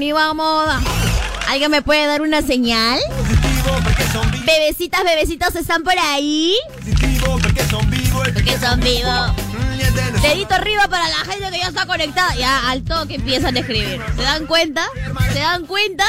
bienvenido a moda. Bienvenido, bienvenido a moda. ¿Alguien me puede dar una señal? Bebecitas, bebecitos, ¿están por ahí? Porque son vivos. Porque son vivos. Dedito arriba para la gente que ya está conectada. Ya al toque empiezan a escribir. ¿Se dan cuenta? ¿Se dan cuenta?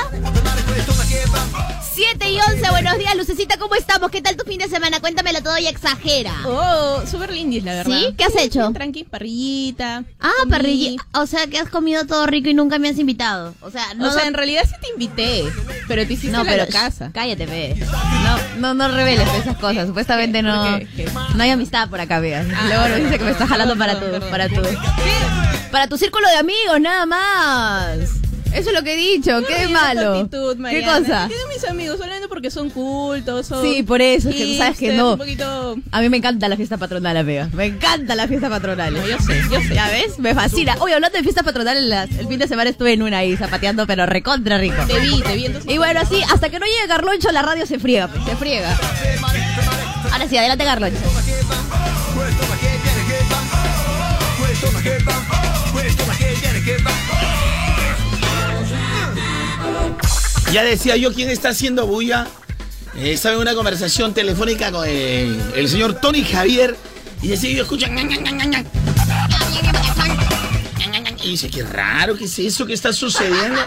7 y 11, buenos días, Lucecita, ¿cómo estamos? ¿Qué tal tu fin de semana? Cuéntamelo todo y exagera. Oh, súper lindis, la verdad. ¿Sí? ¿Qué has hecho? Tranqui, parrillita. Ah, comí. parrilla. O sea, que has comido todo rico y nunca me has invitado. O sea, no. o sea, en realidad sí te invité, pero te hiciste no, la pero casa. cállate, ve. No, no, no reveles esas cosas. Supuestamente no, ¿Por qué? ¿Qué? no hay amistad por acá, veas. Ah, Luego nos dice que me estás jalando para perdón, para perdón. para tu círculo de amigos, nada más. Eso es lo que he dicho. ¿Qué de malo? actitud, ¿Qué cosa? ¿Qué de mis amigos? Solamente porque son cultos, son Sí, por eso, es que tú sabes que no. Un poquito... A mí me encanta la fiesta patronal, vea. Me encanta la fiesta patronal. No, yo sé, yo sé. ¿Ya ves? Me fascina. Oye, hablando de fiesta patronal, el, el fin de semana estuve en una ahí zapateando, pero recontra rico. Te vi, te vi entonces. Y bueno, así, hasta que no llegue Carloncho, la radio se friega, pues, se friega. Ahora sí, adelante Carloncho. Ya decía yo quién está haciendo bulla. Eh, estaba en una conversación telefónica con el, el señor Tony Javier. Y decía yo, escucha. Y dice, qué raro, ¿qué es eso que está sucediendo?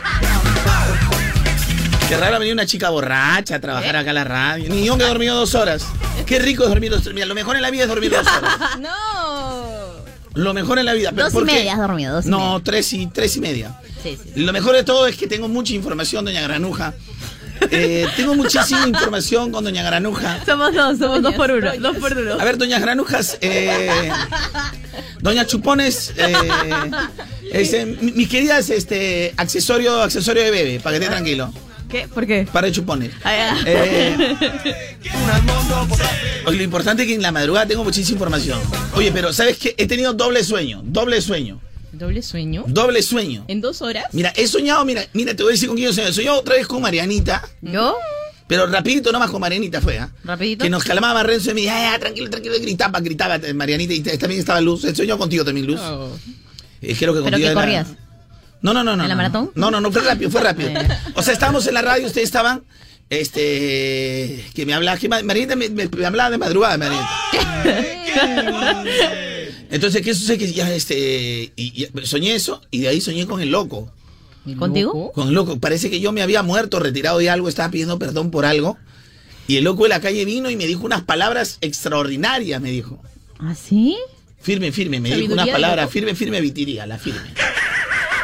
Qué raro venir una chica borracha a trabajar acá a la radio. Ni yo que he dormido dos horas. Qué rico es dormir dos horas. Mira, lo mejor en la vida es dormir dos horas. No. Lo mejor en la vida. pero Dos y ¿por qué? media has dormido, dos y No, media. tres y, tres y media. Sí, sí. Lo mejor de todo es que tengo mucha información, doña Granuja. Eh, tengo muchísima información con doña Granuja. Somos dos, somos dos por uno, doñas. dos por uno. A ver, doña Granujas, eh, doña Chupones, eh, este, mi- mis queridas, este, accesorio, accesorio de bebé, para que esté tranquilo. ¿Qué? ¿Por qué? Para de chupones. Ah. Eh, oye, lo importante es que en la madrugada tengo muchísima información. Oye, pero ¿sabes qué? He tenido doble sueño, doble sueño, ¿Doble sueño? doble sueño. ¿En dos horas? Mira, he soñado, mira, mira, te voy a decir con quién he soñado. He soñado otra vez con Marianita, ¿Yo? pero rapidito nomás con Marianita fue, ¿ah? ¿Rapidito? Que nos calmaba Renzo y me decía, "Ah, ya, tranquilo, tranquilo, gritaba, gritaba eh, Marianita y también estaba Luz. He soñado contigo también, Luz. Oh. Eh, creo que ¿Pero contigo corrías? No, no, no, no. ¿En la maratón? No, no, no, fue rápido, fue rápido. Eh. O sea, estábamos en la radio, ustedes estaban, este, que me hablaba, que Ma- Marianita me, me- me hablaba de madrugada, Marianita. Entonces, ¿qué sucede? Que ya, este, y, y soñé eso y de ahí soñé con el loco. ¿Contigo? Con el loco. Parece que yo me había muerto, retirado de algo, estaba pidiendo perdón por algo. Y el loco de la calle vino y me dijo unas palabras extraordinarias, me dijo. ¿Ah, sí? Firme, firme, me dijo unas palabras, firme, firme, vitiría, la firme.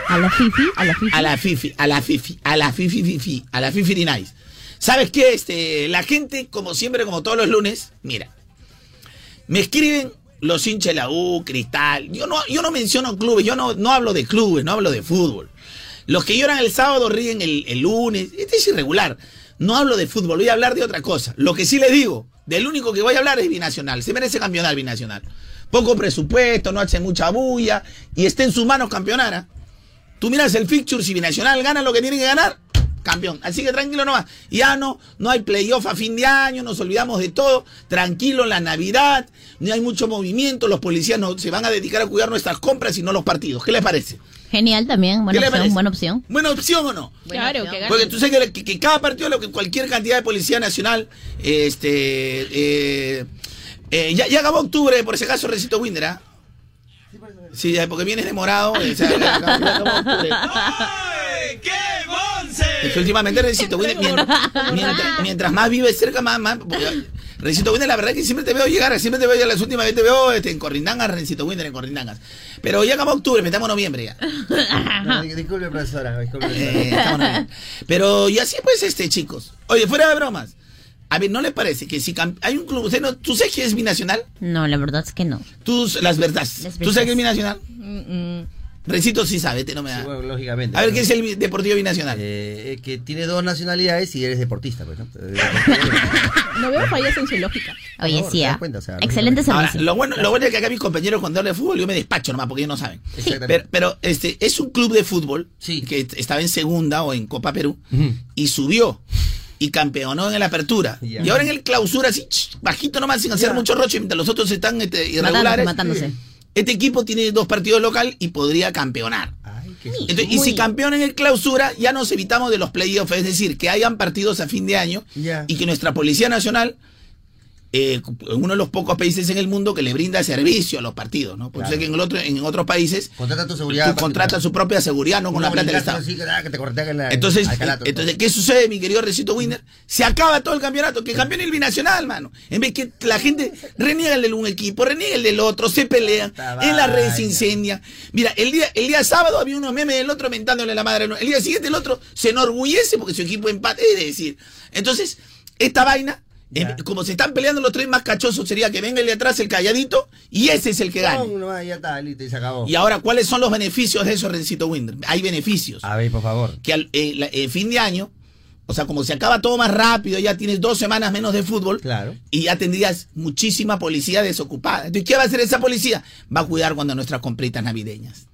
¿A la Fifi? ¿A la Fifi? A la fifi, a la fifi, a la fifi, fifi, a la fifi nice. ¿Sabes qué? Este, la gente, como siempre, como todos los lunes, mira, me escriben los hinchas de la U, Cristal. Yo no, yo no menciono clubes, yo no, no hablo de clubes, no hablo de fútbol. Los que lloran el sábado ríen el, lunes. Este es irregular. No hablo de fútbol, voy a hablar de otra cosa. Lo que sí les digo, del único que voy a hablar es Binacional. Se merece campeonar Binacional. Poco presupuesto, no hace mucha bulla y está en sus manos campeonar. ¿ah? Tú miras el fixture, si Binacional gana lo que tiene que ganar, campeón. Así que tranquilo nomás. Ya no, no hay playoff a fin de año, nos olvidamos de todo. Tranquilo en la Navidad, no hay mucho movimiento, los policías no, se van a dedicar a cuidar nuestras compras y no los partidos. ¿Qué les parece? Genial también, buena ¿Qué le opción, buena opción. ¿Buena opción o no? Claro, que Porque tú sabes que, que- que cada partido, lo que cualquier cantidad de policía nacional, este, eh, eh, ya, ya acabó octubre, por ese caso, Recito Winder, ¿ah? Sí, porque vienes demorado. o sea, acabó- ya Es que últimamente Recito Winder, mientras, mientras, mientras más vives cerca, más, más porque Recito Winder, la verdad es que siempre te veo llegar, siempre te veo llegar, las últimas veces te veo este, en Corrindangas, Recito Winder en Corrindangas. Pero ya acabó octubre, metamos noviembre ya. No, disculpe, profesora. Disculpe, Eh, profesora. bien. Pero y así pues, este, chicos. Oye, fuera de bromas. A ver, ¿no le parece que si hay un club, usted no, ¿tú sabes que es binacional? No, la verdad es que no. Tú, las verdades. Las ¿Tú sabes que es binacional? Mm, mm. Recito sí sabe, te no me da. Sí, bueno, lógicamente. A ver. ¿qué es el Deportivo Binacional? Eh, eh, que tiene dos nacionalidades y eres deportista, pues, ¿no? Eh, No veo fallas en su lógica. Oye, No, sí, ah. cuenta, o sea, excelente Ahora, servicio. lo bueno, lo bueno es que acá mis compañeros cuando hablan de fútbol yo me despacho nomás porque ellos no saben. Exactamente. Pero, pero, este es un club de fútbol Sí. que estaba en segunda o en Copa Perú y subió y campeonó en la apertura. Ya. Y ahora en el clausura así, ch, bajito nomás sin hacer Ya. mucho roche mientras los otros están este, Matándose, irregulares. matándose. Este equipo tiene dos partidos local y podría campeonar. Ay, Entonces, y si campeón en el clausura, ya nos evitamos de los playoffs, es decir, que hayan partidos a fin de año y que nuestra Policía Nacional, eh, uno de los pocos países en el mundo que le brinda servicio a los partidos, ¿no? Porque Claro. sé que en, el otro, en otros países Contrata tu seguridad. tú contratas su propia seguridad, no con la plata del Estado. Así, que, que te la- Entonces, calato. entonces, ¿qué sucede, mi querido Recito Winder? Se acaba todo el campeonato, que campeón el binacional, mano. En vez que la gente reniega el de un equipo, reniega el del otro, se pelean, en las redes se incendia. Mira, el día, el día sábado había unos memes del otro mentándole la madre. El día siguiente el otro se enorgullece porque su equipo empate, es decir. Entonces, esta vaina, Como se están peleando los tres más cachosos, sería que venga el de atrás el calladito y ese es el que gane. No, no, ya está, listo, y se acabó. Y ahora, ¿cuáles son los beneficios de eso, Rencito Winder? Hay beneficios A ver, por favor. que al eh, la- eh, fin de año, o sea, como se acaba todo más rápido, ya tienes dos semanas menos de fútbol Claro. y ya tendrías muchísima policía desocupada. Entonces, ¿qué va a hacer esa policía? Va a cuidar cuando nuestras compritas navideñas.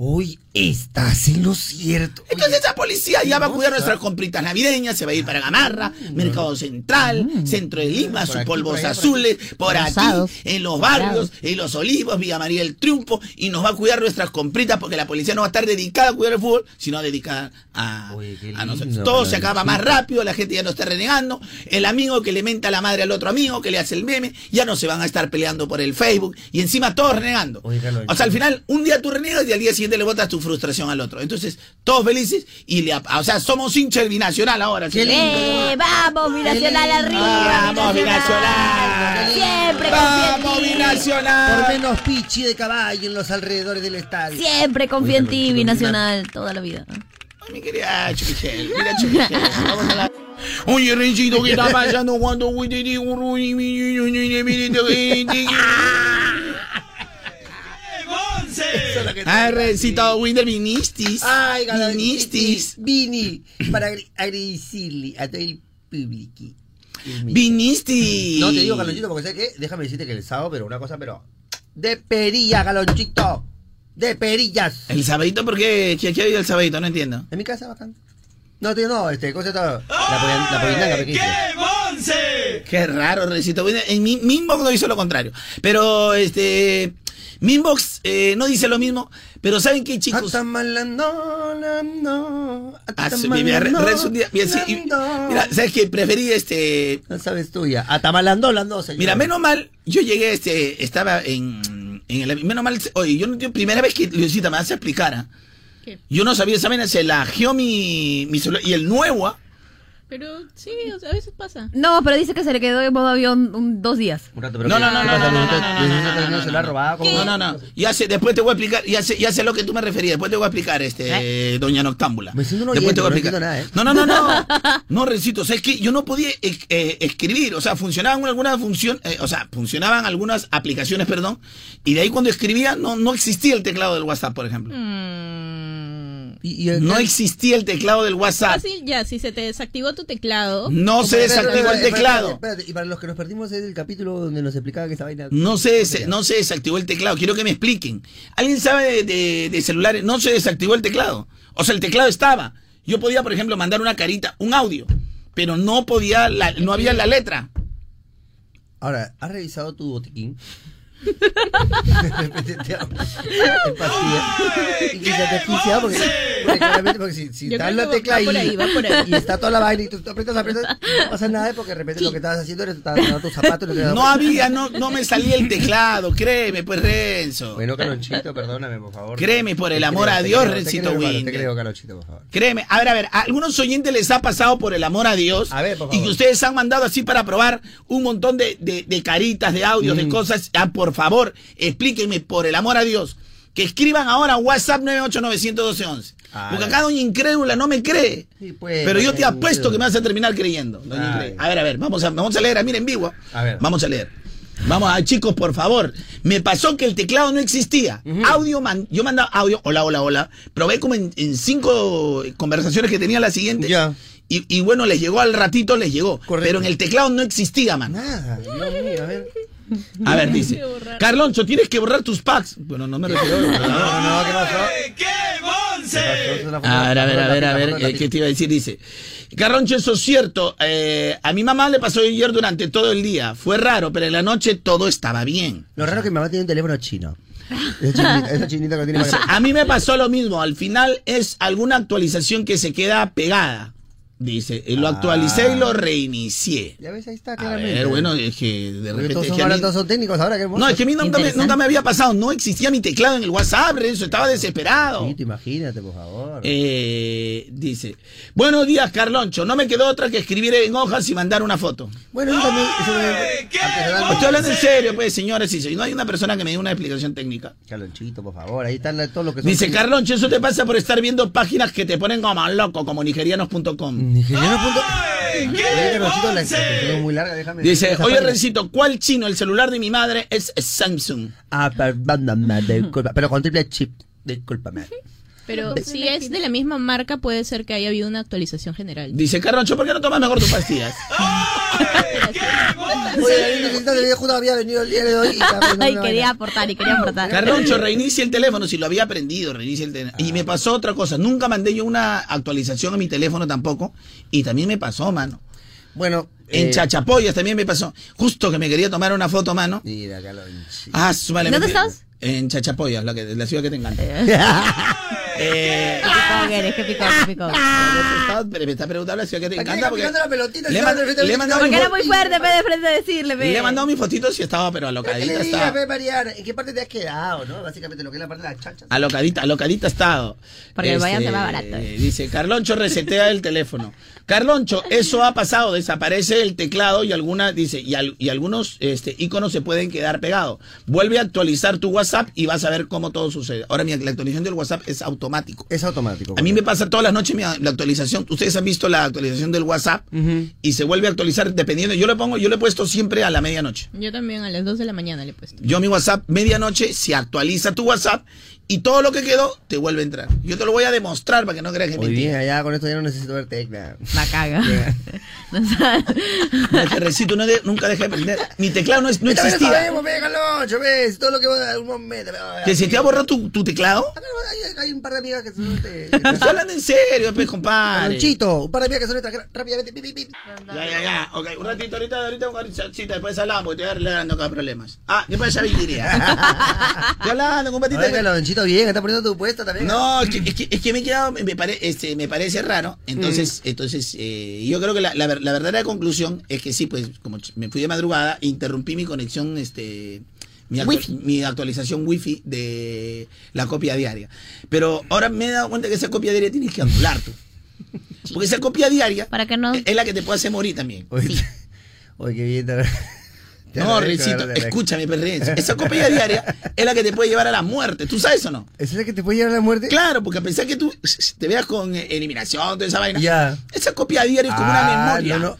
Uy, estás en lo cierto. Entonces esa policía ya va a cuidar nuestras compritas navideñas, se va a ir para Gamarra, Mercado Central, Centro de Lima, sus polvos azules, por aquí, en los barrios, en los olivos, Villa María del Triunfo, y nos va a cuidar nuestras compritas porque la policía no va a estar dedicada a cuidar el fútbol, sino dedicada a, a nosotros. Todo se acaba más rápido, la gente ya no está renegando, el amigo que le menta la madre al otro amigo, que le hace el meme, ya no se van a estar peleando por el Facebook, y encima todos renegando. O sea, al final, un día tú renegas y al día siguiente le botas tu frustración al otro. Entonces, todos felices y le, o sea, somos hinchas del binacional ahora. ¿sí? ¡Eh! ¡Vamos, Binacional arriba! ¡Vamos, binacional! Siempre confía en ¡Vamos, ti. Por binacional! menos pichi de caballo en los alrededores del estadio. Siempre confía en ti, Binacional, toda la vida. Ay, mi querida Chupichel, mira Chupichel, vamos a la... Oye, Rencito, ¿qué está pasando cuando te digo, ¡Arrense! Arrencito, ah, Winder Vinistis. Ay, Vinistis. Vini. Para agradecerle a todo el público. Vinistis. No te digo galonchito porque sé que, déjame decirte que el sábado, pero una cosa, pero. De perilla, galonchito. De perillas. ¿El sabadito por qué? ¿Qué, ha habido el sabadito? No entiendo. En mi casa, bacán. No, tío, no, este, cosa está. La, la ¡Qué monse! Qué raro, Recito. En mi mismo no hizo lo contrario. Pero, este. Mi inbox eh, no dice lo mismo. Pero ¿saben qué, chicos? Ah, mira, ¿sabes qué? Preferí este... No sabes tuya. Atamalando, lando, señor. Mira, menos mal, yo llegué, este, estaba en, en el, menos mal, oye, yo no, yo, primera vez que Luisita me hace explicar, ¿ah? ¿Qué? yo no sabía, ¿saben? Se la geó mi, mi celular, y el nuevo, ¿ah? Pero sí, o sea, a veces pasa. No, pero dice que se le quedó en modo avión un- dos días. Un rato, pero No, ¿qué- no, no, no, no, no, no, no, no, no, también no, se la ha no, robado, ¿cómo? No, no, no, ya sé, después te voy a explicar, ya sé, ya sé lo que tú me referías, después te voy a explicar, este, doña Noctámbula. Me siento un después oyente, te voy a no entiendo nada, ¿eh? No, no, no, no, no, Rencito, o sea, es que yo no podía eh, eh, escribir, o sea, funcionaban algunas funciones, o sea, funcionaban algunas aplicaciones, perdón, y de ahí cuando escribía no, no existía el teclado del WhatsApp, por ejemplo. Mm. Y, y el- No existía el teclado del WhatsApp. Fácil, ya, si se te desactivó tu teclado. No se desactivó el teclado. Espérate. Y para los que nos perdimos es el capítulo donde nos explicaba que esta vaina. No se, des- no se desactivó el teclado. Quiero que me expliquen. ¿Alguien sabe de, de- de celulares? No se desactivó el teclado. O sea, el teclado estaba. Yo podía, por ejemplo, mandar una carita, un audio, pero no podía, la- no había la letra. Ahora, ¿has revisado tu botiquín? Y que se te asfixia porque, porque claramente, porque si, si está la va- tecla va ahí, por ahí, por y está toda la vaina y tú, tú aprietas, aprietas, no pasa nada porque de repente lo que estabas haciendo era estabas dando tus zapatos. y No cuenta. había, no, no me salía el teclado, créeme, pues Renzo. Bueno, Calonchito, perdóname, por favor. Créeme, por el amor a Dios, Rencito. Te creo, Calonchito, por favor. Créeme, a ver, a ver, a algunos oyentes les ha pasado por el amor a Dios A ver, por y favor. que ustedes han mandado así para probar un montón de, de- de caritas, de audios, Mm. de cosas. Ah, por favor, explíquenme, por el amor a Dios, que escriban ahora WhatsApp 9891211. Ah, Porque acá Doña Incrédula no me cree. Sí, pues, pero yo te apuesto que me vas a terminar creyendo. Doña Ay. Incrédula. A ver, a ver, vamos a, vamos a leer, mira en vivo. A ver. Vamos a leer. Vamos a chicos, por favor. Me pasó que el teclado no existía. Audio, man- yo mandaba audio, hola, hola, hola. Probé como en, en cinco conversaciones que tenía la siguiente. Ya. Y, y bueno, les llegó al ratito, les llegó. Correcto. Pero en el teclado no existía, man. Nada, Dios mío, a ver. A ver, dice. Carloncho, tienes que borrar tus packs. Bueno, no me refiero. No, no, no, ¿qué pasó? ¿Qué A ver, a ver, a ver, a ver, eh, ¿qué te iba a decir? Dice, Carloncho, eso es cierto. eh, a mi mamá le pasó ayer durante todo el día. Fue raro, pero en la noche todo estaba bien. Lo raro es que mi mamá tiene un teléfono chino. Esa chinita, esa chinita que tiene O sea, a mí me pasó lo mismo. Al final es alguna actualización que se queda pegada. Dice, y lo Ah. actualicé y lo reinicié. Ya ves, ahí está A claramente. ver, bueno, es que de repente... todos es son, que a ahora mí- todos son técnicos ahora, qué hermoso. No, es que a mí nunca me, nunca me había pasado. No existía mi teclado en el WhatsApp, eso estaba desesperado. Sí, te imagínate, por favor. Eh, dice, buenos días, Carloncho. No me quedó otra que escribir en hojas y mandar una foto. Bueno, yo también... Estoy hablando en serio, pues, señores. Y si no hay una persona que me dé una explicación técnica. Carlonchito, por favor, ahí están todos los que son... Dice, Carloncho, eso te pasa por estar viendo páginas que te ponen como loco, como nigerianos.com. Nigeriano. punto- Oye, Carlonchito, la explicación es muy larga, déjame... Dice, esa oye. Rencito, ¿cuál chino? El celular de mi madre es Samsung. Ah, perdóname, disculpa, pero con triple chip, discúlpame. Pero si es de la misma marca, puede ser que haya habido una actualización general. Dice, Carloncho, ¿por qué no tomas mejor tus pastillas? Oye, el video justo había venido el día de hoy y quería aportar y quería aportar. Carloncho, reinicia el teléfono. Si lo había aprendido, reinicia el teléfono. Y me pasó otra cosa. Nunca mandé yo una actualización a mi teléfono tampoco. Y también me pasó, mano. Bueno, En eh, Chachapoyas también me pasó. Justo que me quería tomar una foto, mano. Mira, Carlonchito. Ah, ¿Dónde estás? En Chachapoyas, la, que, la ciudad que te encanta. Eh, Qué picón eres, qué picón, qué picón. está- pero me está preguntando la ciudad que te encanta. Porque la pelotita, le, se man- va de frente a le mandado Porque era muy fuerte, pe, de frente a decirle, pe. le he mandado mis fotitos y estaba, pero ¿Qué alocadita estaba. pe, Mariana? ¿En qué parte te has quedado, no? Básicamente lo que es la parte de las chachas. Alocadita, alocadita ha estado. Porque el Bayern se va barato. Dice, Carloncho resetea el teléfono. Carloncho, eso ha pasado, desaparece el teclado y alguna, dice, y, al- y algunos este, iconos se pueden quedar pegados. Vuelve a actualizar tu WhatsApp y vas a ver cómo todo sucede. Ahora, mira, la actualización del WhatsApp es automático. Es automático. A mí me pasa todas las noches la actualización. Ustedes han visto la actualización del WhatsApp y se vuelve a actualizar dependiendo. Yo le pongo, yo le he puesto siempre a la medianoche. Yo también a las 2 de la mañana le he puesto. Yo mi WhatsApp, medianoche, se actualiza tu WhatsApp y todo lo que quedó te vuelve a entrar. Yo te lo voy a demostrar para que no creas que Muy bien, allá con esto ya no necesito ver tecla. La caga. No sabe. No, que Recito no de- nunca deja de prender. Mi teclado no, es, no existía. sabemos, Carloncho, ves, todo lo que va a dar un momento. Que se te ha borrado tu, tu teclado. Hay, hay un par de amigas que son este, Estoy hablando en serio, pues, compadre. Carlonchito, un par de amigas que son extranjeras, rápidamente, pi, pi, pi. Ya, ya, ya. Ok, un ratito, ahorita, ahorita, ahorita, sí, después hablamos, porque te voy arreglando acá problemas. Ah, ¿qué pasa, Vigilia? Estoy hablando, compadre. Oye, bien, está poniendo tu puesto también. No, es que, es que, es que me he quedado, me, pare- este, me parece raro. Entonces, entonces eh, yo creo que la, la, la verdadera conclusión es que sí, pues, como me fui de madrugada, interrumpí mi conexión, este, mi, actu- Wifi. mi actualización wifi de la copia diaria. Pero ahora me he dado cuenta que esa copia diaria tienes que anular tú. Porque esa copia diaria Para que no. es la que te puede hacer morir también. Oye, oye, qué bien. No, agradezco. escúchame, perrenzo. Esa copia diaria es la que te puede llevar a la muerte. ¿Tú sabes o no? ¿Esa es la que te puede llevar a la muerte? Claro, porque a pesar que tú te veas con eh, eliminación, toda esa vaina, Ya. esa copia diaria es como Ah, una memoria. no, no.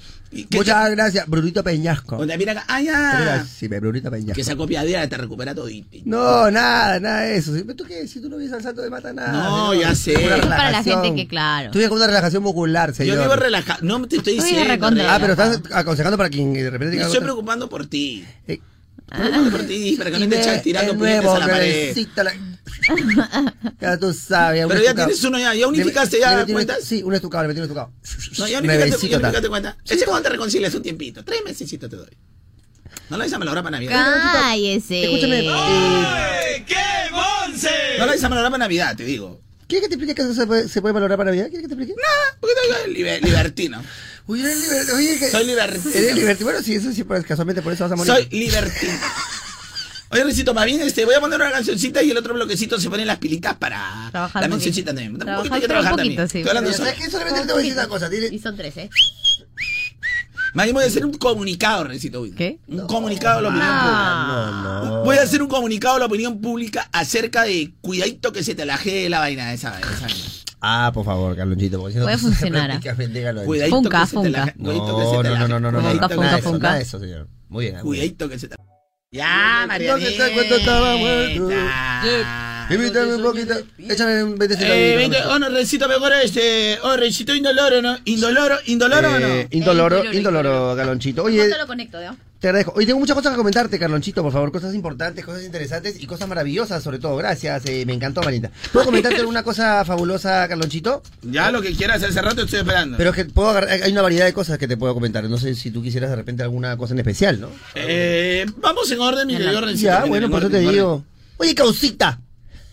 Muchas gracias, Brunito Peñasco. Donde mira acá, ah, ya. Sí, Brunito Peñasco. Que esa copia diaria te recupera todo. No, nada, nada de eso. ¿Tú qué? Si tú no vienes al salto de mata, nada. No, ya sé. Es para la gente que, claro. Tú vienes con una relajación muscular, señor. Yo vivo relajado. No te estoy diciendo. Ah, pero estás aconsejando para quien de repente Me estoy otra- preocupando por ti. Eh, Preocupando por ti, para que no te eches tirando puñetes a la pared. ya tú sabes. Pero ya tienes uno ya. ¿Ya unificaste ya cuentas? Sí, un estucado, le metí un estucado. No, ya unificaste, ya unificaste cuenta. Ese cuando te reconcilias un tiempito. Tres meses te doy. No la avisame la hora para Navidad. Cállese. Escúchame, eh, No la avisame la hora para Navidad, te digo. ¿quieres que te explique que eso se puede, se puede valorar para Navidad? ¿Quieres que te explique? Nada, porque soy liber- libertino. Uy, eres libertino. Oye, que- Soy libertino. Eres libertino. Bueno, sí, eso sí, pues casualmente por eso vas a morir. Soy libertino. Oye, Recito, más bien este, voy a poner una cancioncita y el otro bloquecito se ponen las pilitas para Trabajar la mencioncita también. Un poquito hay que un trabajar poquito, también. sí. Estoy hablando Pero, solo. ¿sabes qué? Solamente te voy a decir una cosa. Dile, Y son tres, ¿eh? Más bien voy a hacer un comunicado, Recito. ¿Qué? Un comunicado a la opinión Ah. pública. no, no. Voy a hacer un comunicado a la opinión pública acerca de cuidadito que se te lajee la vaina de esa, esa vaina. Ah, por favor, Carlonchito. porque no Puede funcionar. Cuidadito Funca, que se te funca. laje- se No, te no, no, laje- no, no, no, cuidadito Funca, nada de eso, señor. Muy bien. Cuidadito que se te Ya, María. ¿Dónde está cuando estaba muerto? Invítame un poquito. Échame un 20 Eh, oh, no, recito mejor este. Oh, recito indoloro, ¿no? Indoloro, indoloro o no. Eh, indoloro, Eh, indoloro, Carlonchito. ¿Cómo Oye, te lo conecto, ya? Te agradezco. Hoy tengo muchas cosas que comentarte, Carlonchito, por favor. Cosas importantes, cosas interesantes y cosas maravillosas, sobre todo. Gracias, eh, me encantó, Marita. ¿Puedo comentarte alguna cosa fabulosa, Carlonchito? Ya lo que quieras hace rato estoy esperando. Pero es que puedo agarrar- hay una variedad de cosas que te puedo comentar. No sé si tú quisieras de repente alguna cosa en especial, ¿no? Eh, vamos en orden, mi querido. Ya, bueno, en por eso te digo. Oye, causita.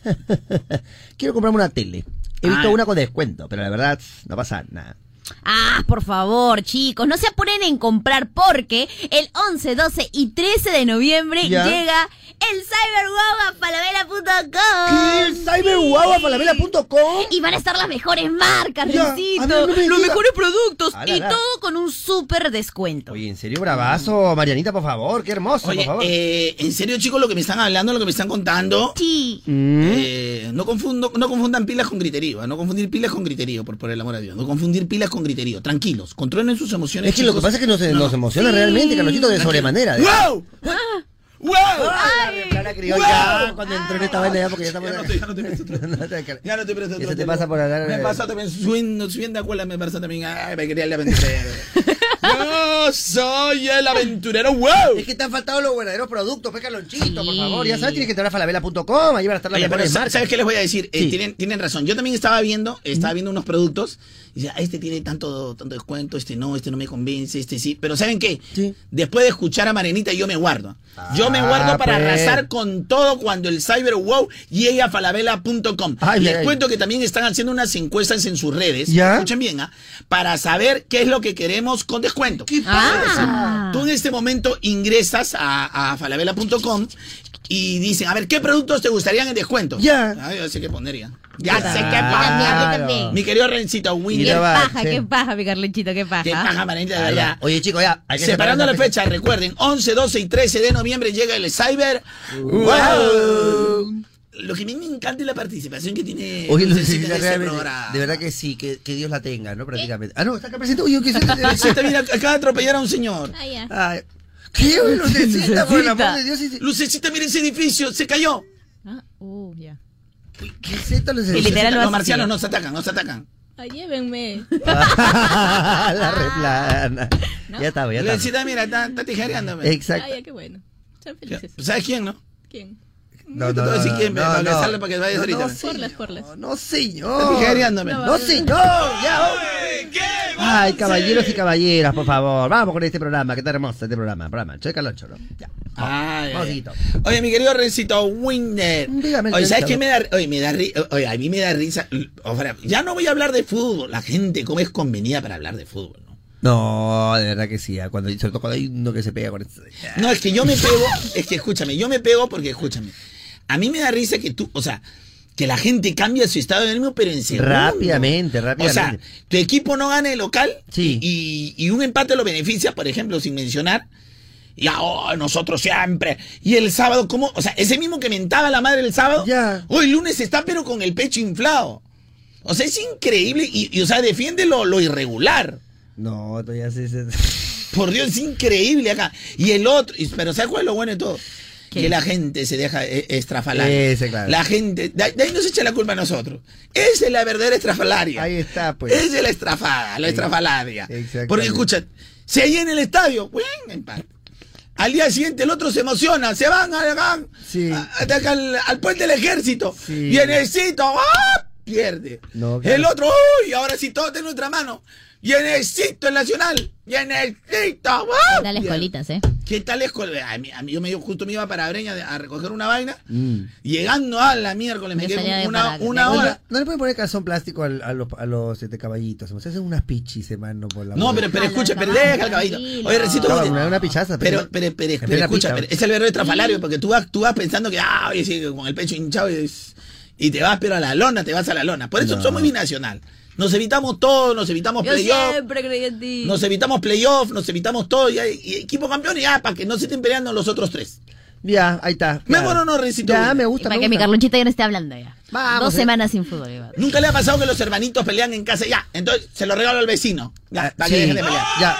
Quiero comprarme una tele. He visto Ah. una con descuento, pero la verdad no pasa nada. Ah, por favor, chicos, no se apuren en comprar porque el 11, 12 y 13 de noviembre Ya. llega el Cyberwow a falabella.com. ¿Qué? ¿El cyberguaguapalavela.com? Y van a estar las mejores marcas, Ya, Rencito, a mí no me los mejores productos Ah, la, y la. todo con un súper descuento. Oye, ¿en serio bravazo? Marianita, por favor, qué hermoso, Oye, por favor. eh, en serio, chicos, lo que me están hablando, lo que me están contando. Sí. Mm. eh, no, confundo, no confundan pilas con griterío, ¿ah? no confundir pilas con griterío, por, por el amor a Dios. No confundir pilas con griterío. Tranquilos, controlen sus emociones. Es que lo que pasa es que nos, No, nos no. emociona Sí. realmente, Carlosito, de sobremanera. de- ¡Wow! ¡Wow! Ah, la criolla, cuando entró en esta vaina ya porque ya estamos... Ya no te- ya no te presto otro. Ya no te presto otro te tiempo. pasa por hablar... Me pasa también, subiendo, subiendo a cuela, me pasa también. Ay, me quería el aventurero. Yo soy el aventurero, wow. Es que te han faltado los verdaderos productos, pues Carlonchito, por favor. Ya sabes, tienes que entrar a falabella.com, ahí van a estar las Oye, mejores marcas. ¿sabes qué les voy a decir? Eh, Sí. tienen, tienen razón. Yo también estaba viendo, estaba viendo unos productos y decía, "Ah, este tiene tanto, tanto descuento, este no, este no me convence, este sí. Pero ¿saben qué? Sí. Después de escuchar a Marenita, yo me guardo. Yo me guardo Ah, para pues. arrasar con todo cuando el Cyber Wow llegue a falabella.com. Ay, Les ay. cuento que también están haciendo unas encuestas en sus redes. ¿Ya? Escuchen bien, ¿ah? Para saber qué es lo que queremos con descuento. Ah. Tú en este momento ingresas a, a falabella.com y dicen, a ver, ¿qué productos te gustarían en descuento? Ya. Ah, yo sé qué poner ya. Ya Claro. sé qué También, a mí poner. también. Mi querido Rencito Winnie. Qué paja, che. qué paja, mi Carlonchito, qué paja. Qué paja, Marenita, de Ah, verdad. ya. Oye, chicos, ya. hay que Separando la esta fecha, recuerden, 11, 12 y 13 de noviembre llega el Cyber. Wow. Wow. Lo que a mí me encanta es la participación que tiene Oye, Lucecita Lucecita, en este programa. de verdad que sí, que, que Dios la tenga, ¿no? Prácticamente. Ah, no, está acá presente. Oye, ¿qué es Lucecita, mira, acaba de atropellar a un señor. Ah, ya. Ay, ¿Qué? Oye, Lucecita, por el amor Lucecita. de Dios. Lucecita, mira ese edificio, se cayó. Ah, uh, ya. ¿Qué es esto, Lucecita? Y literal lo los marcianos nos atacan, nos atacan. Ah, llévenme. la replana. Ya estaba, ya estaba. Lucecita, mira, está, está tijereándome. Exacto. Ya, qué bueno. Sean felices. ¿Sabes quién, no? ¿Quién? No, te voy a decir quién, para que salga, para que vayas no, ahorita. No, señor. porlas. No, señor. No, señor. Ya. Ay, caballeros y caballeras, por favor. Vamos con este programa, que está hermoso este programa. Programa, Choy Caloncho, ¿no? Ya. Ay, Vamos, ay. Guito. Oye, mi querido Rencito Winder. Dígame, Oye, ¿sabes qué me da? Oye, me da ri- Oye, a mí me da risa. Ya no voy a hablar de fútbol. La gente, ¿cómo es convenida para hablar de fútbol? No, No, de verdad que sí. ah, Cuando, sobre todo cuando hay uno que se pega con esto. no es que yo me pego. es que escúchame, yo me pego porque, escúchame. A mí me da risa que tú, o sea, que la gente cambia su estado de ánimo, pero en segundos. Rápidamente, O sea, rápidamente. tu equipo no gana el local Sí. y, y un empate lo beneficia, por ejemplo, sin mencionar. Y oh, nosotros siempre. Y el sábado, ¿cómo? O sea, ese mismo que mentaba la madre el sábado. Ya. Hoy el lunes está, pero con el pecho inflado. O sea, es increíble y, y, o sea, defiende lo, lo irregular. No, esto ya se. se- Por Dios, es increíble acá. Y el otro, pero ¿sabes cuál es lo bueno de todo? ¿Qué? Que la gente se deja eh, estrafalar. Ese, claro. La gente, de, ahí nos echa la culpa a nosotros. Esa es la verdadera estrafalaria. Ahí está, pues. Esa es la estrafada, la estrafalaria. Exactamente. Porque escucha, si ahí en el estadio, bueno, en paz. Al día siguiente el otro se emociona, se van, van Sí. a- a- al, al puente del ejército. Sí. Vienecito, ¡ah! pierde. No, claro. El otro, uy, ahora sí todo está en nuestra mano. Vienecito el nacional. Vienecito, ¡ah! Dale pierde. escuelitas, ¿eh? ¿Qué tal escuela? A mí, a mí- yo me justo me iba para Breña a recoger una vaina. Mm. Llegando a la miércoles, me Yo quedé una, una No, hora. no le pueden poner calzón plástico al- a, los, a los este, caballitos. Se hacen unas pichis, hermano, por la No, pero, pero escucha, pero deja el caballito. Oye, recito. No, una, una pichaza. Pero, pero, pero, pero, plena escucha, pero es el verdadero estrafalario, porque tú vas, tú vas pensando que, ah, oye, sí, con el pecho hinchado y, es- y te vas, pero a la lona, te vas a la lona. Por eso No. somos binacional. Nos evitamos todo, nos evitamos Yo playoff, siempre creí en ti. nos evitamos playoff, nos evitamos todo, y, hay- y equipo campeón, y ya, para que no se estén peleando los otros tres. Ya, ahí está. ¿Me claro. hago o no, Rencito? Ya, me Y gusta. para me que mi. Carlonchita ya no esté hablando ya. Vamos, Dos eh. semanas sin fútbol. Iván. Nunca le ha pasado que los hermanitos pelean en casa, ya, entonces se lo regalo al vecino, ya, Ah, para sí, que dejen de pelear. Ya.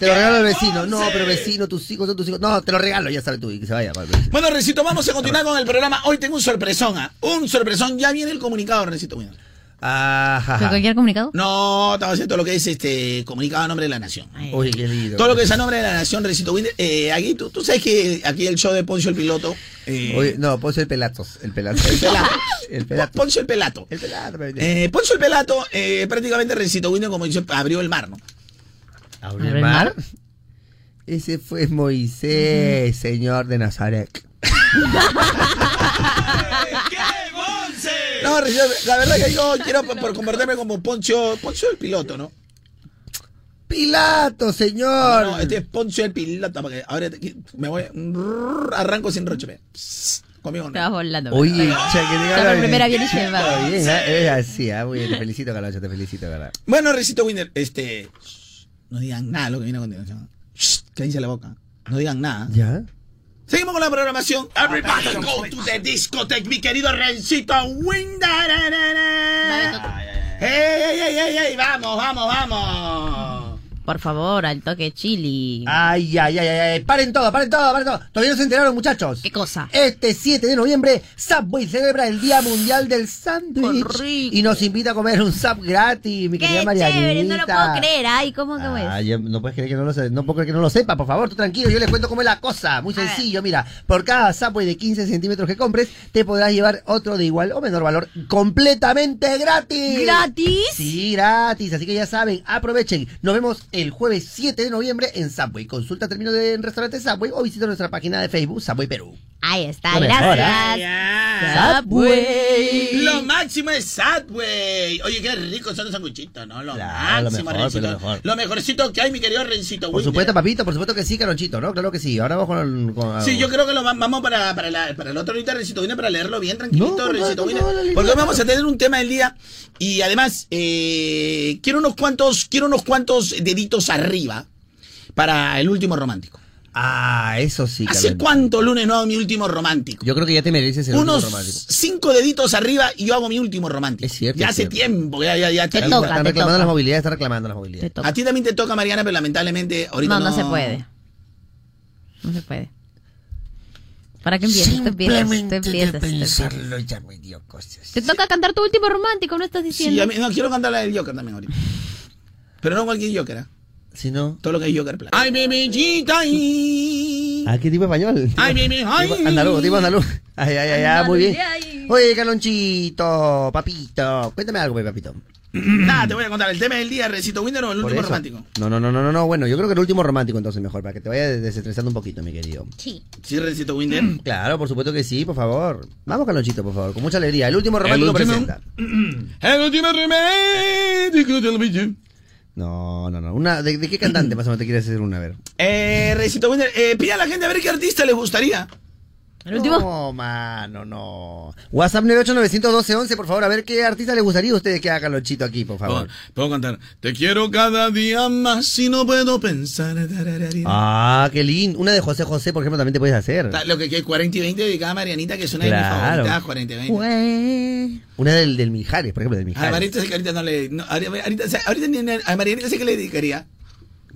Te lo regalo al vecino. No, pero vecino, tus hijos son tus hijos. No, te lo regalo, ya sabes tú. Y que se vaya. Bueno, Recito, vamos a continuar con el programa. Hoy tengo un sorpresón, ¿ah? un sorpresón. Ya viene el comunicado, Recito. Mira. Ajá. ¿Pero cualquier comunicado? No, estaba haciendo lo que es este comunicado a nombre de la nación. Ay, Oye, qué lindo. Todo lo que es a nombre de la nación, Recito Winder. Eh, aquí, tú, tú sabes que aquí el show de Poncio el Piloto. eh, Oye, no, ponse el pelatos. El pelatos. el Pelato. El pelatos. Poncio el Pelato. El pelato. Eh, Poncio el Pelato, eh, prácticamente Recito Winder, como dice, abrió el mar, ¿no? ¿Abrió ¿Abrió el mar? Ese fue Moisés, señor de Nazaret. No, la verdad que yo quiero por convertirme como Poncio, Poncio el piloto, ¿no? Pilato, señor. No, este es Poncio el piloto, porque ahora me voy, arranco sin roche, Conmigo no. Te vas volando. Oye, che, que diga la primera bien y se va. Bien, es así, muy bien. Te felicito, Calacho, te felicito, Calacho. Bueno, Recito Winder, este. No digan nada lo que viene a continuación. Cállense la boca. No digan nada. ¿Ya? Seguimos con la programación. Everybody go to the discotheque, mi querido Rencito Winder. ¡Ey, ey, ey, ey, ey! ¡Vamos, vamos, vamos! Por favor, al toque chili. Ay, ay, ay, ay, paren todo, paren todo, paren todo. Todavía no se enteraron, muchachos. ¿Qué cosa? Este 7 de noviembre, Subway celebra el Día Mundial del Sándwich. Y nos invita a comer un sub gratis, mi querida Marianita. chévere, no lo puedo creer. Ay, ¿cómo que es? Ay, no puedes creer que no lo no puedo creer que no lo sepa, por favor, tú tranquilo, yo les cuento cómo es la cosa. Muy sencillo, mira, por cada Subway de 15 centímetros que compres, te podrás llevar otro de igual o menor valor completamente gratis. ¿Gratis? Sí, gratis, así que ya saben, aprovechen. Nos vemos el jueves 7 de noviembre en Subway. Consulta términos de restaurante Subway o visita nuestra página de Facebook Subway Perú. Ahí está, gracias. ¿eh? Subway. Lo máximo es Subway. Oye, qué rico son los sanguchitos, ¿no? Lo máximo, lo, mejor, lo, mejor. lo mejorcito que hay, mi querido Rencito. Por supuesto, papito, por supuesto que sí, Caronchito, ¿no? Claro que sí. Ahora vamos con. con sí, yo creo que lo vamos para, para, la, para el otro ahorita, Rencito Vine, para leerlo bien tranquilito, Rencito Vine. Porque hoy vamos a tener un tema del día y además eh, quiero unos cuantos, quiero unos cuantos deditos arriba para el último romántico. Ah, eso sí. ¿Hace cuánto lunes no hago mi último romántico? Yo creo que ya te mereces el Unos último romántico. cinco deditos arriba y yo hago mi último romántico. Es cierto. Ya hace tiempo, ya, ya, ya. Te toca, Están reclamando las movilidades, están reclamando las movilidades. A ti también te toca, Mariana, pero lamentablemente ahorita no. No, no se puede. No se puede. ¿Para qué empiezas? Te empiezas, te empiezas. pensarlo ya me dio cosas. Te toca cantar tu último romántico, ¿no estás diciendo? Sí, a mí, no, quiero cantar la del Joker también ahorita. Pero no cualquier Joker, ¿eh? Si no. Todo lo que es Joker Plata. Ay, bebellita y. Ah, ¿qué tipo español? Ay, bebé, ay. Tipo andaluz, tipo andaluz. Ay, ay, ay, ay, muy bien. Oye, Calonchito, papito. Cuéntame algo, papito. Nada, te voy a contar el tema del día, Recito Winder o el último romántico. No, no, no, no, no, bueno, yo creo que el último romántico entonces mejor, para que te vayas desestresando un poquito, mi querido. Sí. ¿Sí, Recito Winder? Claro, por supuesto que sí, por favor. Vamos, Calonchito, por favor, con mucha alegría. El último romántico el último, presenta. El último romántico no, no, no. Una, ¿de, ¿De qué cantante más o menos te quieres hacer una? A ver. Eh, Recito Winder, eh, pide a la gente a ver qué artista les gustaría. ¿El último? No, mano, no. WhatsApp 9891211, por favor, a ver qué artista le gustaría a ustedes que haga Calonchito aquí, por favor. Puedo cantar. Te quiero cada día más y no puedo pensar. Ah, qué lindo. Una de José José, por ejemplo, también te puedes hacer. Lo que es 40 y 20 dedicada a Marianita, que es una de mis favoritas, 40 y 20. Una del, del Mijares, por ejemplo, del Mijares. A Marianita sé que ahorita no le... No, ahorita, ahorita, ahorita, a Marianita sé que le dedicaría.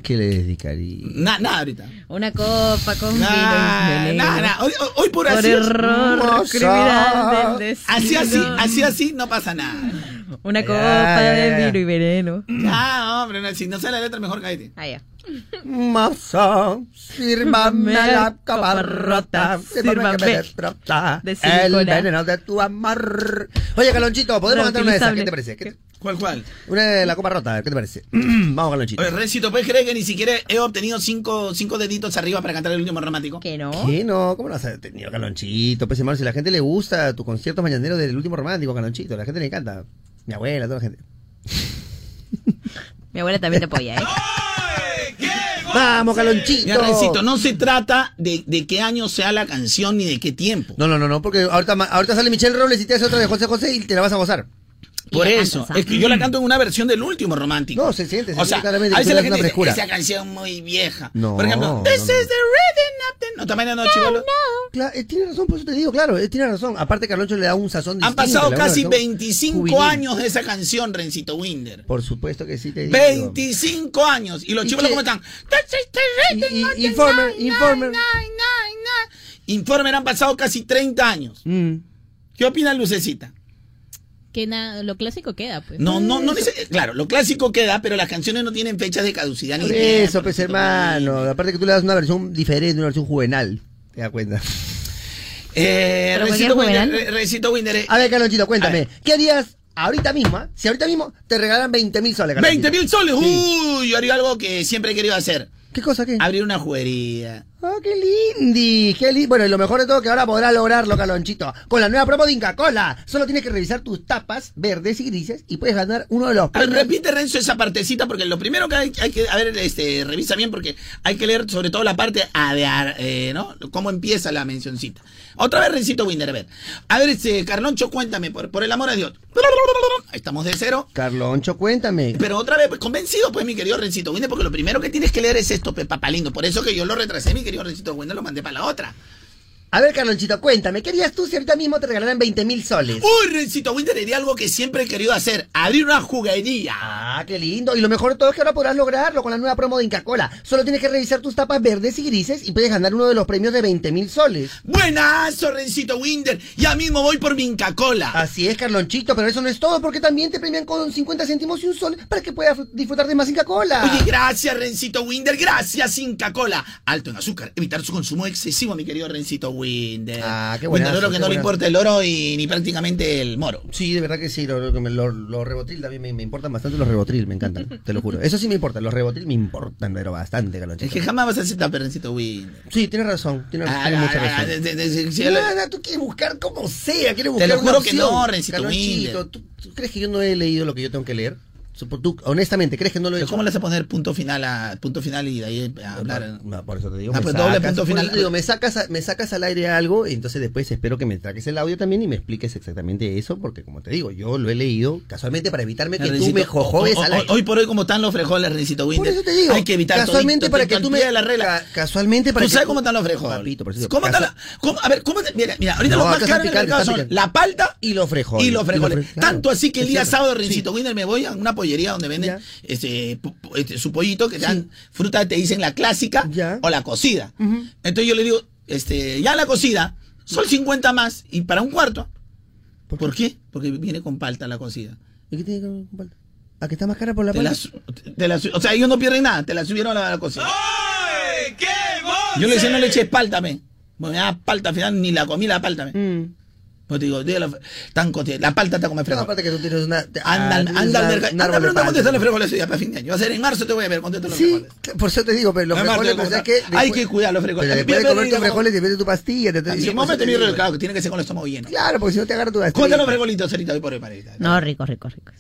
¿Qué le dedicaría? Nada, nada ahorita. Una copa con nah, vino Nada, nada. Hoy, hoy, por, por así. error criminal del Así, así, así, así, no pasa nada. Una copa de vino y veneno. Ah, hombre, no, si no sé la letra, mejor cállate. Ah, ya. Moza, sírvame la copa rota, sírvame que me destrota el veneno de tu amor. Oye, Calonchito, ¿podemos cantar una de esas? ¿Qué te parece? ¿Qué te... ¿Cuál, cuál? Una de la copa rota, ¿qué te parece? Vamos, Calonchito. Oye, Rencito, ¿puedes creer que ni siquiera he obtenido cinco, cinco deditos arriba para cantar el último romántico? ¿Que no? ¿Qué no? ¿Cómo no has tenido, Calonchito? Pues, hermano, si a la gente le gusta tu concierto mañanero del último romántico, Calonchito, la gente le encanta. Mi abuela, toda la gente. Mi abuela también te apoya, ¿eh? Vamos, Calonchito. Rencito, no se trata de, de qué año sea la canción ni de qué tiempo. No, no, no, no, porque ahorita, ahorita sale Michelle Robles y te hace otra de José José y te la vas a gozar. Por eso, es que yo la canto en una versión del último romántico. No, se siente, se o sea, claramente. A veces la gente dice, esa canción muy vieja. No, Por ejemplo, no, This no. is the rhythm of the... No, también no, chivolo. Claro, eh, tiene razón, por eso te digo, claro, eh, tiene razón. Aparte, Carloncho le da un sazón distinto. Han pasado casi versión 25 juvenil. años de esa canción, Rencito Winder. Por supuesto que sí te digo. 25 años. Y los ¿Y chivolos qué? cómo están. This is the rhythm Y- y- of the Informer, night, Informer. Informer han pasado casi 30 años. Mm. ¿Qué opina Lucecita? Que nada, lo clásico queda, pues. No, no, no. neces- Claro, lo clásico queda, pero las canciones no tienen fechas de caducidad ni tiempo, eso, pues hermano. Aparte que tú le das una versión diferente, una versión juvenal. ¿Te das cuenta? Eh, Recito Winder. Re- Recito Winder. eh, A ver, Carlonchito, cuéntame. ¿Qué harías ahorita mismo? ah? Si ahorita mismo te regalan 20 mil soles, 20 Carlonchito. mil soles. Sí. Uy, yo haría algo que siempre he querido hacer. ¿Qué cosa qué? Abrir una juguería. ¡Ah, qué lindi! ¡Qué lindo! Bueno, y lo mejor de todo que ahora podrás lograrlo, Calonchito. Con la nueva promo de Inca Cola. Solo tienes que revisar tus tapas verdes y grises y puedes ganar uno de los A ver, repite Renzo esa partecita porque lo primero que hay, hay que a ver este revisa bien porque hay que leer sobre todo la parte a de a- eh, ¿no? Cómo empieza la mencioncita. Otra vez Rencito Winder, a ver. A ver este Carloncho, cuéntame por, por el amor de Dios. Estamos de cero. Carloncho, cuéntame. Pero otra vez, pues, convencido, pues, mi querido Rencito Winder, porque lo primero que tienes que leer es esto, pe, papalindo. Por eso que yo lo retrasé, mi querido Rencito Winder, lo mandé para la otra. A ver, Carlonchito, cuéntame. ¿Qué harías tú si ahorita mismo te regalaran 20 mil soles? Uy, Rencito Winder, haría algo que siempre he querido hacer, abrir una juguería. Ah, qué lindo. Y lo mejor de todo es que ahora podrás lograrlo con la nueva promo de Inca Cola. Solo tienes que revisar tus tapas verdes y grises y puedes ganar uno de los premios de 20 mil soles. Buenazo, Rencito Winder. Ya mismo voy por mi Inca Cola. Así es, Carlonchito, pero eso no es todo porque también te premian con 50 céntimos y un sol para que puedas disfrutar de más Inca Cola. Oye, gracias, Rencito Winder. Gracias, Inca Cola. Alto en azúcar. Evitar su consumo excesivo, mi querido Rencito Winder. Ah, qué buenazo, oro que qué no le buenazo. importa el oro y ni prácticamente el moro. Sí, de verdad que sí, los lo, lo, lo rebotril también me, me importan bastante los rebotril, me encantan, te lo juro. Eso sí me importa, los rebotril me importan, pero bastante, Es Carlonchito. que jamás vas a aceptar, Rencito Winder. Sí, tienes razón, tienes, Ah, tienes ah, mucha ah, razón. de- de- de- Nada, tú quieres buscar como sea, quieres buscar lo una juro que no, Rencito Winder. ¿tú, tú crees que yo no he leído lo que yo tengo que leer? Tú, honestamente, ¿crees que no lo he hecho? ¿Cómo le vas a poner punto final a punto final y de ahí a hablar? No, por eso te digo, Ah, me, doble sacas, punto final. digo, me sacas, a- me sacas al aire algo y entonces después espero que me traques el audio también y me expliques exactamente eso, porque como te digo, yo lo he leído casualmente para evitarme que tú me jojoes hoy, al aire. hoy por hoy, como están los frijoles, Rencito Por Winder. eso te digo, Hay que evitar casualmente todito, para que tú me la regla. ca- casualmente para ¿Tú que sabes tú- cómo están los frijoles? Papito, por eso- ¿Cómo están la- cómo- a ver, ¿cómo te- mira, mira, ahorita No, los más caros en el mercado son la palta y los frijoles. y los claro, Tanto así que el día sábado. Rencito Winder, me voy a una pollería donde venden este, este, su pollito que te dan Sí. fruta, te dicen la clásica Ya. o la cocida. Entonces yo le digo, este, ya la cocida, son 50 más y para un cuarto. ¿Por ¿Por qué? Porque viene con palta la cocida. ¿Y qué tiene que ver con palta? ¿A que está más cara por la Te la palta? te la o sea, ellos no pierden nada, te la subieron a la, a la cocina. Yo le decía, no le eches palta, me. Bueno, ya palta, al final ni la comí la palta, me. Mm. Pues te digo, dígalo, tan la palta está como No, fresco. aparte que tú tienes una... Anda, al- mercado. Anda, pero no palta. contesta los frijoles ya para fin de año. Va a ser en marzo te voy a ver, contesta los Sí, frijoles. por eso te digo, pero los marzo frijoles, te pues, voy a ¿sabes qué? Hay Después- que cuidar los frijoles. Pero después de comer tus frijoles, te metes tu pastilla. Te, te, Si por no eso me te te digo. claro, que tiene que ser con el estómago lleno. Claro, porque si no te agarra tu gastritis. Cuéntanos los frijolitos ahorita hoy por hoy, parita. No, rico, rico, rico.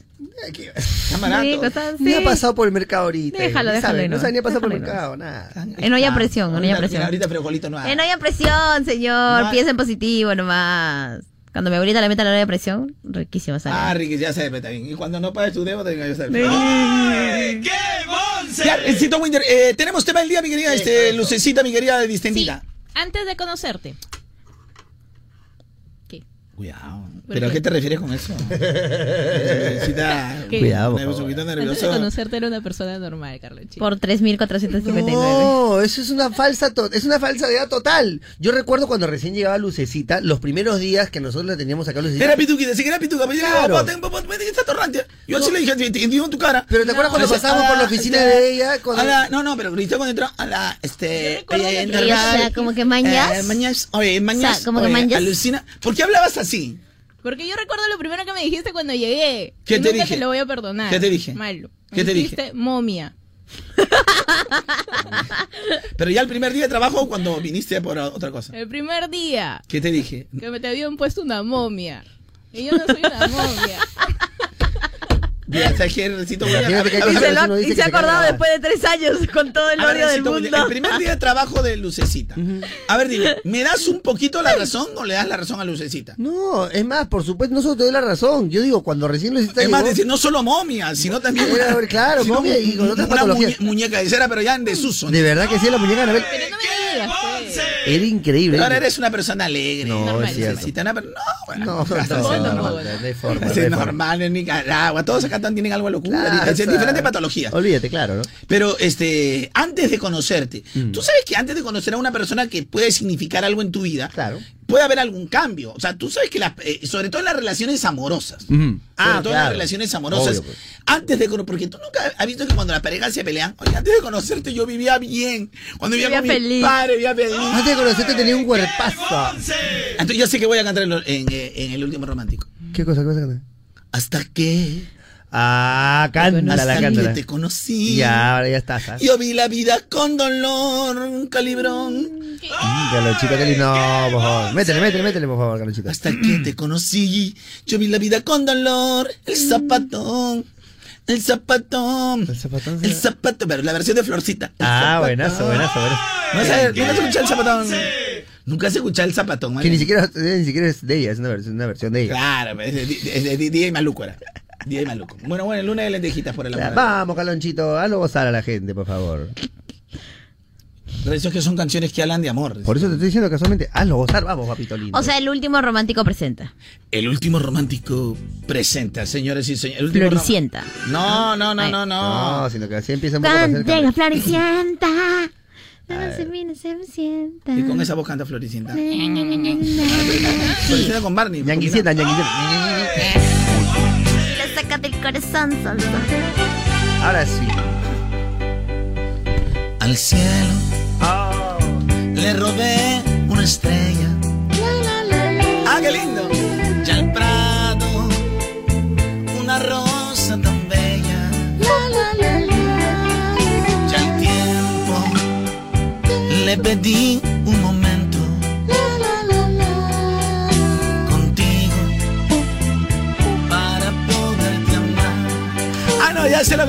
Ay, qué- Está barato. Rico, está- Ni ha pasado por el mercado ahorita. Déjalo, déjalo No sabe ni ha pasado por el mercado, nada. Eh, no haya presión, no haya Ahorita- presión. Ahorita frijolito no hay. Eh, no haya presión, señor. No. Piensa en positivo nomás. Cuando mi abuelita le meta la hora de presión, riquísimo sale. Ah, Ricky, ya se está bien. Y cuando no pagues tu deuda, tenga yo Sí. Ya, Rencito Winder, eh, tenemos tema del día, mi querida este, Lucecita, mi querida Sí, distendida. antes de conocerte. Cuidado. ¿Por ¿Pero a qué? te refieres con eso? ¿Qué? Cuidado, favor. poquito Antes de nervioso. conocerte era una persona normal, Carlos. Chico. Por 3.459. No, eso es una falsa, to- es una falsedad total. Yo recuerdo cuando recién llegaba Lucecita, los primeros días que nosotros la teníamos acá Lucecita. Era pituquita, sí que era pituca. Pero digo, Claro. está torrante. Yo así le dije, te digo en tu cara. Pero ¿te acuerdas cuando Entonces, pasábamos por la oficina este, de ella? Cuando- a la- no, no, pero grité cuando entró a la, este, como que mañas. eh, mañas, oye, mañas, O sea, como que mañas. alucina. ¿Por qué hablabas así? Porque yo recuerdo lo primero que me dijiste cuando llegué. ¿Qué y te nunca dije? te lo voy a perdonar. ¿Qué te dije? Malo. Me ¿Qué te dije? dijiste momia. Pero ya el primer día de trabajo cuando viniste por otra cosa. El primer día ¿Qué te dije? que me te habían puesto una momia. Y yo no soy una momia. Mira, ¿sabes qué, Recito? Voy a- Imagínate que hay a ver, Y se, lo ha- uno dice y que se ha se cae acordado después de tres años con todo el a ver, odio del mundo. El primer día de trabajo de Lucecita. A ver, dime, ¿me das un poquito la razón o le das la razón a Lucecita? No, es más, por supuesto, no solo te doy la razón. Yo digo, cuando recién Lucecita Es más, decir, no solo momia, sino también. Era, claro, sino momia y con otras una patologías. muñe- muñeca de cera, pero ya en desuso. De verdad que sí, la muñeca Anabel Pero no me digas. pues. era increíble. Pero ahora eres una persona alegre. No, Normal. es cierto. Lucecita, una per- No, bueno. No, no, no, no, tampoco, no, no. no, no hay forma, no hay forma. normal en Nicaragua. Todos acá tienen algo de locura. Claro, es sea, diferente patología. Olvídate, claro, ¿no? Pero este, antes de conocerte, Mm. tú sabes que antes de conocer a una persona que puede significar algo en tu vida, Claro. puede haber algún cambio. O sea, tú sabes que las, eh, sobre todo en las relaciones amorosas. Sobre Ah, todo en las relaciones amorosas. Obvio, pues. Antes de porque tú nunca has visto que cuando las parejas se pelean, oye, antes de conocerte yo vivía bien. Cuando vivía, Vivía con feliz. mi padre, vivía feliz. Antes de conocerte tenía un cuerpazo. Entonces yo sé que voy a cantar en, eh, en el último romántico. ¿Qué cosa, qué cosa? qué cosa? Hasta que Ah, cántala, Hasta que cántala. te conocí. Ya, ahora ya estás. ¿ah? Yo vi la vida con dolor, calibrón. Mm. No, por favor. Métele, métele, métele, por favor, Carlonchito. Hasta que te conocí, yo vi la vida con dolor. El zapatón, el zapatón, El zapatón. el zapato, pero la versión de Florcita. El Ah, zapatón. buenazo, buenazo, buenazo. No sé, nunca has escuchado el zapatón. Nunca has escuchado el zapatón, Que ¿vale? ni siquiera, eh, ni siquiera es de ella, es una versión, una versión de ella. Claro, es de, es de- de Maluco era. DJ Maluco. Bueno, bueno, luna de lentejitas por el amor. Vamos, Carlonchito, hazlo gozar a la gente, por favor. Eso es que son canciones que hablan de amor. Por eso te estoy diciendo casualmente, hazlo gozar, vamos, papito lindo. O sea, el último romántico presenta. El último romántico presenta, señores y señores. El último Floricienta. No, no, no, no, no. no, sino que así empieza un poco Floricienta. Se viene, se me sienta. Y con esa voz canta Floricienta. Floricienta con Barney. Ñanguicienta, ñanguicienta. Le saca del corazón, son, son. Ahora sí. Al cielo le robé una estrella. ¡Ah, qué lindo! Ya al prado, una rosa tan bella. Ya al tiempo le pedí Ah, sé lo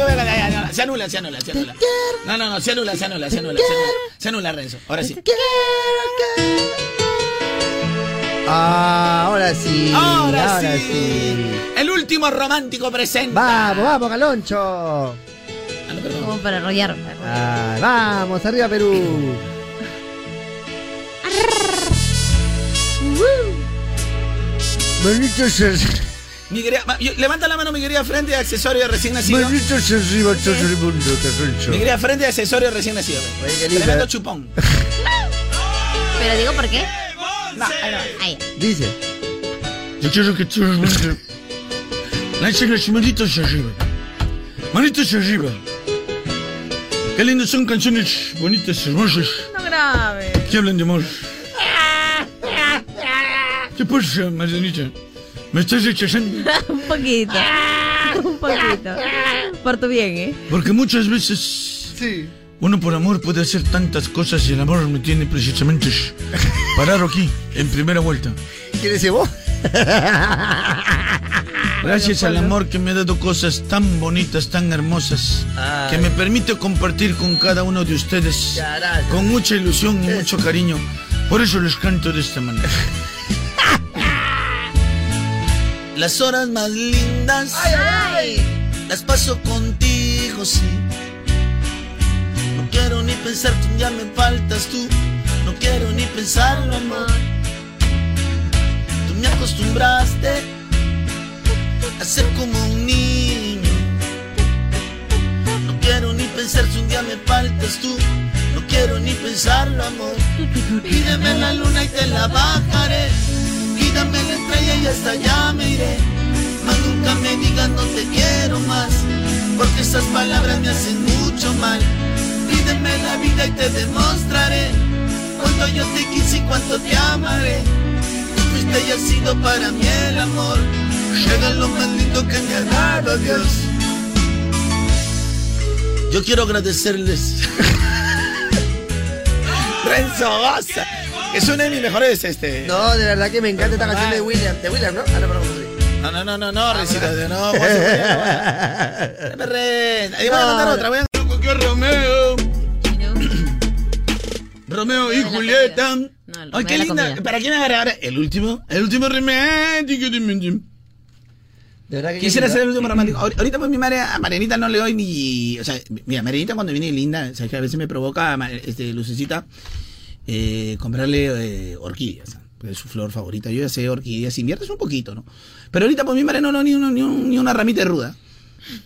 Se anula, se anula, se anula. No, no, no, se anula, se anula, se anula. Se anula, se anula Renzo. Ahora sí. Ah, ahora sí. Ahora, Ahora, sí. sí. El último romántico presente. Vamos, vamos, Caloncho. Ah, no, perdón. Como para arrollar. Ah, vamos, arriba Perú. Arriba, Mi querida- yo- levanta la mano, mi querida frente de accesorio recién nacido. manitos arriba, todo el mundo, Caloncho. Mi querida frente de accesorio recién nacido. Tremendo chupón. Pero digo por qué. No, ahí va. Ahí. Dice. Yo quiero que todo el mundo lancen las manitos arriba. Manitos arriba. Qué lindas son canciones bonitas, hermosas, No grave. que hablan de amor. ¿Qué pasa, Marianita? ¿Me estás rechazando? Un poquito. Un poquito. Por tu bien, ¿eh? Porque muchas veces Sí. uno por amor puede hacer tantas cosas y el amor me tiene precisamente parado aquí, en primera vuelta. ¿Quién es vos? Gracias al amor que me ha dado cosas tan bonitas, tan hermosas, que me permite compartir con cada uno de ustedes con mucha ilusión y mucho cariño. Por eso les canto de esta manera. Las horas más lindas las paso contigo, sí. No quiero ni pensar que un día me faltas tú. No quiero ni pensarlo, amor. Tú me acostumbraste a ser como un niño. No quiero ni pensar si un día me faltas tú. No quiero ni pensarlo, amor. Pídeme la luna y te la bajaré. Quítame la estrella y hasta allá me iré. Mas nunca me digas no te quiero más. Porque esas palabras me hacen mucho mal. Pídeme la vida y te demostraré. Cuánto yo te quise y cuánto te amaré. Tú fuiste y has sido para mí el amor. Llega lo más lindo que me ha dado Dios. Yo quiero agradecerles. Renzo Goza. Es una de mis mejores, este. No, de verdad que me encanta esta canción de William. De William, ¿no? Ah, no, perdón. No, no, no, no, no, Rencito, no, vos. Ahí voy a mandar otra, voy a Romeo, Romeo y Julieta. No, Ay, qué linda. comida. ¿Para quién ahora? El último. El último romántico de verdad que Quisiera ser el último romántico. Ahor- Ahorita pues mi madre, a Marianita no le doy ni... O sea, mira, Marianita cuando viene linda, o sea, que a veces me provoca, este, Lucecita, eh, comprarle eh, orquídeas. es su flor favorita. Yo ya sé orquídeas, inviertes un poquito, ¿no? Pero ahorita pues mi madre no, no, ni, uno- ni, un- ni una ramita de ruda.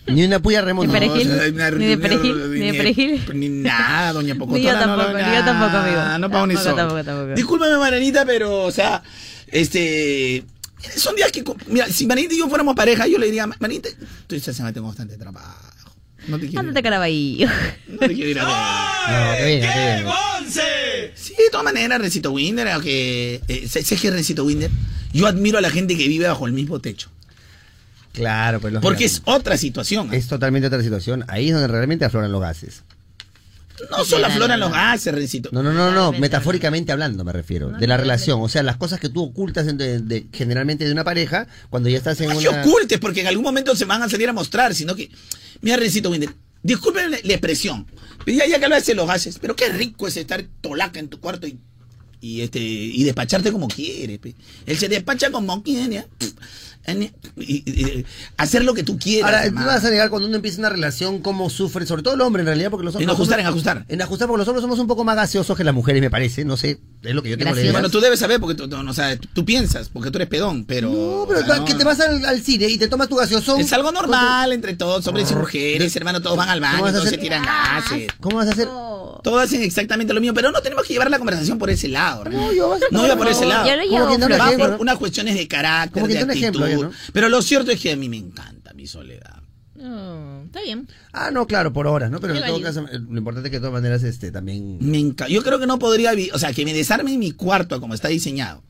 Ni una puya remonta. Ni perejil. No, o sea, una- Ni de perejil, ni de perejil. Ni nada, doña Pocotona. Ni yo tampoco, no, ni yo tampoco, amigo. No pago ni Tampoco, sol. tampoco, tampoco. Discúlpame, Marianita, pero, o sea, este... Son días que... Mira, si Marianita y yo fuéramos pareja, yo le diría, Marianita, tú semana tengo bastante trabajo. No te quiero, Ándate, carabahillo. no te quiero ir a ver. No, qué bien, qué bien. Sí, de todas maneras, Rencito Winder, aunque... Eh, sé, sé que es Rencito Winder. Yo admiro a la gente que vive bajo el mismo techo. Claro, pues Porque es otra situación. ¿ah? Es totalmente otra situación. Ahí es donde realmente afloran los gases. No solo afloran los gases, Rencito. No, no, no, no, metafóricamente hablando me refiero, de la relación, o sea, las cosas que tú ocultas en- de- de- generalmente de una pareja cuando ya estás en No una... ocultes, porque en algún momento se van a salir a mostrar, sino que. Mira, Rencito Winder, disculpen la, la expresión, ya, ya que hablas de los gases, pero qué rico es estar tolaca en tu cuarto y, y este y despacharte como quiere. pe. Él se despacha como quiere. Y, hacer lo que tú quieras. Ahora, tú vas a negar cuando uno empieza una relación, cómo sufre, sobre todo el hombre en realidad, porque los En hombres... ajustar, en ajustar. En ajustar, porque los hombres somos un poco más gaseosos que las mujeres, me parece, no sé, es lo que yo tengo Gracias. leído. Bueno, tú debes saber, porque tú, tú- no, o sea, tú piensas, porque tú eres pedón, pero. No, pero que te vas al, al cine y te tomas tu gaseoso. Es algo normal entre todos, hombres y mujeres, hermano, todos van al ¿Cómo baño, todos se tiran gases. ¿Cómo vas a hacer? Todos hacen exactamente lo mismo, pero no tenemos que llevar la conversación por ese lado. No, yo vas a- No iba por ese lado. Yo lo Como llevo Va ejemplo, por unas cuestiones de carácter, de actitud. ejemplo, ¿no? Pero lo cierto es que a mí me encanta mi soledad. No, está bien. Ah, no, claro, por horas, ¿no? Pero en todo caso, eh, lo importante es que de todas maneras, este, también... Me enca- Yo creo que no podría vivir, o sea, que me desarme en mi cuarto a como está diseñado,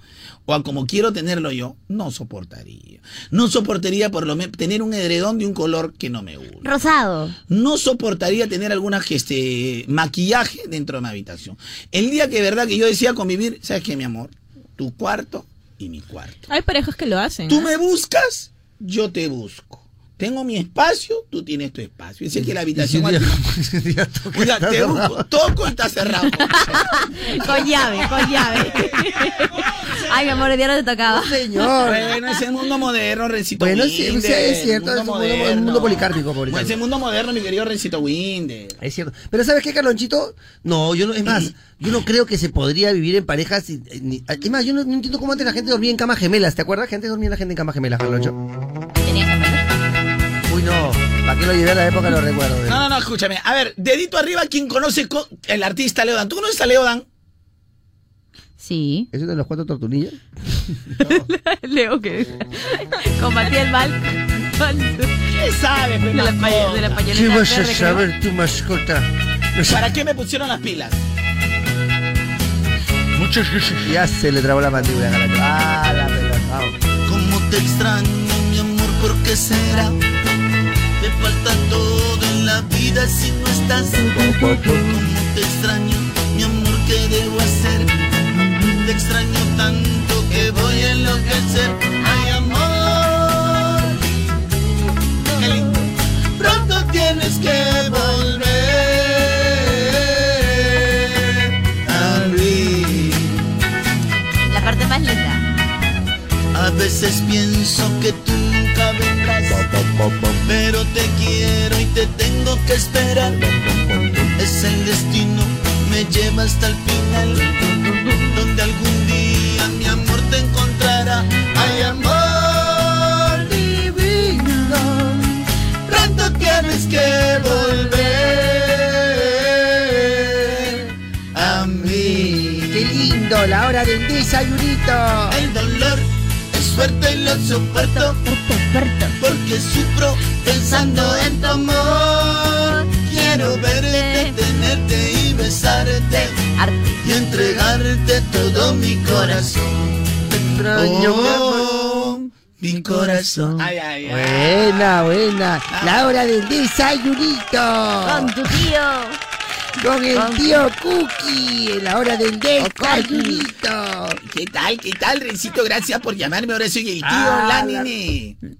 o a como quiero tenerlo yo, no soportaría. No soportaría por lo menos tener un edredón de un color que no me gusta. Rosado. no soportaría tener alguna este, maquillaje dentro de mi habitación. El día que verdad que yo decía convivir, ¿sabes qué, mi amor? Tu cuarto y mi cuarto. Hay parejas que lo hacen. Tú ¿ah? me buscas, yo te busco. Tengo mi espacio, tú tienes tu espacio. Ese que la habitación... Si un día- Oiga, te busco, cerrado. toco y está cerrado. Con llave, con llave. Ay, mi amor, el día no te tocaba. Señor. bueno, es el mundo moderno, Rencito Bueno, sí, es cierto, es un mundo- un mundo policárpico, Bueno, policárpico. es el mundo moderno, mi querido Rencito Winder. Es cierto. Pero ¿sabes qué, Carlonchito? No, yo no, es más, yo no creo que se podría vivir en parejas. y- ni- es más, yo no, no entiendo cómo antes la gente dormía en camas gemelas, ¿te acuerdas? Que antes dormía la gente en camas gemelas, Carloncho. Uy, no, ¿para qué lo llevé a la época? Lo recuerdo. No, no, no, escúchame. A ver, dedito arriba, ¿quién conoce co- el artista Leodan? ¿Tú conoces a Leodan? Sí. ¿Eso de los cuatro tortunillas? Leo que combatía el mal. ¿Qué sabes, De la, de la ¿Qué vas a que- saber tu mascota? ¿Para qué me pusieron las pilas? Muchas gracias. Ya se le trabó la mandíbula. Ah, la pelota. Cómo te extraño, mi amor, ¿por qué será? Te falta todo en la vida si no estás. Cómo te extraño, mi amor, ¿qué debo hacer? Te extraño tanto que voy a enloquecer. Ay, amor, qué lindo. Pronto tienes que volver a mí. La parte más linda. A veces pienso que tú pero te quiero y te tengo que esperar. Es el destino, me lleva hasta el final, donde algún día mi amor te encontrará. Ay, amor divino, pronto tienes que volver a mí. ¡Qué lindo! La hora del desayunito. El dolor es fuerte y lo soporto porque sufro pensando en tu amor. Quiero verte, tenerte y besarte y entregarte todo mi corazón. Extraño. Oh, mi corazón. Ay, ay, ay. Buena, buena. La hora del desayunito. Con tu tío. Con el tío Cookie. En la hora del desayunito. ¿Qué tal? ¿Qué tal, Rencito? Gracias por llamarme. Ahora soy el tío, Ah, la-.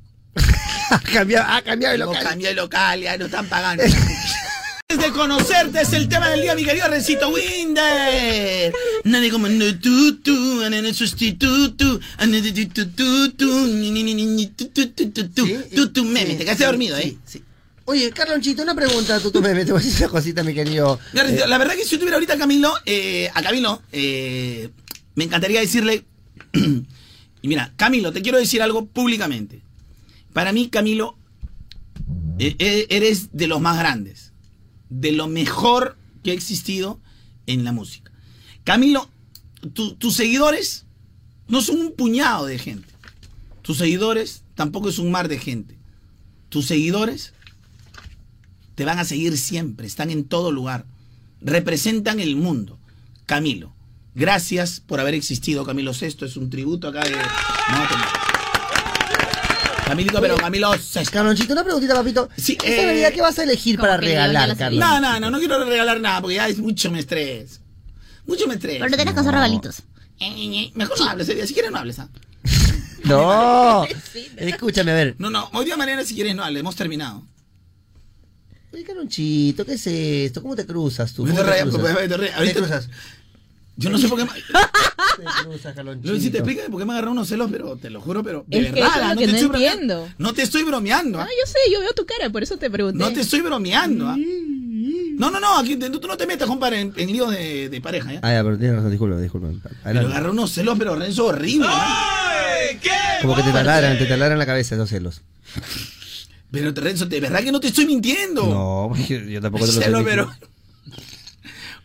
Ha cambiado, ha cambiado el No local. cambié el local, ya no están pagando. de conocerte es el tema del día, mi querido Rencito Winder. Nadie como no tú, tú, sustituto, tu, Sí, tu, tu, Meme, te quedaste dormido, ¿eh? sí. Oye, Carlonchito, una pregunta. Tú, tú me, te voy a decir una cosita, mi querido. Rencito, La verdad que si yo tuviera ahorita a Camilo, eh, a Camilo, eh, me encantaría decirle, y mira, Camilo, te quiero decir algo públicamente. Para mí, Camilo, eh, eh, eres de los más grandes, de lo mejor que ha existido en la música. Camilo, tu- tus seguidores no son un puñado de gente. Tus seguidores tampoco es un mar de gente. Tus seguidores te van a seguir siempre, están en todo lugar, representan el mundo. Camilo, gracias por haber existido, Camilo Sexto, es un tributo acá de... No, te- Camilito, pero Camilo. Carlonchito, una preguntita, papito. Sí, Esta eh, ¿qué vas a elegir para regalar. Carlos? No, no, no, no quiero regalar nada porque ya es mucho me estrés. Mucho me estrés. Pero no tienes que hacer regalitos. Eh, eh, eh, Mejor no hables, si quieres no hables, ¿ah? No. Escúchame, a ver. No, no, hoy día mañana si quieres no hables, hemos terminado. Oye, Carlonchito, ¿qué es esto? ¿Cómo te cruzas tú? Me ¿Cómo te te rayas, cruzas? te. ¿Te Ahorita- cruzas? Yo no sé por qué... me- Te cruzas, si te explica por qué me agarró unos celos, pero te lo juro, pero de Es que verdad, eso es lo no que te no estoy bromeando. entiendo. No te estoy bromeando, Ah, ¿ah? yo sé, yo veo tu cara, por eso te pregunté. No te estoy bromeando, ¿ah? No, no, no, aquí te- tú no te metas, compadre, en, en líos de, de pareja, ¿ya? Ah, ya, pero tienes razón, disculpa, disculpa. Pero Adelante. agarró unos celos, pero Renzo, horrible, ¿ah? Como que te taladran, te taladran la cabeza esos celos. Pero Renzo, de verdad que no te estoy mintiendo. No, yo, yo tampoco te lo Celo, estoy pero...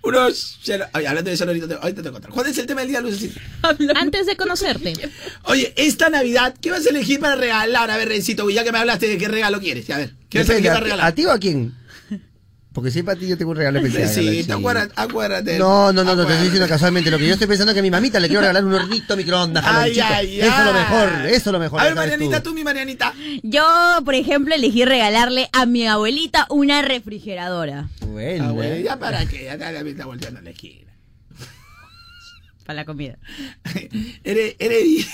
Unos hablando de celos, ahorita te, ahorita te voy a contar. ¿Cuál es el tema del día, Lucecita? Antes de conocerte. Oye, esta Navidad, ¿qué vas a elegir para regalar? A ver, Rencito, ya que me hablaste de qué regalo quieres. A ver, ¿qué vas a elegir ¿a, para regalar? ¿A ti o a quién? Porque si es para ti, yo tengo un regalo especial. Sí, Carlonchito. acuérdate, acuérdate. No, no, no, no, te estoy diciendo casualmente. Lo que yo estoy pensando es que a mi mamita le quiero regalar un hornito microondas, Ay, Carlonchito. ay, Eso es lo ay. mejor, eso es lo mejor. A ver, Marianita, tú. tú, mi Marianita. Yo, por ejemplo, elegí regalarle a mi abuelita una refrigeradora. Bueno, Ah, ya para qué, ya te está volteando a la esquina. Para la comida. eres, eres...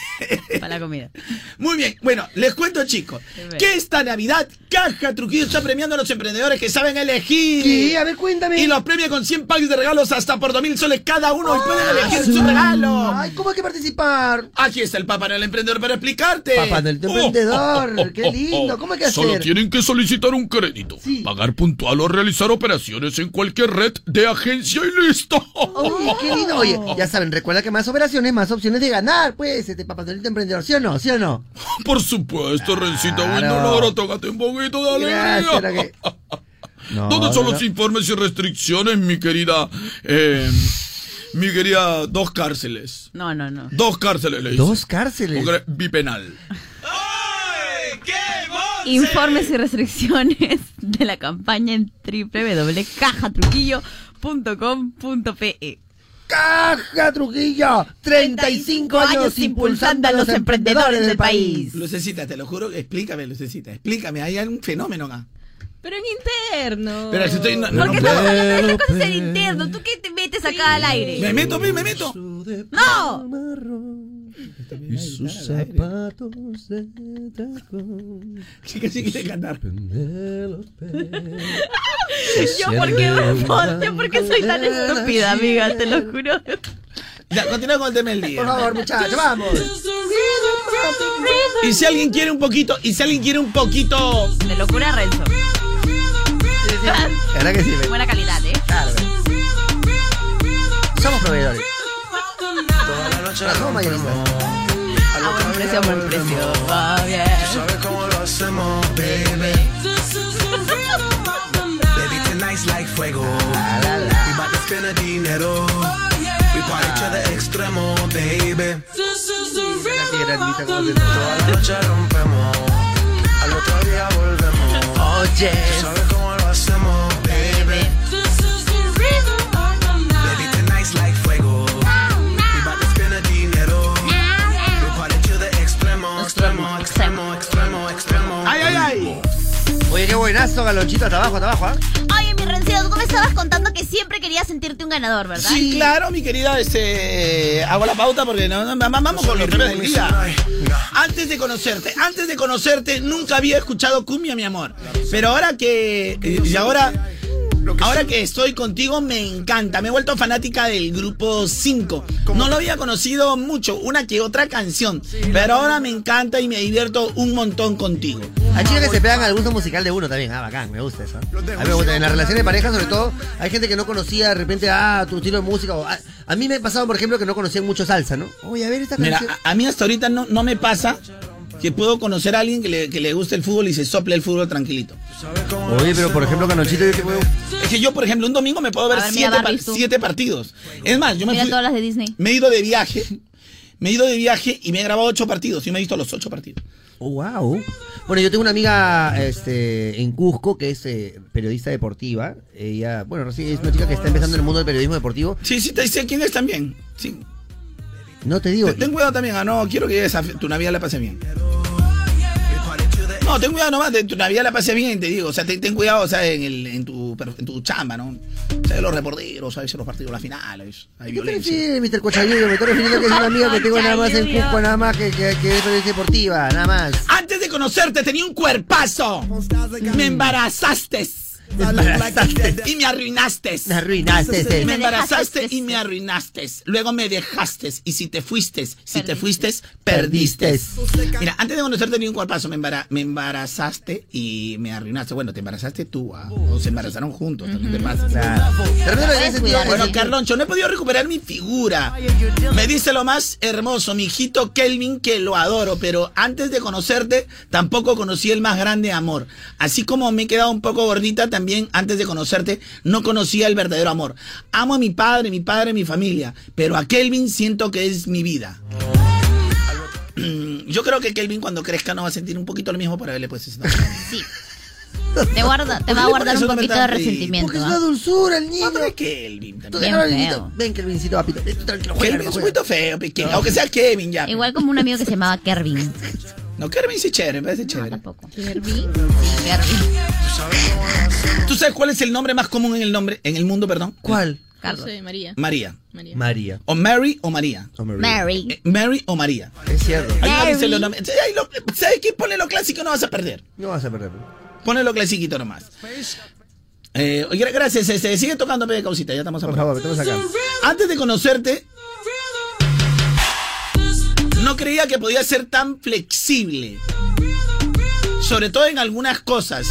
Para la comida. Muy bien, bueno, les cuento chicos, que esta Navidad Caja Trujillo está premiando a los emprendedores que saben elegir. ¿Qué? A ver, cuéntame. Y los premia con 100 packs de regalos hasta por 2.000 soles cada uno y pueden elegir su regalo. Ay, ¿cómo hay que participar? Aquí está el Papá Noel Emprendedor para explicarte. Papá del Oh, emprendedor, qué lindo. ¿Cómo hay que Solo hacer? tienen que solicitar un crédito, Sí. pagar puntual o realizar operaciones en cualquier red de agencia y listo. Qué lindo. Oye, ya saben, recuerda que más operaciones, más opciones de ganar, pues, este papá del emprendedor, ¿sí o no? ¿Sí o no? Por supuesto, Rencita, Claro. bueno, ahora tócate un poquito de alegría. que- No, ¿Dónde son no, los no. informes y restricciones, mi querida? Eh, mi querida, dos cárceles. No, no, no. Dos cárceles, le Dos dicen. cárceles. Porque Bipenal. Informes y restricciones de la campaña en www.cajatrujillo.com.pe. Caja Trujillo, 35 años impulsando a los emprendedores del país. Lucecita, te lo juro, explícame, Lucecita, explícame, hay algún fenómeno acá. Pero en interno. Pero si estoy... No, no, ¿Por no estamos hablando de estas cosas en interno? ¿Tú qué te metes acá al aire? Me meto, me meto. ¡No! Y sus zapatos de tacón. Sí que sí quiere cantar. Yo, ¿por qué me ponte? ¿Por qué soy tan estúpida, amiga? Te lo juro. Ya, continúa con el tema del día. Por favor, muchachos, vamos. Y si alguien quiere un poquito, y si alguien quiere un poquito... De locura, Renzo. La verdad que sí, me- Buena calidad, ¿eh? claro. Somos proveedores. Somos mayoristas. A buen precio, a buen precio. Va bien. ¿Sabes cómo lo hacemos, baby? Baby, tonight's like fuego. We bout to spend the dinero. We party to the extremo, baby. Toda la noche rompemos. Al otro día volvemos. Oye. ¿Sabes cómo lo hacemos, baby? Baby, tonight's like fuego. We bout to spend the dinero. We party to the extremo, extremo, extremo, extremo, extremo. ¡Ay, ay, ay! Oye, qué buenazo, galonchito, hasta abajo, hasta abajo, ¿ah? Oye, mi Rencito, tú me estabas contando que siempre querías sentirte un ganador, ¿verdad? Sí, claro, mi querida, este, hago la pauta porque no, no, vamos con los temas del día. Antes de conocerte, antes de conocerte, nunca había escuchado cumbia, mi amor. Pero ahora que, y ahora, ahora que estoy contigo, me encanta. Me he vuelto fanática del grupo 5. No lo había conocido mucho, una que otra canción. Pero ahora me encanta y me divierto un montón contigo. Hay chicas que se pegan al gusto musical de uno también. Ah, bacán, me gusta eso. A mí me gusta. En las relaciones de pareja, sobre todo, hay gente que no conocía de repente, ah, tu estilo de música. o, ah, a mí me ha pasado, por ejemplo, que no conocían mucho salsa, ¿no? Oye, a ver esta Mira, canción. a, a mí hasta ahorita no, no me pasa que puedo conocer a alguien que le, que le guste el fútbol y se sople el fútbol tranquilito. Oye, pero por ejemplo, Canochito, yo te puedo. Es que yo, por ejemplo, un domingo me puedo ver siete, partidos. Es más, yo me, Mira fui- todas las de Disney. me he ido de viaje, me he ido de viaje y me he grabado ocho partidos. Y me he visto los ocho partidos. Oh, wow. Bueno, yo tengo una amiga este, en Cusco que es eh, periodista deportiva. Ella, bueno, recién es una chica que está empezando en el mundo del periodismo deportivo. Sí, sí, te sé quién es también. Sí. No te digo. Ten, ten cuidado también, ah, no, quiero que esa, tu Navidad la pase bien. No, ten cuidado nomás, de tu Navidad la pasé bien, te digo. O sea, ten, ten cuidado, o sea, en, el, en, tu, en tu chamba, ¿no? O sea, los reporteros, ¿sabes? Los partidos, las finales, hay ¿Qué te violencia. refieres, Mr. Cochayuyo? Me estoy refiriendo que es una amiga que tengo nada más en. Cusco, nada más que, que, que es deportiva, nada más. Antes de conocerte tenía un cuerpazo. Me embarazaste. Y me arruinaste. Me arruinaste. Me embarazaste y me arruinaste. Luego me dejaste. Y si te fuiste, si te fuiste, perdiste. Mira, antes de conocerte tenía un cuerpazo. Me, embara- me embarazaste y me arruinaste. Bueno, te embarazaste tú, ¿ah? O se embarazaron juntos. Bueno, Carloncho, no he podido recuperar mi figura. Me dice lo más hermoso, mi hijito Kelvin, que lo adoro, pero antes de conocerte, tampoco conocí el más grande amor. Así como me he quedado un poco gordita, también antes de conocerte, no conocía el verdadero amor. Amo a mi padre, mi padre, mi familia, pero a Kelvin siento que es mi vida. Yo creo que Kelvin cuando crezca no va a sentir un poquito lo mismo por haberle pues eso. Sí. Te, guarda, te va a guardar un no poquito de resentimiento. Porque es una dulzura el niño. Hombre, Kelvin también. Ven, Kelvincito, papito. Ven, tú tranquilo, juega, Kelvin es un poquito feo, pequeño, aunque sea Kevin ya. Igual como un amigo que se llamaba Kervin. No, Kelvin sí es chévere, me parece No, chévere. tampoco. Kirby. Kervin. ¿Tú sabes cuál es el nombre más común en el nombre, en el mundo, perdón? ¿Cuál? Carlos. José María. María. María. María. O Mary o María. María. Mary. Eh, Mary o María. Es cierto. Ahí no Mary. dice los nombres. ¿Sabes qué? Ponle lo clásico, no vas a perder. No vas a perder. Ponle lo clasiquito nomás. Eh, gracias, este, sigue tocando, Pepe Causita, ya estamos a Por favor, estamos acá. Antes de conocerte, no creía que podía ser tan flexible. Sobre todo en algunas cosas,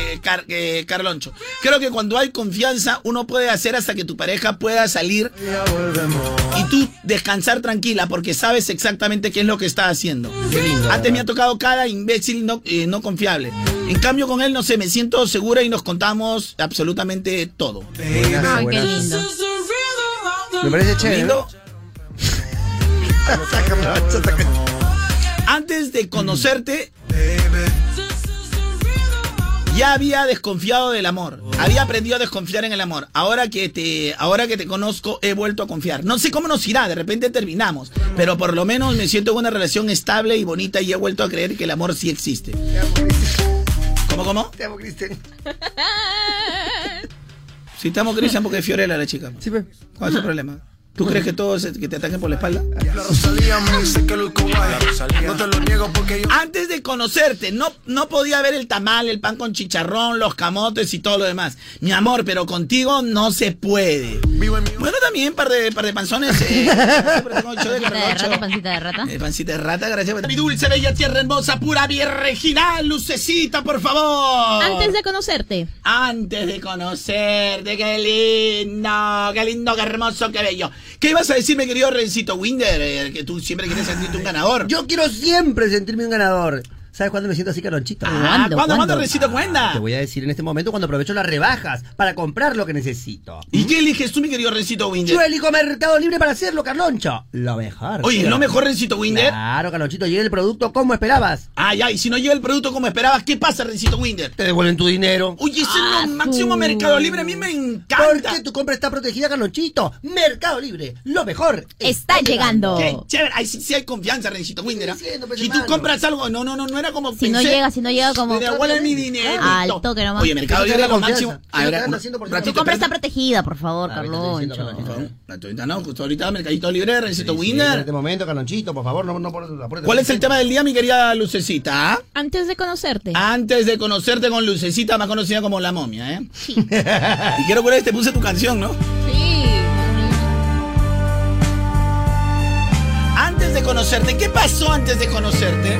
eh, Car- eh, Carloncho. Creo que cuando hay confianza, uno puede hacer hasta que tu pareja pueda salir y tú descansar tranquila porque sabes exactamente qué es lo que está haciendo. Qué lindo, Antes me ha tocado cada imbécil no, eh, no confiable. En cambio, con él, no sé, me siento segura y nos contamos absolutamente todo. Buenazo, Ay, qué lindo. Me parece chévere. Lindo. Antes de conocerte, ya había desconfiado del amor. Había aprendido a desconfiar en el amor. Ahora que te, ahora que te conozco, he vuelto a confiar. No sé cómo nos irá, de repente terminamos. Pero por lo menos me siento en una relación estable y bonita y he vuelto a creer que el amor sí existe. ¿Cómo, cómo? Te amo, Cristian. Si estamos Cristian porque es Fiorella la chica. Sí, pues. ¿Cuál es el problema? ¿Tú crees que todos que te ataquen por la espalda? La Rosalía me dice que luzco guay. No te lo niego porque yo. Antes de conocerte, no, no podía ver el tamal, el pan con chicharrón, los camotes y todo lo demás. Mi amor, pero contigo no se puede. Vivo en mi. Bueno, también par de, par de panzones. Eh, Pancita de rata, pancita de rata. Eh, pancita de rata, gracias. Mi dulce, bella tierra hermosa, pura virginal, lucecita, por favor. Antes de conocerte. Antes de conocerte, qué lindo, qué lindo, qué hermoso, qué bello. ¿Qué ibas a decirme, querido Rencito Winder? Eh, que tú siempre quieres sentirte un ganador. Yo quiero siempre sentirme un ganador. ¿Sabes cuándo me siento así, Caronchito? Ah, ¿Cuándo? ¿Cuándo, ¿Cuándo? cuándo, Rencito, cuenta? Te voy a decir en este momento cuando aprovecho las rebajas para comprar lo que necesito. ¿Y qué eliges tú, mi querido Rencito Winder? Yo elijo Mercado Libre para hacerlo, Carloncho. Lo mejor. Oye, ¿lo mejor, Rencito Winder? Claro, Carlonchito, llega el producto como esperabas. Ah, ya, y si no llega el producto como esperabas, ¿qué pasa, Rencito Winder? Te devuelven tu dinero. Oye, ese Ah, es lo máximo tú. Mercado Libre, a mí me encanta. Porque tu compra está protegida, Carlonchito. Mercado Libre, lo mejor. Está llegando. Qué chévere, ahí sí, sí hay confianza, Rencito Winder. ¿ah? Diciendo, pues, Si tú compras algo, no, no, no, no era como Si no llega, si no llega como... Me devuelven mi dinero. Al toque nomás. Oye, Mercado Libre es lo máximo. A ver, Tu compra está protegida, por favor, A ver, ¿qué te estoy diciendo, Carloncho. Por favor, ahorita no, justo ahorita Mercadito Libre, Rencito Winder. En este momento, Carlonchito, por favor, no, no por apúrate. ¿Cuál es el tema del día, mi querida Lucecita? Antes de conocerte. Antes de conocerte con Lucecita, más conocida como La Momia, ¿eh? y quiero que te puse tu canción, ¿no? Sí. Antes de conocerte, ¿qué pasó antes de conocerte?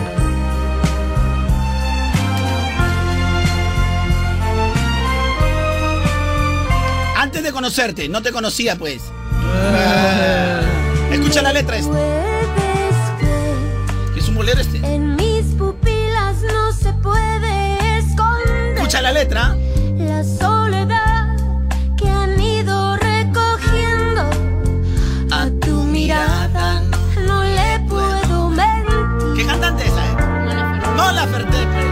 Antes de conocerte, no te conocía pues. Escucha la letra esta. ¿Qué es un bolero este? En mis pupilas no se puede esconder Escucha la letra. la soledad que han ido recogiendo. A tu mirada no le puedo mentir. ¿Qué cantante es esa, eh? No la Ferté, pues.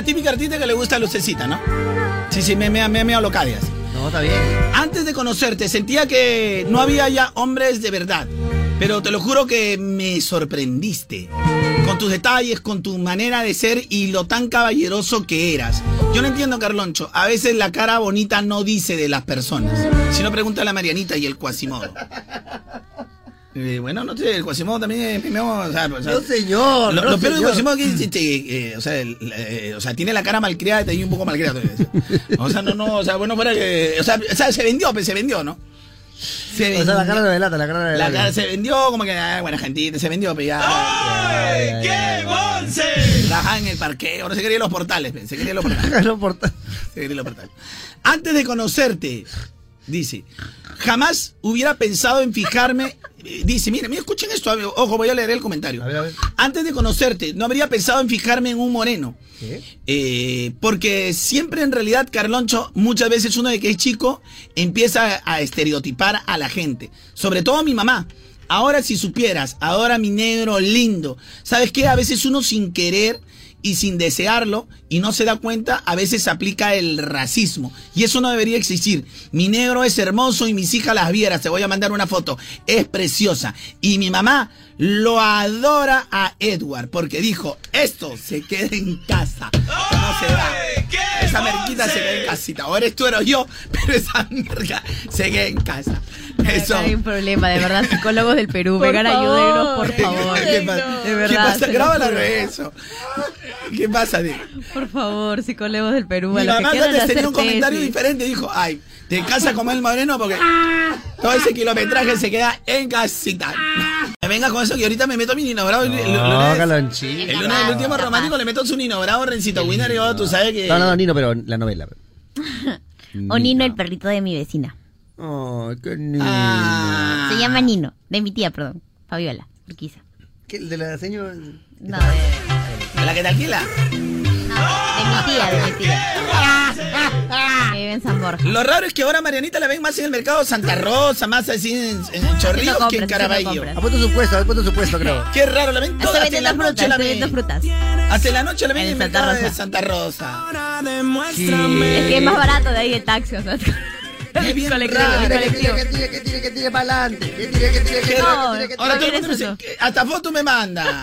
La típica artista que le gusta lucecita, ¿no? Sí, sí, me me me me locadias. No, está bien. Antes de conocerte, sentía que no había ya hombres de verdad. Pero te lo juro que me sorprendiste. Con tus detalles, con tu manera de ser y lo tan caballeroso que eras. Yo no entiendo, Carloncho. A veces la cara bonita no dice de las personas. Si no, pregunta a la Marianita y el Quasimodo. Eh, bueno, no sé, el Quasimodo también es primero, o sea, o sea, No, señor. lo, no, lo peor del. Quasimodo es que, este, eh, o, sea, el- eh, o sea, tiene la cara malcriada y te un poco malcriada. O sea, no, no, o sea, bueno, fuera que. O sea, o sea, se vendió, pues se vendió, ¿no? Se O sea, la cara no delata, la cara no la cara se vendió como que, ah, buena gente, se vendió, pero ya. Ay, ¡Qué bonce! Trabajaba en el parqueo, no se quería los portales, se quería los portales. Se quería los portales. Antes de conocerte, dice, jamás hubiera pensado en fijarme. eh, Dice, mira, mira, escuchen esto, ojo, voy a leer el comentario. A ver, a ver. Antes de conocerte, no habría pensado en fijarme en un moreno. ¿Qué? Eh, porque siempre en realidad, Carloncho, muchas veces uno de que es chico empieza a estereotipar a la gente. Sobre todo a mi mamá. Ahora si supieras, ahora mi negro lindo. ¿Sabes qué? A veces uno sin querer y sin desearlo y no se da cuenta, a veces aplica el racismo. Y eso no debería existir. Mi negro es hermoso y mis hijas las vieras. Te voy a mandar una foto. Es preciosa. Y mi mamá lo adora a Edward porque dijo, esto se queda en casa. No se va. Esa merquita se queda en casita. Ahora eres tú, eres yo, pero esa merca se queda en casa. Eso. Hay un problema, de verdad, psicólogos del Perú. Por Vengan, favor. ayúdenos, por favor. ¿Qué pasa? De ¿Qué verdad. pasa? se lo Graba la juro. eso. ¿Qué pasa, Diego? Por favor, psicólogos del Perú. Mi a los que mamá antes tenía un comentario tesis. diferente. Dijo, ay, te casa como el moreno porque todo ese kilometraje se queda en casita. Me venga con eso que ahorita me meto mi Nino Bravo. el- el- el No, lunes-. El lunes del último romántico le meto su Nino Bravo, Rencito Winner y yo, tú sabes que... No, no, no, Nino, pero la novela. O Nino, el perrito de mi vecina. Oh, qué niño. Ah. Se llama Nino, de mi tía, perdón. Fabiola, Urquiza. ¿Qué, ¿El de la señora? No, de, ¿La que te alquila? Mi tía, de mi tía. Que vive en San Borja. Lo raro es que ahora Marianita la ven más en el mercado Santa Rosa, más así en, en Chorrillos que en compras, Caraballo. compras. Ha puesto su puesto, ha puesto su puesto, creo. Qué raro, la ven Estoy toda, hasta en la vendiendo noche frutas, la estoy ven. frutas. Hasta en la noche la ven en En el Santa mercado de Rosa. Santa Rosa. Es que es más barato de ahí el taxi, o sea. Es bien colectivo, raro. el Tire, que colectivo. tire, que tire, que tire, que tire para adelante. Que tire, que tire, que tire, No, que tire, que tire. Ahora todo el ¿Qué mundo me hasta foto me manda.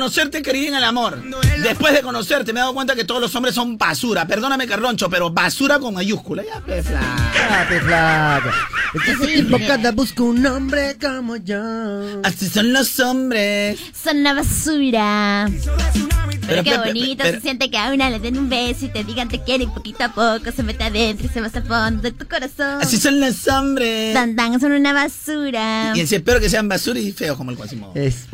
conocerte creí en el amor. Después de conocerte me he dado cuenta que todos los hombres son basura. Perdóname, Carloncho, pero basura con mayúscula. Ya, pe flaca. Este tipo cada busca un hombre como yo. Así son los hombres. Son una basura. Pero qué pe- pe- bonito pero- se siente que a una le den un beso y te digan te quieren y poquito a poco se mete adentro y se va hasta el fondo de tu corazón. Así son los hombres. Dan, dan, son una basura. Y espero que sean basura y feos como el Quasimodo. Es.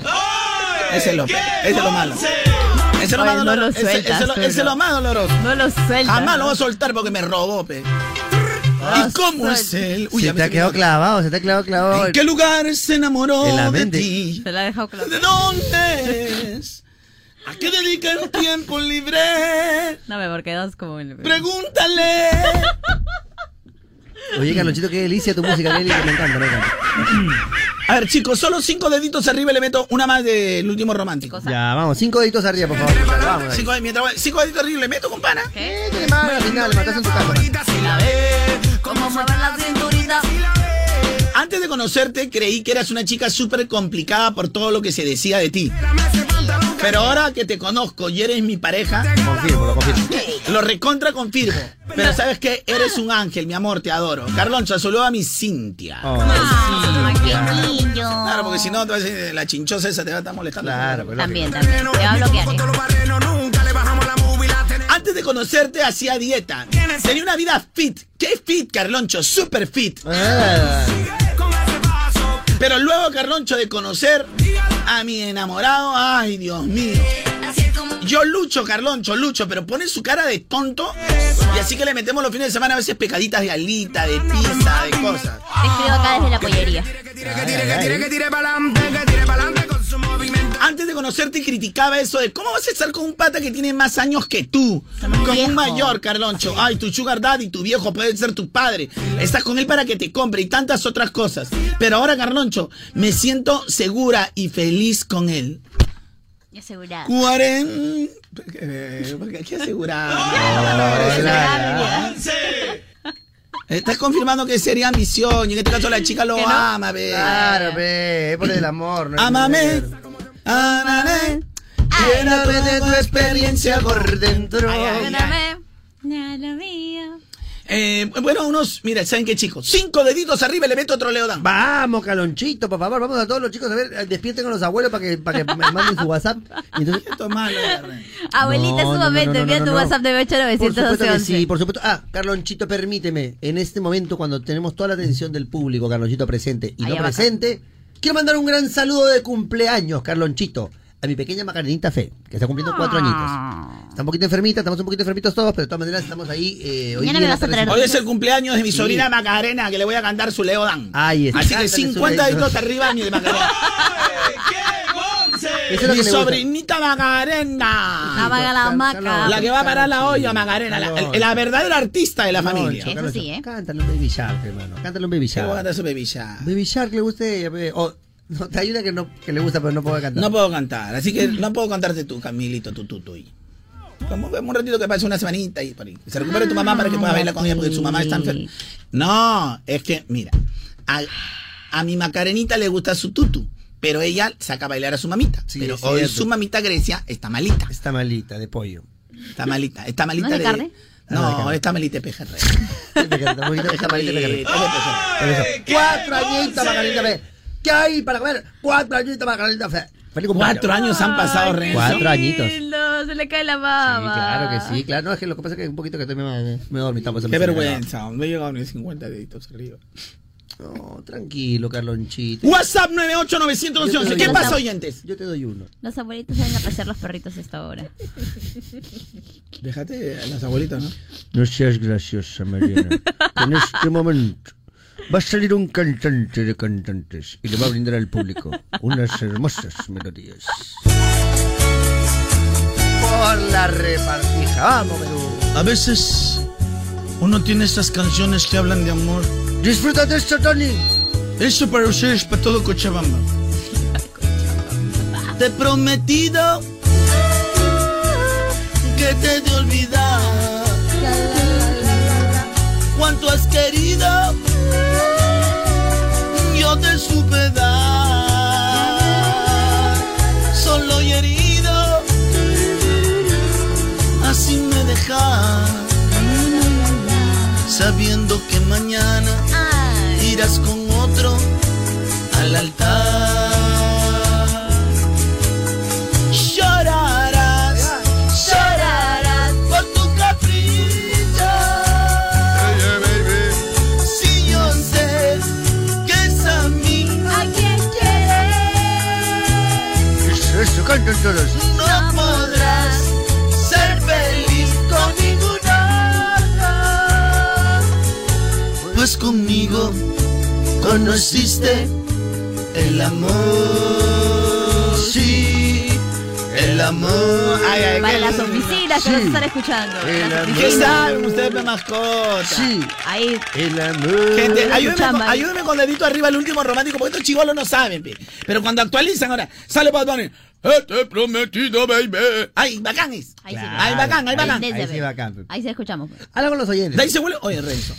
Ese es lo, ese es lo malo. Ese es lo más no doloroso. lo Ese, sueltas, ese lo- ese es no. lo más doloroso. No lo sueltas. Jamás lo voy a soltar porque me robó, pe. ¿Y cómo es él? se ya te ha quedado clavado, se te ha quedado clavado. ¿En qué lugar se enamoró En la de mente. ti? Se la ha dejado claro. ¿De dónde es? ¿A qué dedica el tiempo libre? No me porque dos como el... Pregúntale. Oye, Carlonchito, qué delicia tu música, Nelly, que me encanta, me encanta. A ver, chicos, solo cinco deditos arriba y le meto una más del último romántico. Ya, vamos, cinco deditos arriba, por favor. Vamos. Cinco, mientras voy- cinco deditos arriba y le meto, compana. Tiene más, al final, le matas en tu casa. Como mueven la cinturita. Antes de conocerte, creí que eras una chica súper complicada por todo lo que se decía de ti. Pero ahora que te conozco y eres mi pareja, Confirmo, lo confirmo. lo recontra confirmo. Pero sabes que eres un ángel, mi amor, te adoro. Carloncho, saluda a mi Cintia. Oh, Ah, qué niño. Claro, porque si no, te va a decir, la chinchosa esa te va a estar molestando. Claro, pues También, también. Te va a bloquear. ¿eh? Antes de conocerte, hacía dieta. Tenía una vida fit. ¿Qué fit, Carloncho? Super fit. Ah, Pero luego, Carloncho, de conocer a mi enamorado, ay, Dios mío. yo lucho, Carloncho, lucho, pero pone su cara de tonto y así que le metemos los fines de semana a veces pecaditas de alita, de pizza, de cosas. Te escribo acá desde la pollería. Antes de conocerte criticaba eso de cómo vas a estar con un pata que tiene más años que tú. Con viejo. un mayor, Carloncho. Ay, tu sugar daddy, tu viejo puede ser tu padre. Estás con él para que te compre y tantas otras cosas. Pero ahora, Carloncho, me siento segura y feliz con él. Y asegurado. Cuaren... Eh, ¿Por qué ¿Qué asegurar? Estás confirmando que sería ambición y en este caso la chica lo ama, ve. Claro, ve, es por el amor. no. Ámame. Lléname de tu experiencia por dentro. Perdóname. Nada mío. Eh, bueno, unos, mira, ¿saben qué, chicos? Cinco deditos arriba le meto otro Leodán. Vamos, Calonchito, por favor, vamos a todos los chicos a ver, eh, despierten con los abuelos para que, para que me manden su WhatsApp. Y entonces, Esto es malo, Abuelita, No, su no, momento. no, no, Envía no, tu no. WhatsApp de Por supuesto 8 que sí, por supuesto. Ah, Carlonchito, permíteme, en este momento cuando tenemos toda la atención del público, Carlonchito presente y Ahí no abajo. presente, quiero mandar un gran saludo de cumpleaños, Carlonchito, a mi pequeña Macarenita Fe, que está cumpliendo cuatro añitos. Está un poquito enfermita, estamos un poquito enfermitos todos, pero de todas maneras estamos ahí. Eh, hoy Mañana día me la vas a traer Hoy es el cumpleaños de mi Sí. sobrina Macarena, que le voy a cantar su Leodán. Ahí está. Así que Cántale su 50 Leodán. deditos arriba mi de Macarena. Lo Mi sobrinita Macarena. La vaga la maca. La que va a parar la olla, Macarena. La, la verdadera artista de la familia. Eso sí, ¿eh? Cántale un Baby Shark, hermano. Cántale un Baby ¿Qué voy a Shark. cantar su bebilla? Baby Shark le gusta a ella, pe. O, no, te ayuda que, no, que le gusta, pero no puedo cantar. No puedo cantar, así que no puedo cantarte tú, Camilito, tú, tú, tú. Como un ratito que pase una semanita y por ahí. Se recupere tu mamá para que pueda bailar con ella porque su mamá está enferma. No, es que, mira, a, a mi Macarenita le gusta su tutu, pero ella saca a bailar a su mamita. Sí, pero hoy su mamita Grecia está malita. Está malita, de pollo. Está malita. Está malita ¿No es de carne? Ah, no, de No, está malita de pejerrey. De. Cuatro añitos, Macarita Fe. ¿Qué hay para comer? Cuatro añitos, Macarita Fe. Cuatro años han pasado, Renzo. Cuatro añitos. Se le cae la Sí, baba. claro que sí, claro. No, es que lo que pasa es que un poquito que estoy me, me dormitamos. Qué vergüenza, me he llegado ni 50 deditos arriba. No, tranquilo, Carlonchito. WhatsApp 98911. ¿Qué pasa, oyentes? Yo te doy uno. Los abuelitos salen a pasear los perritos a esta hora. Déjate a los abuelitos, ¿no? No seas graciosa, Mariana. en este momento va a salir un cantante de cantantes y le va a brindar al público unas hermosas melodías. Por la repartija, vamos, Perú. A veces uno tiene estas canciones que hablan de amor. Disfruta de esto, Tony. Eso para ustedes, para todo Cochabamba. Te he prometido que te de olvidar. Cuánto has querido, yo te supe dar. Solo y herido, así me dejas. Sabiendo que mañana irás con otro al altar. Llorarás, llorarás por tu capricho. Si yo sé que es a mí a quien quieres, Eso, eso, canten todos. no podrás ser feliz con ninguna. Pues conmigo conociste el amor, sí, el amor. Ay, ay, Para las oficinas que nos están escuchando. El. ¿Qué saben ustedes de mascota? Sí, Ahí, el amor. Gente, ayúdenme ayúdenme con dedito arriba el último romántico, porque estos chivolos no saben, pe. Pero cuando actualizan ahora, sale Bad Bunny. "Eh, Te he prometido, baby. Ay, bacán es. ahí sí. Ay, bacán, ay, bacán. Ahí, Ahí sí, bacán. Ahí sí escuchamos. pues. Habla con los oyentes. De ahí se vuelve. Oye, Renzo.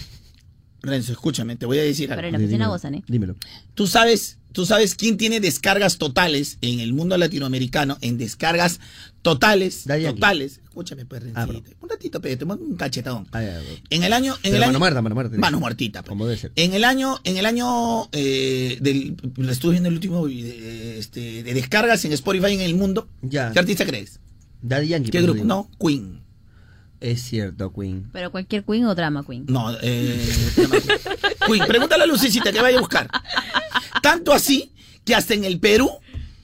Renzo, escúchame, te voy a decir Pero algo. en la oficina gozan, ¿eh? Dímelo. Tú sabes, tú sabes quién tiene descargas totales en el mundo latinoamericano, en descargas totales, totales. Escúchame, pues, Ah, Rencito. Un ratito, pe, te mando un cachetón. Ay, ay, ay. En el año, en Pero el mano año, muerta, mano muerta. Mano muertita, pues. Como debe ser. En el año, en el año eh, del, lo estuve viendo el último eh, este, de descargas en Spotify en el mundo. Ya. ¿Qué artista crees? Daddy Yankee. ¿Qué por eso grupo? digo. No, Queen. Es cierto, Queen. Pero cualquier queen o drama queen. No, eh, Queen. Pregúntale a Lucicita que vaya a buscar. Tanto así que hasta en el Perú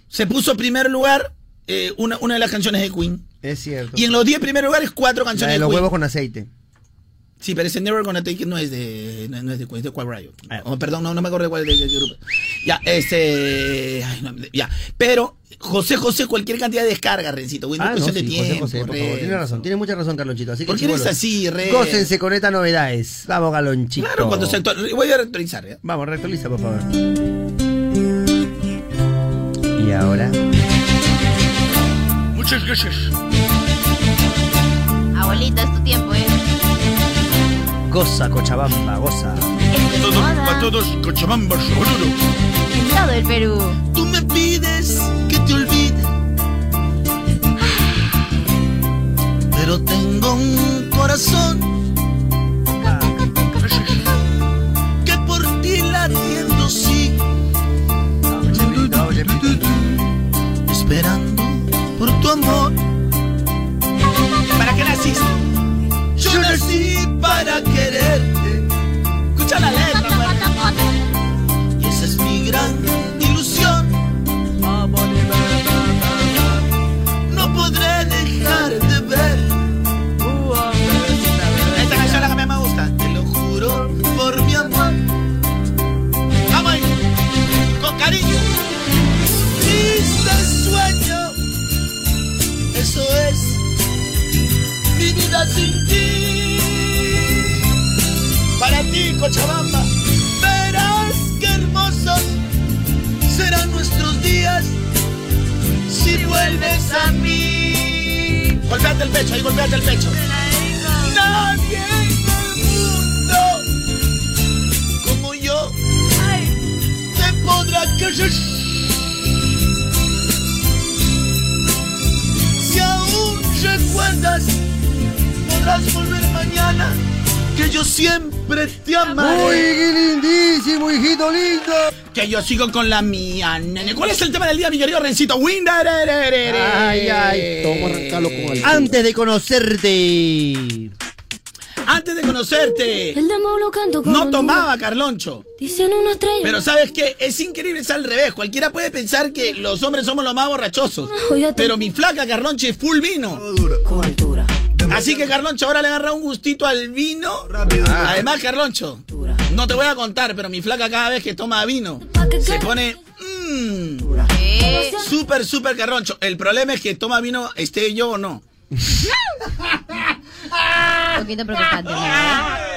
se puso primer lugar eh, una, una de las canciones de Queen. Es cierto. Y en los 10 primeros lugares, cuatro La canciones de de, los Queen. huevos con aceite. Sí, pero ese Never Gonna Take It no es de, no, no es de es de Quiet Riot. Ah. Oh, perdón, no, no me acuerdo de cuál es de, qué grupo. Ya, este... ay, no, ya, pero José José, cualquier cantidad de descarga, Rencito. Güey, no Ah, no, sí, de José tiempo, José, por Ren. favor. Tiene razón, tiene mucha razón, Carlonchito. Así que ¿Por qué eres así, Ren? Gócense con estas novedades. Vamos, Galonchito. Claro, cuando se actual... Voy a actualizar, ¿ya? Vamos, reactualiza, por favor. Y ahora. Muchas gracias. Abuelita, es tu tiempo, ¿eh? Goza, Cochabamba, goza. Es Todo, moda para todos, Cochabamba, Oruro. en todo el Perú. Tú me pides que te olvide. Pero tengo un corazón Cochabamba. Verás qué hermosos serán nuestros días si vuelves a mí. Golpeate el pecho, ahí golpeate el pecho. Nadie en el mundo como yo te podrá querer. Si aún recuerdas, podrás volver mañana, que yo siempre te ¡Uy, amaré. qué lindísimo, hijito lindo! Que yo sigo con la mía, nene. ¿Cuál es el tema del día, mi querido Rencito? Ay, ay, Toma, arrancalo con alcohol. Antes de conocerte. Antes de conocerte, El lo canto no tomaba Carloncho. Dicen una estrella. Pero ¿sabes qué? Es increíble, es al revés. Cualquiera puede pensar que los hombres somos los más borrachosos. Pero mi flaca Carloncho es full vino. Así que Carloncho ahora le agarra un gustito al vino. Además, Carloncho, no te voy a contar, pero mi flaca cada vez que toma vino se pone mmm, súper, súper Carloncho. El problema es que toma vino, esté yo o no. un poquito preocupante, ¿no?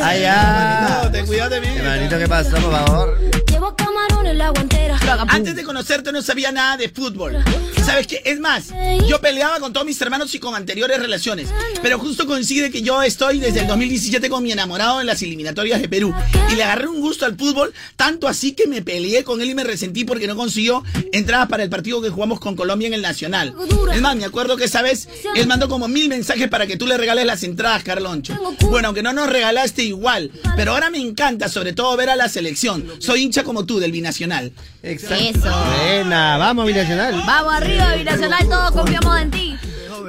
Ay, ay. No, ten cuidado de mí. Hermanito, ¿qué pasó, por favor? Llevo camarón en la guantera. Antes de conocerte no sabía nada de fútbol. ¿Sabes qué? Es más, yo peleaba con todos mis hermanos y con anteriores relaciones. Pero justo coincide que yo estoy desde el 2017 con mi enamorado en las eliminatorias de Perú. Y le agarré un gusto al fútbol, tanto así que me peleé con él y me resentí porque no consiguió entradas para el partido que jugamos con Colombia en el Nacional. Es más, me acuerdo que esa vez él mandó como mil mensajes para que tú le regales las entradas, Carloncho. Bueno, aunque no nos regalaste igual. Pero ahora me encanta, sobre todo, ver a la selección. Soy hincha como tú del binacional. Exacto. Eso. Buena, vamos, binacional. Vamos arriba, Binacional, todos confiamos en ti.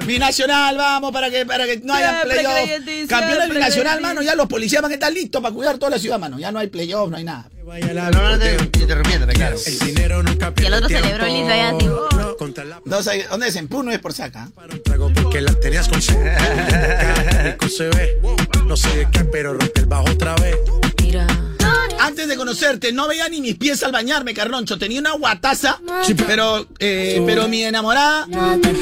Binacional, vamos, para que, para que no haya playoff. creyente, Campeón del siempre binacional, mano, ya los policías van a estar listos para cuidar toda la ciudad, mano. Ya no hay playoff, no hay nada. No, no, te interrumpiéndome, claro. El dinero nunca Y el otro celebró lindo allá, así. No, contra la No, o sea, ¿Dónde es? En Puno es por saca. para un trago porque la tenías con se ve. No sé de qué, pero rompe el bajo otra vez. Mira. Antes de conocerte, no veía ni mis pies al bañarme, Carloncho. Tenía una guataza, pero, eh, pero mi enamorada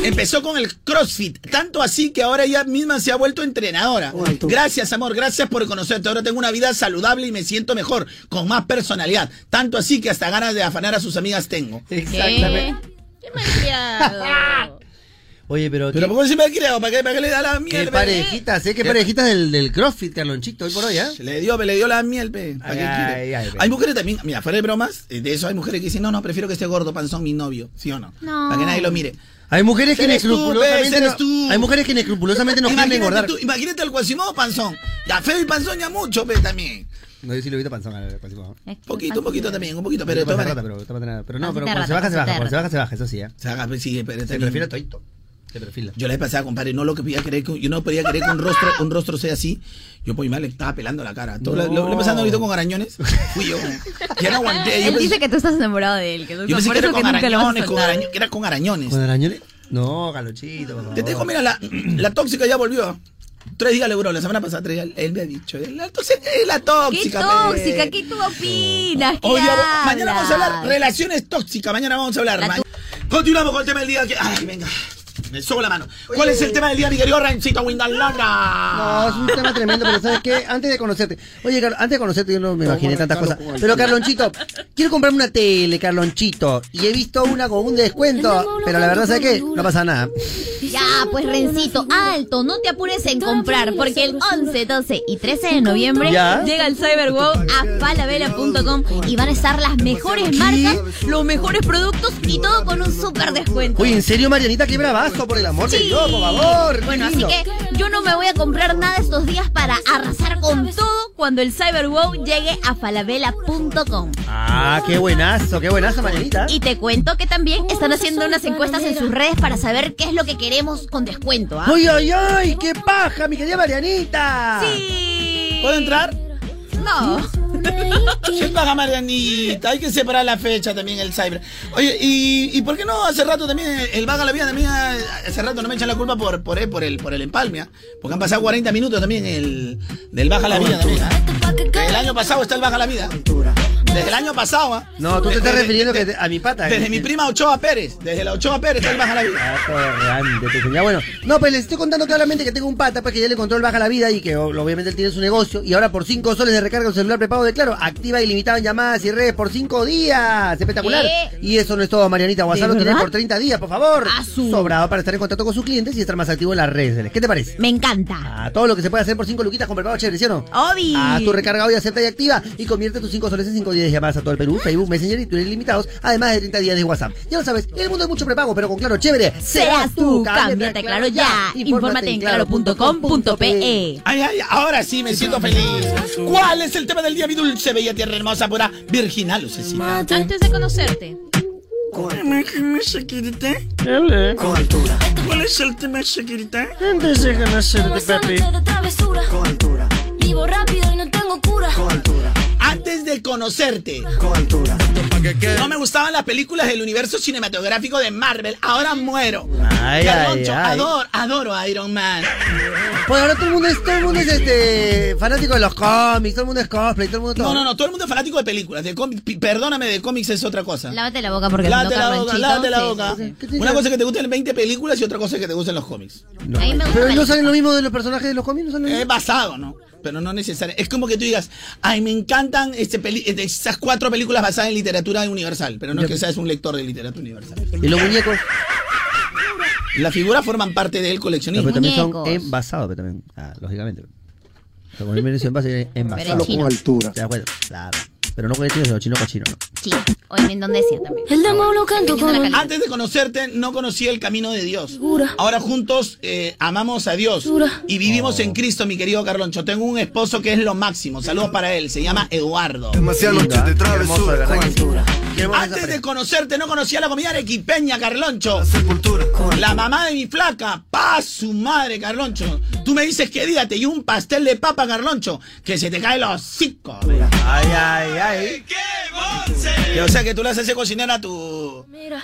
empezó con el CrossFit. Tanto así que ahora ella misma se ha vuelto entrenadora. Gracias, amor, gracias por conocerte. Ahora tengo una vida saludable y me siento mejor, con más personalidad. Tanto así que hasta ganas de afanar a sus amigas tengo. Exactamente. ¿Qué? Qué malcriado. Oye, pero. Pero ¿qué, ¿por qué se me creo? ¿Para qué, para qué le da la qué miel? pe? parejitas, eh? ¿Qué parejitas del, del CrossFit, Carlonchito, hoy por hoy, eh? Le dio, le dio la miel, pe. ¿Para Ay, qué quiere? ay, ay, hay mujeres también, mira, fuera de bromas, eh, de eso hay mujeres que dicen, no, no, prefiero que esté gordo, panzón, mi novio, ¿sí o no? No. Para que nadie lo mire. Hay mujeres que Eres tú, inescrupulosamente. no- tú. Hay mujeres que inescrupulosamente no quieren imagínate, engordar. tú, imagínate al Quasimodo panzón. Ya feo y panzón ya mucho, pe, también. No, yo sí lo he visto panzón al Quasimodo. Un poquito, un poquito también, un poquito, pero Pero, no, pero cuando se baja, se baja. Cuando se baja, se baja, eso sí, ¿eh? Se pues, sí, pero bien. refiere a Toito. Yo la vez pasada, compadre, no lo que podía creer, que- yo no podía creer que un rostro, un rostro sea así. Yo por mi madre le estaba pelando la cara. Todo No. lo, lo, pasando ahorita con arañones. Fui yo. Ya no aguanté. Yo Él pensé, dice que tú estás enamorado de él. Que tú- yo pensé por que era eso con que arañones, con arañones, que era con arañones. ¿Con arañones? No, Galochito, por favor. Te digo, mira, la, la tóxica ya volvió. Tres días le duró, la semana pasada tres días. Él me ha dicho, la tóxica, es la ¿Qué tóxica. tóxica? pe. ¿Qué tú opinas? ¿Qué día- mañana vamos a hablar relaciones tóxicas. Mañana vamos a hablar. Continuamos con el tema del día. Que, ay, venga. Me sobo la mano. ¿Cuál es el tema del día, mi querido Rencito Windalona? No, es un tema tremendo, pero ¿sabes qué? Antes de conocerte, oye, Carlos, antes de conocerte yo no me imaginé tantas cosas. Pero Carlonchito, quiero comprarme una tele, Carlonchito, y he visto una con un descuento, pero la verdad, ¿sabes qué? No pasa nada. Ya, pues Rencito, alto, no te apures en comprar, porque el 11, 12 y 13 de noviembre ¿Ya? llega el Cyberwow a falabella.com y van a estar las mejores marcas, los mejores productos y todo con un súper descuento. Oye, ¿en serio, Marianita? Qué bravazo, por el amor de Sí. Dios, por favor. Bueno, así que yo no me voy a comprar nada estos días para arrasar con todo cuando el Cyberwow llegue a falabella.com. Ah, qué buenazo, qué buenazo, Marianita. Y te cuento que también están haciendo unas encuestas en sus redes para saber qué es lo que queremos con descuento, ¿ah? ¡Ay, ay, ay! ¡Qué paja, mi querida Marianita! Sí. ¿Puedo entrar? No. ¿Qué paga Marianita? Hay que separar la fecha también, el cyber. Oye, ¿y, y por qué no hace rato también el Vaga la Vida también hace rato no me echan la culpa por, por, eh, por el, por el empalme? ah? Porque han pasado 40 minutos también el, del Baja la Vida también. ah. El año pasado está el Baja la Vida. Desde el año pasado, ¿ah? No, tú te estás refiriendo que de- te- a mi pata. Desde eh. mi prima Ochoa Pérez. Desde la Ochoa Pérez está el Baja la Vida. Ah, te enseñaba. Bueno, no, pues les estoy contando claramente que tengo un pata, pues que ya le encontró el baja la vida y que obviamente él tiene su negocio. Y ahora por 5 soles de recarga un celular prepago de claro, activa ilimitado en llamadas y redes por 5 días. Espectacular. Y eso no es todo, Marianita. WhatsApp lo tiene verdad? por 30 días, por favor. Ah, su- Sobrado para estar en contacto con sus clientes y estar más activo en las redes. ¿Qué te parece? Me encanta. Ah, todo lo que se puede hacer por 5 luquitas con prepago chévere, ¿sí o no? Obi. Haz tu recarga hoy, acepta y activa y convierte tus 5 soles en 5 días de llamadas a todo el Perú, Facebook, Messenger y Twitter ilimitados, además de 30 días de WhatsApp. Ya lo sabes, el mundo es mucho prepago, pero con Claro Chévere, Serás tú. Cámbiate claro ya. Infórmate en claro.com.pe. Ay, ay, ahora sí me siento feliz. ¿Cuál es el tema del día, mi dulce, bella, tierra hermosa, pura, virginal, lucecita? Antes de conocerte. Con altura. ¿Cuál es el tema de seguridad? Antes de conocerte, papi. de travesura. Con altura. Vivo rápido y no tengo cura. Con altura. Antes de conocerte, Con altura. no me gustaban las películas del universo cinematográfico de Marvel. Ahora muero. Ay, ay, ay. adoro, adoro a Iron Man. Pues ahora todo el mundo es, todo el mundo es este fanático de los cómics, todo el mundo es cosplay, todo el mundo todo. No, no, no, todo el mundo es fanático de películas. De cómics. Perdóname, de cómics es otra cosa. Lávate la boca porque Lávate no, la boca, lávate la boca. ¿Qué te Una cosa es que te gusten 20 películas y otra cosa es que te gusten los cómics. No. Pero no salen lo mismo de los personajes de los cómics, no salen Es basado, ¿no? Pero no necesariamente. Es como que tú digas, ay, me encantan este peli- eh, esas cuatro películas basadas en literatura universal. Pero no es que seas un lector de literatura universal. Y los muñecos, Las figuras forman parte del no, coleccionismo. pero también son envasados, pero también, ah, lógicamente. Pero con el envase es envasado. Chino. altura. Claro. Pero no con chinos, sino chino cochino, ¿no? Sí, o en Indonesia también. El demo lo canto. Antes de conocerte, no conocía el camino de Dios. Ahora juntos eh, amamos a Dios y vivimos en Cristo, mi querido Carloncho. Tengo un esposo que es lo máximo. Saludos para él. Se llama Eduardo. Demasiadas Lindo, noches de. Qué hermoso, de travesura. Qué Antes de conocerte, no conocía la comida arequipeña, Carloncho. La mamá de mi flaca, pa su madre, Carloncho. Tú me dices que dígate y un pastel de papa, Carloncho, que se te cae los hocico. Ay, ay, ay. Y O sea que tú le haces cocinar a tu. Mira.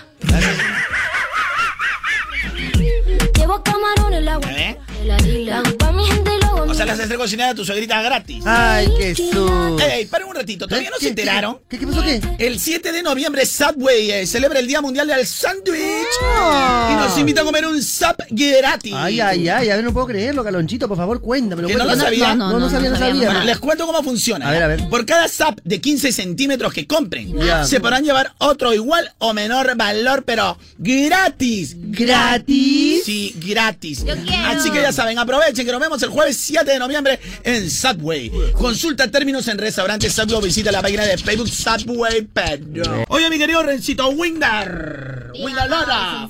Llevo camarón el agua. ¿Eh? De la isla. Pa' mi gente O sea, le mira. haces cocinar a tu suegrita gratis. Ay, qué su. Ey, para un ratito, ¿todavía no se ¿Qué- enteraron? ¿Qué, qué pasó qué? El 7 de noviembre Subway eh, celebra el Día Mundial del Sándwich Ah. y nos invita a comer un sub gratis. Ay, ay, ay, a ver, no puedo creerlo, Calonchito, por favor, cuéntamelo. ¿Que no lo cuéntame. sabía? No, no, sabía, no sabía. Bueno, les cuento cómo funciona. A ver, a ver. Por cada sub de 15 centímetros que compren, se podrán llevar otro igual o menor valor, pero gratis. ¿Gratis? Sí, gratis. Yo quiero. Así que ya saben, aprovechen que nos vemos el jueves 7 7 de noviembre en Subway. Consulta términos en restaurantes Subway o visita la página de Facebook Subway Perú. Oye, mi querido Rencito Winder. Windalora.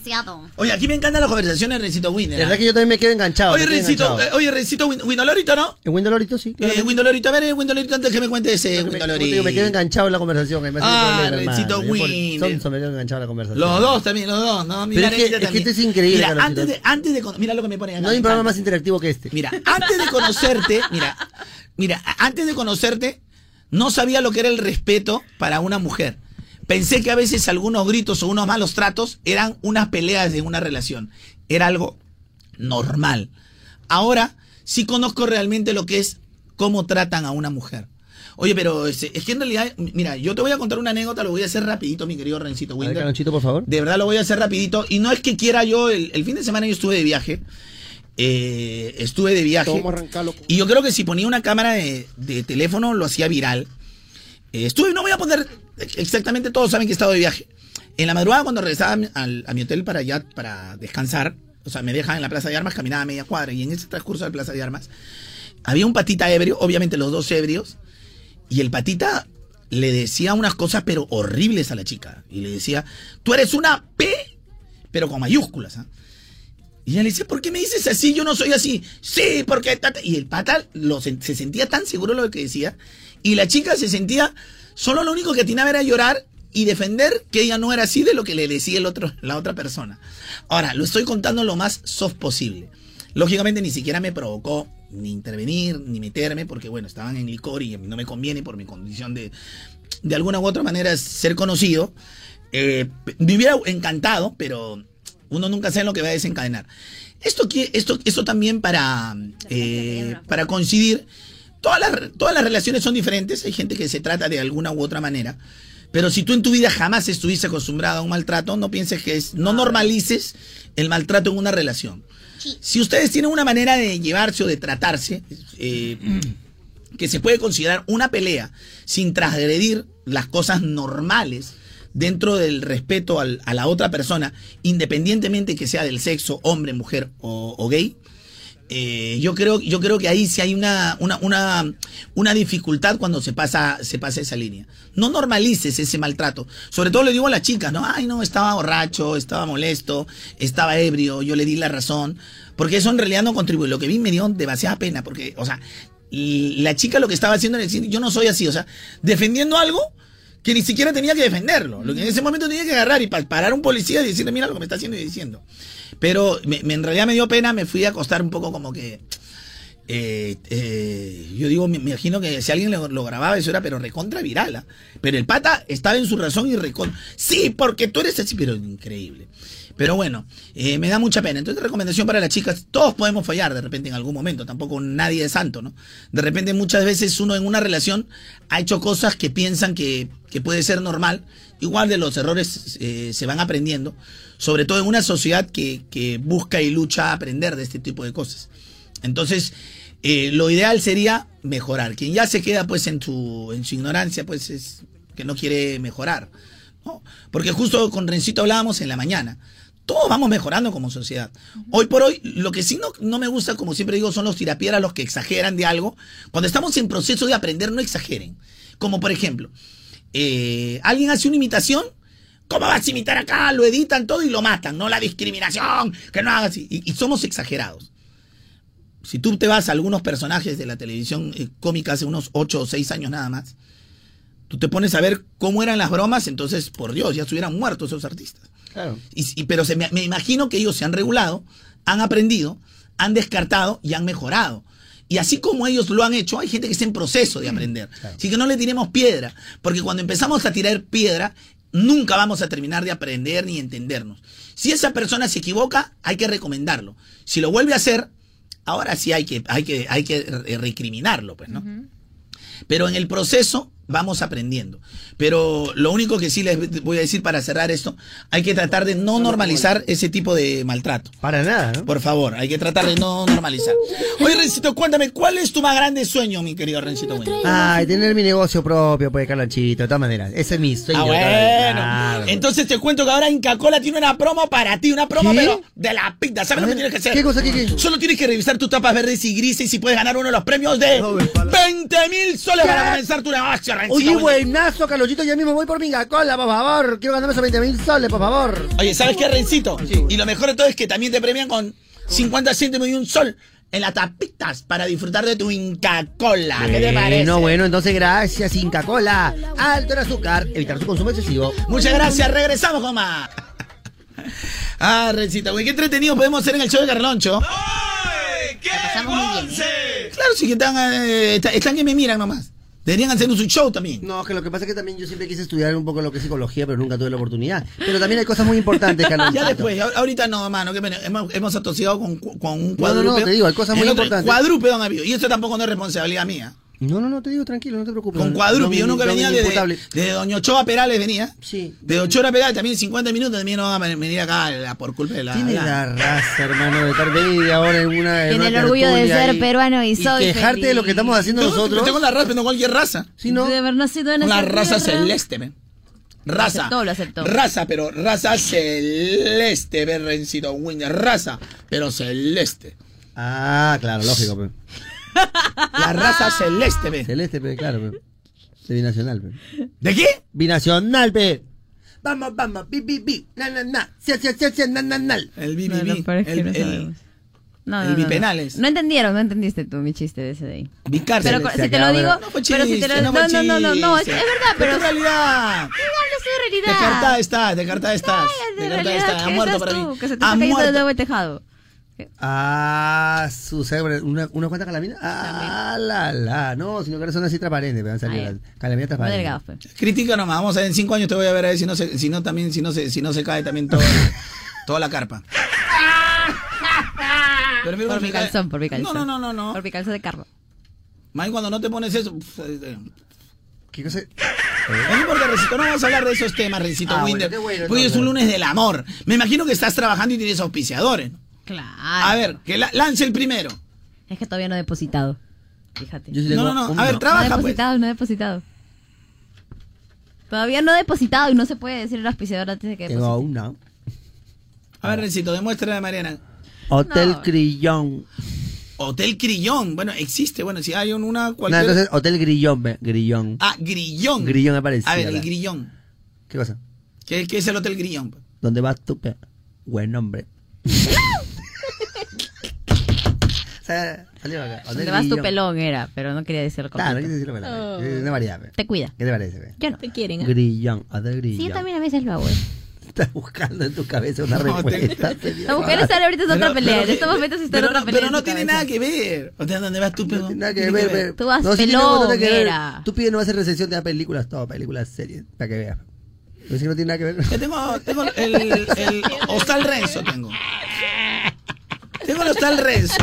Oye, aquí me encantan las conversaciones, Rencito Winder. La verdad que yo también me quedo enganchado. Oye, Rencito, eh, oye, Rencito Win- Windolorito, ¿no? ¿En Windolorito sí? Eh. Windolorito, a ver, eh, Windolorito, antes que me cuente ese Windolorito. me quedo enganchado en la conversación. me Ah, Rencito Winder. Sonso me quedo enganchado en la conversación. Los dos también, los dos, ¿no? Pero es que- es que este es increíble, Mira, antes de, antes de, mira lo que me pone acá. No hay un programa más interactivo que este. Mira, antes de conocerte, mira, mira, antes de conocerte, no sabía lo que era el respeto para una mujer. Pensé que a veces algunos gritos o unos malos tratos eran unas peleas de una relación. Era algo normal. Ahora sí conozco realmente lo que es cómo tratan a una mujer. Oye, pero es, es que en realidad, mira, yo te voy a contar una anécdota, lo voy a hacer rapidito, mi querido Rencito ver, por favor. De verdad lo voy a hacer rapidito. Y no es que quiera yo, el, el fin de semana yo estuve de viaje. Eh, estuve de viaje. A. Y yo creo que si ponía una cámara de, de teléfono lo hacía viral. Eh, estuve, no voy a poner exactamente, todos saben que he estado de viaje. En la madrugada cuando regresaba a mi- a hotel para allá, para descansar, o sea, me dejaban en la Plaza de Armas, caminaba media cuadra. Y en ese transcurso de la Plaza de Armas, había un patita ebrio, obviamente los dos ebrios. Y el patita le decía unas cosas pero horribles a la chica. Y le decía, tú eres una P, pero con mayúsculas. ¿ah? Y ella le dice, ¿por qué me dices así? Yo no soy así. Sí, porque... tata". Y el pata lo se sentía tan seguro lo que decía. Y la chica se sentía, solo lo único que atinaba era llorar y defender que ella no era así de lo que le decía el otro, la otra persona. Ahora, lo estoy contando lo más soft posible. Lógicamente ni siquiera me provocó ni intervenir, ni meterme, porque bueno, estaban en licor y no me conviene por mi condición de, de alguna u otra manera ser conocido. Eh, encantado, pero uno nunca sabe lo que va a desencadenar. Esto, esto, esto también para, eh, para coincidir, todas las, todas las relaciones son diferentes, hay gente que se trata de alguna u otra manera, pero si tú en tu vida jamás estuviste acostumbrado a un maltrato, no pienses que es, no normalices el maltrato en una relación. Si ustedes tienen una manera de llevarse o de tratarse, eh, que se puede considerar una pelea sin transgredir las cosas normales dentro del respeto al- a la otra persona, independientemente que sea del sexo, hombre, mujer o, gay, eh, yo creo, yo creo que ahí sí hay una, una, una, una dificultad cuando se pasa, se pasa esa línea. No normalices ese maltrato. Sobre todo le digo a las chicas, ¿no? Ay, no, estaba borracho, estaba molesto, estaba ebrio, yo le di la razón. Porque eso en realidad no contribuye. Lo que vi me dio demasiada pena, porque, o sea, la chica lo que estaba haciendo era decir, yo no soy así, o sea, defendiendo algo que ni siquiera tenía que defenderlo. Lo que en ese momento tenía que agarrar y pa- parar a un policía y decirle, mira lo que me está haciendo y diciendo. Pero me- me- en realidad me dio pena, me fui a acostar un poco como que... eh, eh, yo digo, me, imagino que si alguien lo, lo grababa, eso era, pero recontra viral. ¿ah? Pero el pata estaba en su razón y recontra... Sí, porque tú eres así, pero increíble. Pero bueno, eh, me da mucha pena. Entonces, recomendación para las chicas, todos podemos fallar de repente en algún momento, tampoco nadie es santo, ¿no? De repente muchas veces uno en una relación ha hecho cosas que piensan que, que puede ser normal. Igual de los errores eh, se van aprendiendo, sobre todo en una sociedad que, que busca y lucha a aprender de este tipo de cosas. Entonces, eh, lo ideal sería mejorar. Quien ya se queda pues en su, en su ignorancia, pues es que no quiere mejorar. ¿no? Porque justo con Rencito hablábamos en la mañana. Todos vamos mejorando como sociedad. Hoy por hoy, lo que sí no, no me gusta, como siempre digo, son los tirapiedras, los que exageran de algo. Cuando estamos en proceso de aprender, no exageren. Como por ejemplo, eh, alguien hace una imitación, ¿cómo vas a imitar acá? Lo editan todo y lo matan, ¿no? La discriminación, que no hagas así. Y, y somos exagerados. Si tú te vas a algunos personajes de la televisión eh, cómica hace unos 8 o 6 años nada más, tú te pones a ver cómo eran las bromas, entonces, por Dios, ya estuvieran muertos esos artistas. Claro. Y, y- pero se me, me imagino que ellos se han regulado, han aprendido, han descartado y han mejorado. Y así como ellos lo han hecho, hay gente que está en proceso de aprender. Así que no le tiremos piedra, porque cuando empezamos a tirar piedra, nunca vamos a terminar de aprender ni entendernos. Si esa persona se equivoca, hay que recomendarlo. Si lo vuelve a hacer, ahora sí hay que, hay que, hay que re- recriminarlo, pues, ¿no? Pero en el proceso, vamos aprendiendo. Pero lo único que sí les voy a decir para cerrar esto, hay que tratar de no normalizar ese tipo de maltrato. Para nada, ¿no? Por favor, hay que tratar de no normalizar. Oye, Rencito, cuéntame, ¿cuál es tu más grande sueño, mi querido Rencito? Bueno? Ay, tener mi negocio propio, pues, Carlonchito, de todas maneras. Ese es mi sueño. Ah, bueno. Claro. Entonces te cuento que ahora Inca Cola tiene una promo para ti, una promo, ¿Qué? pero de la pita. ¿Sabes lo que tienes que hacer? ¿qué cosa, qué, qué? Solo tienes que revisar tus tapas verdes y grises y puedes ganar uno de los premios de 20 mil soles para comenzar tu negocio, Rencito. Oye, buenazo, Carlonchito, ya mismo voy por mi cola, por favor. Quiero ganarme esos 20 mil soles, por favor. Oye, ¿sabes qué, Rencito? Y lo mejor de todo es que también te premian con 50 céntimos y un sol en las tapitas para disfrutar de tu Inca Cola. ¿Qué te parece? No, bueno, entonces gracias, Inca Cola. Alto en azúcar, evitar su consumo excesivo. Muchas gracias, regresamos con más. Ah, Rencito, güey, qué entretenido podemos hacer en el show de Carloncho. muy bien. Claro, sí que están, eh, está- están que me miran nomás. Deberían hacer su show también. No, que lo que pasa es que también yo siempre quise estudiar un poco lo que es psicología, pero nunca tuve la oportunidad. Pero también hay cosas muy importantes, Carlonchito. Ya después, ahorita no, mano, que hemos, hemos atosigado con, con un No, no, cuadrúpedo. no, te digo, hay cosas muy importantes. Cuadrúpedo han habido, y esto tampoco no es responsabilidad mía. No, no, no, te digo tranquilo, no te preocupes. Con No, cuadrúpedo, yo no, nunca no, venía desde, desde Doña Ochoa Perales venía. Sí. De Ochoa Perales también 50 minutos también no van a venir acá la- por culpa de la... Tiene la- la raza, hermano, de estar media hora en una. en Tiene el orgullo de ser y- peruano y soy quejarte de lo que estamos haciendo Tengo- nosotros. Tengo la raza, pero no cualquier raza. Sí, no. De haber nacido en Una esa raza tierra. celeste, ve. Raza. aceptó, lo aceptó. Raza, pero raza celeste, ve, Rencito Winder. Raza, pero celeste. Ah, claro, lógico, pe. La raza celeste, ve. Celeste, pe, claro, pe. De binacional, pe. ¿De qué? Binacional, pe. Vamos, vamos, bi, bi, bi, na, na, na, cia, cia, cia, cia, na, na, nal. El No, peor es que el, no el. No, el no, no, no. bipenales. No entendieron, no entendiste tú mi chiste de ese de ahí. bicárcel. Pero se si te lo digo, No fue pero si te chiste, lo no no, no, no, no, no, es, es chiste. verdad, pero En realidad. no hables de realidad. Descartada estás, descartada estás. de Descartada realidad, estás. Ha ¿qué muerto para tú? mí. Que se te Ha está cayendo de muerto. nuevo el Ah, su cerebro, una, una cuanta calamina. Ah, la, la. No, sino que ahora son así transparentes, pe, han salido las calaminas Muy transparentes. delgado fue. Critica nomás, vamos a ver, en cinco años te voy a ver a ver si no se, si no también, si no se, si no se cae también todo, toda la carpa. Pero mira Por mi cae. calzón, por mi calzón. No, no, no, no, Por mi calzón de carro. Más cuando no te pones eso. pf, eh, ¿Qué cosa? No importa, Recito, no vamos a hablar de esos temas, Recito Ah, Winder. bueno, porque es un lunes del amor. Me imagino que estás trabajando y tienes auspiciadores. ¿no? Claro. A ver, que la- lance el primero. Es que todavía no he depositado. Fíjate. Yo sí No, tengo no, no. uno. A ver, No he trabaja pues. depositado, no he depositado. Todavía no he depositado y no se puede decir el auspiciador antes de que Tengo deposite. una. A ver, Recito, demuéstrale a Mariana. Hotel No. Crillón. Hotel Crillón. Bueno, existe. Bueno, si hay un- una No, cualquier. entonces Hotel Grillón, pe, Grillón. Ah, Grillón. Grillón me parecía, A ver, el Grillón. ¿Qué cosa? ¿Qué, qué es el Hotel Grillón? ¿Dónde vas tú, pe? Buen nombre. Sea, salió acá. Donde vas tu pelón era, pero no quería decirlo Claro, no completo. quise decirlo pelón. Oh. Es una variedad, pe. Te cuida. ¿Qué te parece, pe? Yo no. Te quieren. ¿ah? Grillón. Sí, yo también a veces lo hago. eh. Estás buscando en tu cabeza una No, respuesta. La mujer está ahorita en otra pelea. pero En estos momentos está otra no- pelea. Pero no tiene nada que ver. O sea, ¿dónde vas tú, No pero? tiene nada que ver. Tú vas no, pelón, Tú pides no hacer recensión de las películas, todo, películas, series, para que veas. Pero si no tiene nada que ver. Ya tengo, tengo el, el Hostal Renzo, tengo. Tengo el Hostal Renzo.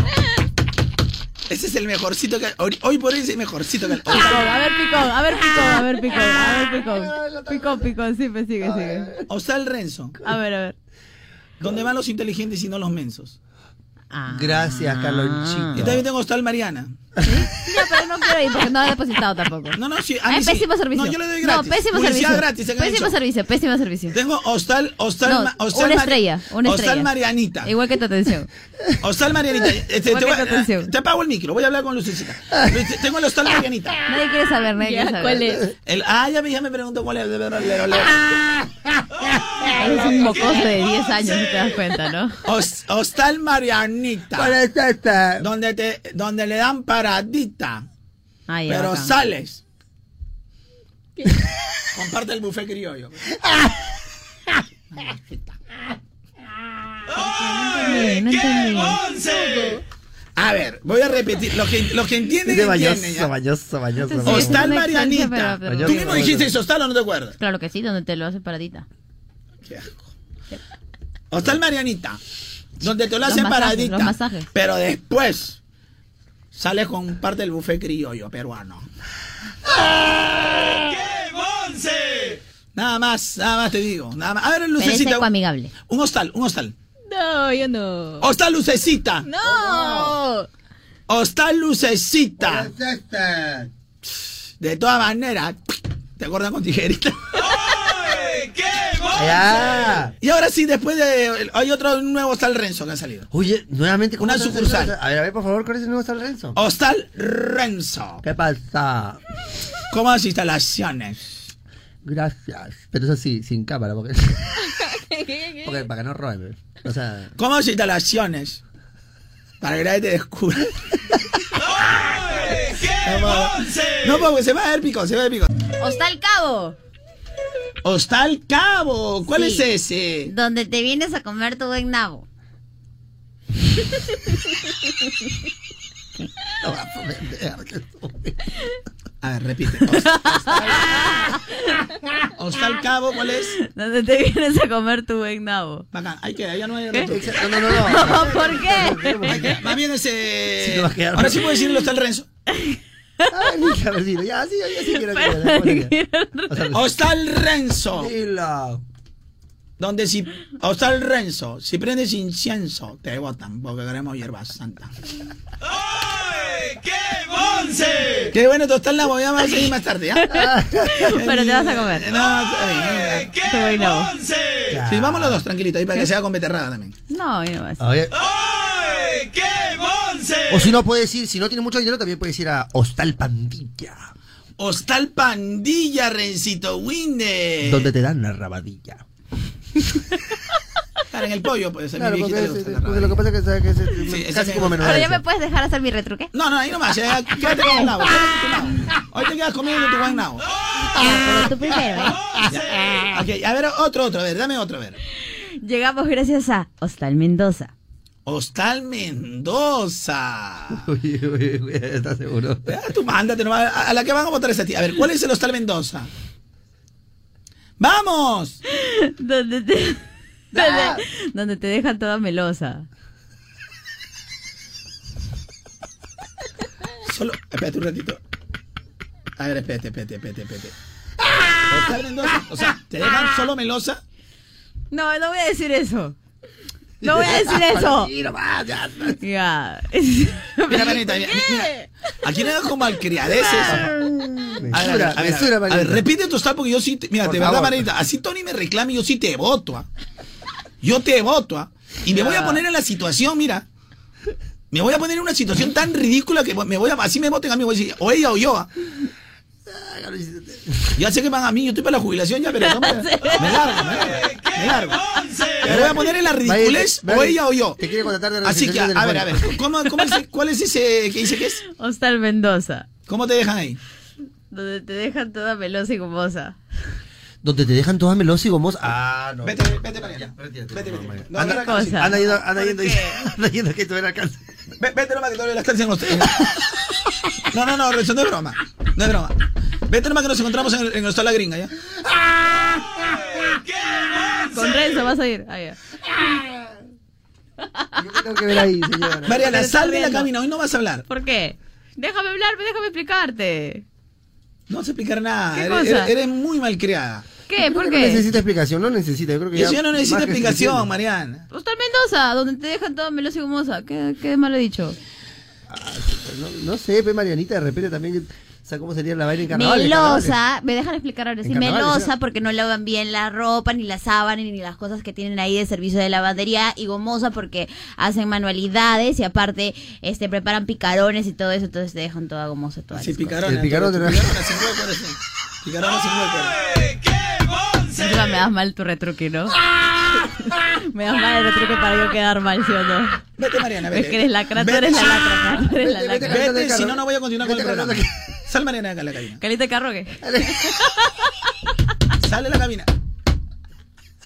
Ese es el mejorcito que... Hoy, hoy por hoy es el mejorcito que... Picón, a ver, picón, a ver, picón, a ver, picón, a ver, picón. Picón, picón, sí, pues sigue, sigue. Hostal Renzo. A ver, a ver. Donde van los inteligentes y no los mensos. Ah. Gracias, Y Carlonchito. también tengo Hostal Mariana. Ya, pero no quiero ir porque no he depositado tampoco. No, no, sí, a Ay, mí sí. pésimo servicio. No, yo le doy gratis. No, pésimo Publicidad servicio. gratis, pésimo show. servicio, pésimo servicio. Tengo Hostal, Hostal, No, Ma- Hostal una Mari- estrella, una Hostal estrella. Marianita. Igual que tu atención. Hostal Marianita. Este, te, voy- tu atención. te apago el micro, voy a hablar con Lucecita. Luce- Tengo el Hostal Marianita. Nadie quiere saber, nadie quiere saber. ¿cuál es? El, ah, ya me, ya me preguntó cuál es. Eres un mocoso de 10 años, si te das cuenta, ¿no? Hos- Hostal Marianita. ¿Cuál es esta? Donde, te, donde le dan paradita. Pero bacán. sales. Comparte el buffet criollo. No entendí. A ver, voy a repetir. Los que, los que entienden, Es de entienden. bañoso, bañoso, bañoso. Hostal Marianita. pero- pero- Tú mismo dijiste eso, Hostal o no te acuerdas. Claro que sí, donde te lo hacen paradita. Qué asco. Hostal Marianita. Donde te lo Los hacen masajes, paradita. los masajes. Pero después sales con parte del buffet criollo peruano. Nada más, nada más te digo. Nada más. A ver, Pero es lucecita. ecoamigable. Un hostal, un hostal. No, yo no. Hostal lucecita. No. Hostal lucecita. ¿Qué es este? De todas maneras, ¿te acuerdas con tijerita? Ya. Y ahora sí, después de. Hay otro nuevo hostal Renzo que ha salido. Oye, nuevamente ¿cómo Una sucursal. A ver, a ver, por favor, ¿cuál es el nuevo San Renzo? Hostal Renzo. ¿Qué pasa? ¿Cómo las instalaciones? Gracias. Pero eso sí, sin cámara, porque. porque para que no roben. O sea. ¿Cómo las instalaciones? Para que nadie te descubra. No, porque se va a ver pico, se va a ver pico. Hostal Cabo, Hostal Cabo, ¿cuál Sí. es ese? donde te vienes a comer tu buen nabo. No a vender, ver, repite. Hostal, Hostal Cabo, ¿cuál es? Donde te vienes a comer tu buen nabo. Bacán, ahí queda, ya no hay. No, no, no, no. ¿Por qué? Más bien ese. Sí. Ahora sí puedo decir el Hostal Renzo. A ver, dije, a ver, dilo. Ya, sí, ya sí quiero que. O sea, Hostal Renzo. Dilo. Donde si. Hostal Renzo, si prendes incienso, te botan, porque queremos hierba santa. ¡Qué Qué bueno, tu hostal Nabo, ya vamos a seguir más tarde, ¿ah? Pero te vas a comer. No, está. ¡Qué nabo. Sí, vamos los dos, tranquilito, ahí para que sea con beterraga también. No, y no vas. Oye, ¡Ay, qué! O si no puedes ir, si no tienes mucho dinero, también puedes ir a Hostal Pandilla. Hostal Pandilla, Rencito Winde. Donde te dan la rabadilla. Claro, en el pollo, a mi Claro, viejita porque, es- la porque lo que pasa es que, es, Sí, es casi como menos. Pero ya me puedes dejar hacer mi retruque. No, no, ahí nomás, ya, quédate con el nabo, con. Hoy te quedas comiendo tu buen nabo. Pero tú primero, ¿eh? Ya. Ok, a ver, otro, otro, a ver, dame otro, a ver. Llegamos gracias a Hostal Mendoza. Hostal Mendoza. Uy, uy, uy, ¿estás seguro? Ya, Tú mándate nomás, a la que van a votar esa tía. A ver, ¿cuál es el Hostal Mendoza? ¡Vamos! Donde te, donde, donde te dejan toda melosa. Solo, espérate un ratito. A ver, espérate, espérate, espérate, espérate. Hostal Mendoza, o sea, ¿te dejan solo melosa? No, no voy a decir eso. No voy a decir eso. Ya. Mira, manita, mira, mira. Aquí no hay como malcriadeces. A ver, a ver, a ver, a ver, manita. repite tu porque yo sí, te- mira, Por de verdad, favor. manita, así Tony me reclame, yo sí te voto, ¿ah? Yo te voto, ¿ah? Y me voy a poner en la situación, mira. Me voy a poner en una situación tan ridícula que me voy a, así me voten a mí, voy a decir, o ella o yo, ¿ah? Ya sé que van a mí, yo estoy para la jubilación ya, pero no me, me largo, me largo. Me largo. Me voy a poner en la ridiculez, Vaya, o ella o yo. Te quiere contratar de Así que, a ver, a ver. ¿cómo, cómo es- ¿cuál es ese que dice que es? Hostal Mendoza. ¿Cómo te dejan ahí? Donde te dejan toda melosa y gomosa. Donde te dejan todas melosa y gomosa. Ah, no. Vete, vete para allá. Vete, vete. No, anda, cosa. yendo, anda ¿Por yendo, anda yendo que tú el alcance. Ve- Vete nomás que todavía la estancia en los... No, no, no, eso no es broma. No es broma. Vete nomás que nos encontramos en, en hostal La Gringa, ¿ya? Con Renzo vas a ir. Ah, ya. Yo qué tengo que ver ahí, señora. Mariana, sal de la cabina, hoy no vas a hablar. ¿Por qué? Déjame hablar, déjame explicarte. No vas a explicar nada. ¿Qué eres, cosa? eres- muy malcriada. ¿Qué? Yo ¿Por creo que qué? No necesita explicación, no necesita. Yo creo que Eso ya ya no necesita explicación. Mariana. Hostal Mendoza, donde te dejan toda melosa y gomosa. ¿Qué, qué de malo he dicho? No, no sé, pe Marianita, de repente también. O sea, ¿cómo sería la vaina en carnaval? Melosa, me dejan explicar ahora sí, melosa ¿sí? porque no lavan bien la ropa, ni la sábana, ni las cosas que tienen ahí de servicio de lavandería, y gomosa porque hacen manualidades y aparte este preparan picarones y todo eso, entonces te dejan toda gomosa toda. Sí, picarón. El picarón de la- Picarón sin hueco. Picarón sin hueco. Me das mal tu retruque, ¿no? me das mal el retruque para yo quedar mal, ¿sí o no? Vete, Mariana, vete. Es que eres lacra, tú Vete. eres la lacra, eres la Vete, lacra. Si no, no voy a continuar con el programa. Sal, Mariana, acá en la cabina. Calita Carroque. Sale de la cabina.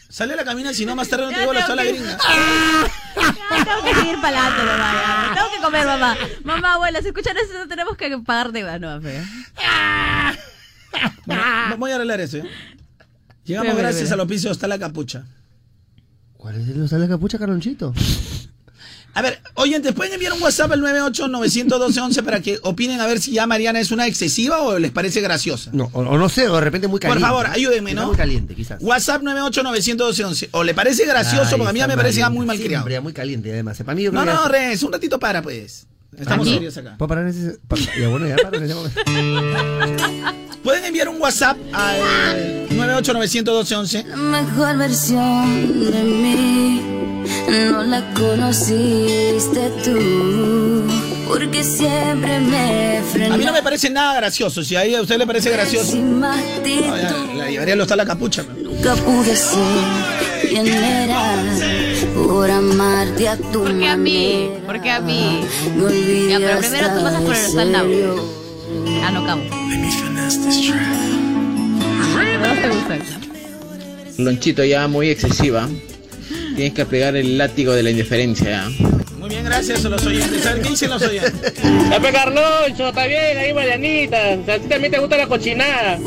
Sale de la cabina, si no, más tarde no te digo la sola que- gringa. Tengo que seguir para adelante, mamá. ya. Tengo que comer, mamá. Mamá, abuela, si escuchan eso, no tenemos que pagar deuda. No, fea. Bueno, voy a arreglar eso, ¿ya? Llegamos gracias a los pisos hasta la capucha. ¿Cuál es el de la capucha, Carlonchito? A ver, oyentes, ¿pueden enviar un WhatsApp al 98-912-11 para que opinen a ver si ya Mariana es una excesiva o les parece graciosa? No, o, o no sé, o de repente muy Por caliente. favor, ayúdenme, Está ¿no? muy caliente, quizás. WhatsApp 98-912-11. O le parece gracioso, Ay, porque a mí ya me parece ya muy malcriado. Siempre, muy caliente, además. Para mí, yo No, no, Res, un ratito para, pues. Estamos ¿Aquí? serios acá. ¿Puedo parar en ese- Ya, bueno, ya paro en ese momento. Pueden enviar un WhatsApp al 98-912-11. La mejor versión de mí no la conociste tú, porque siempre me frené. A mí no me parece nada gracioso. Si a usted le parece gracioso, Sin no, ya, la llevaría a está la capucha. Nunca pude ser quien era por amarte a tu ¿Por qué a mí? ¿Por qué a mí? Ya, pero primero tú hasta pasas por el de stand up. serio. Ah, no, cabo. No te gusta. Lonchito, ya muy excesiva. Tienes que aplicar el látigo de la indiferencia. ya. Muy bien, gracias a los oyentes. A ver, ¿qué dicen los oyentes? Pepe Carloncho, está bien, ahí Marianita. A ti también te gusta la cochinada.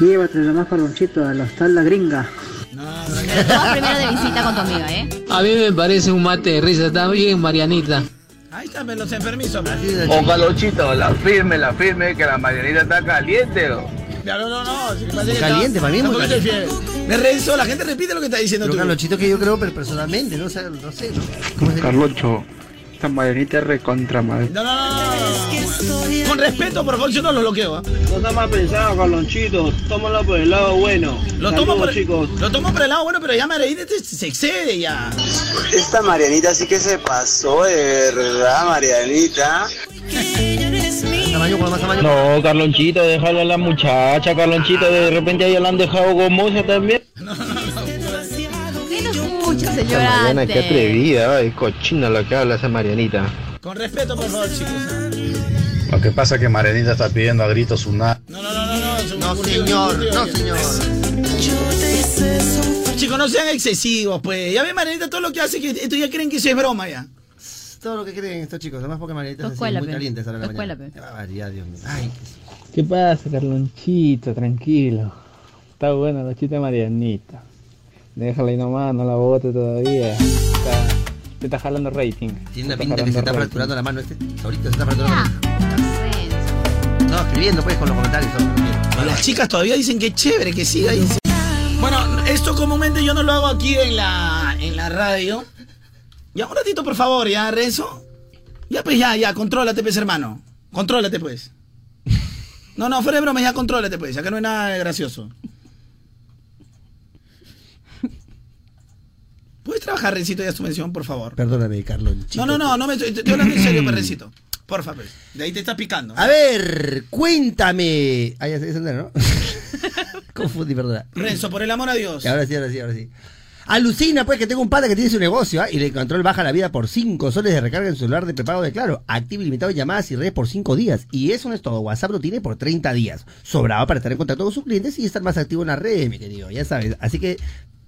Llévate más Carlonchito al hostal La Gringa. Pero tú vas primero de visita con tu amiga, ¿eh? A mí me parece un mate de risa, está bien, Marianita. Ahí están los enfermizos. O Carlonchito, la firme, la firme, que la Marianita está caliente. ¿no? Ya, no, no, no. Caliente, para mí, muy caliente. Me rezo, la gente repite lo que está diciendo Pero tú. Carlonchito que yo creo, pero personalmente, no, O sea, no sé, ¿no? ¿Cómo se Carloncho, esta Marianita es recontra madre. No, no, no, no, no. Con respeto, por favor, yo no lo bloqueo. ¿ah? No está mal pensado, Carlonchito. Tómalo por el lado bueno. Lo Saludos, tomo, por, chicos. lo tomo por el lado bueno, pero ya Marianita se, se excede ya. Esta Marianita sí que se pasó de verdad, Marianita. No, Carlonchito, déjalo a la muchacha, Carlonchito. De repente a ella la han dejado gomosa también. ¿Qué? Mariana, qué atrevida, es cochina lo que habla esa Marianita. Con respeto, por favor, chicos. Lo que pasa es que Marianita está pidiendo a gritos una. No, no, no, no, no. No, señor, no, señor. Chicos, no sean excesivos, pues. Ya ven, Marianita, todo lo que hace, que esto ya creen que eso es broma ya. Todo lo que creen estos chicos, además porque Marianita es muy pe. caliente esa hora de la mañana. Qué Dios mío. Ay, ¿Qué pasa, Carlonchito? Tranquilo. Está buena la chita Marianita. Déjala ahí nomás, no la bote todavía. Está, te está jalando rating. tiene una pinta que se está rating. fracturando la mano este. Ahorita se está fracturando. No, escribiendo pues con los comentarios. Las chicas todavía dicen que chévere, que siga ahí. Bueno, esto comúnmente yo no lo hago aquí en la, en la radio. Ya, un ratito, por favor, ya, Renzo. Ya, pues, ya, ya, contrólate, pues, hermano. Contrólate, pues. No, no, fuera de broma, ya contrólate, pues. Acá no hay nada gracioso. ¿Puedes trabajar, Rencito, ya su mención, por favor? Perdóname, Carlón. No, no, no, no me estoy, hablando en serio, Perrecito. Porfa, pues. De ahí te estás picando. A ver, cuéntame. Ah, ya el ¿no? Confundí, perdona. Renzo, por el amor a Dios. Ahora sí, ahora sí, ahora sí. Alucina, pues, que tengo un pata que tiene su negocio ¿ah? y le encontró el baja la vida por 5 soles de recarga en su celular de prepago de Claro. Activo ilimitado de llamadas y redes por 5 días. Y eso no es todo. WhatsApp lo tiene por 30 días. Sobraba para estar en contacto con sus clientes y estar más activo en las redes, mi querido. Ya sabes. Así que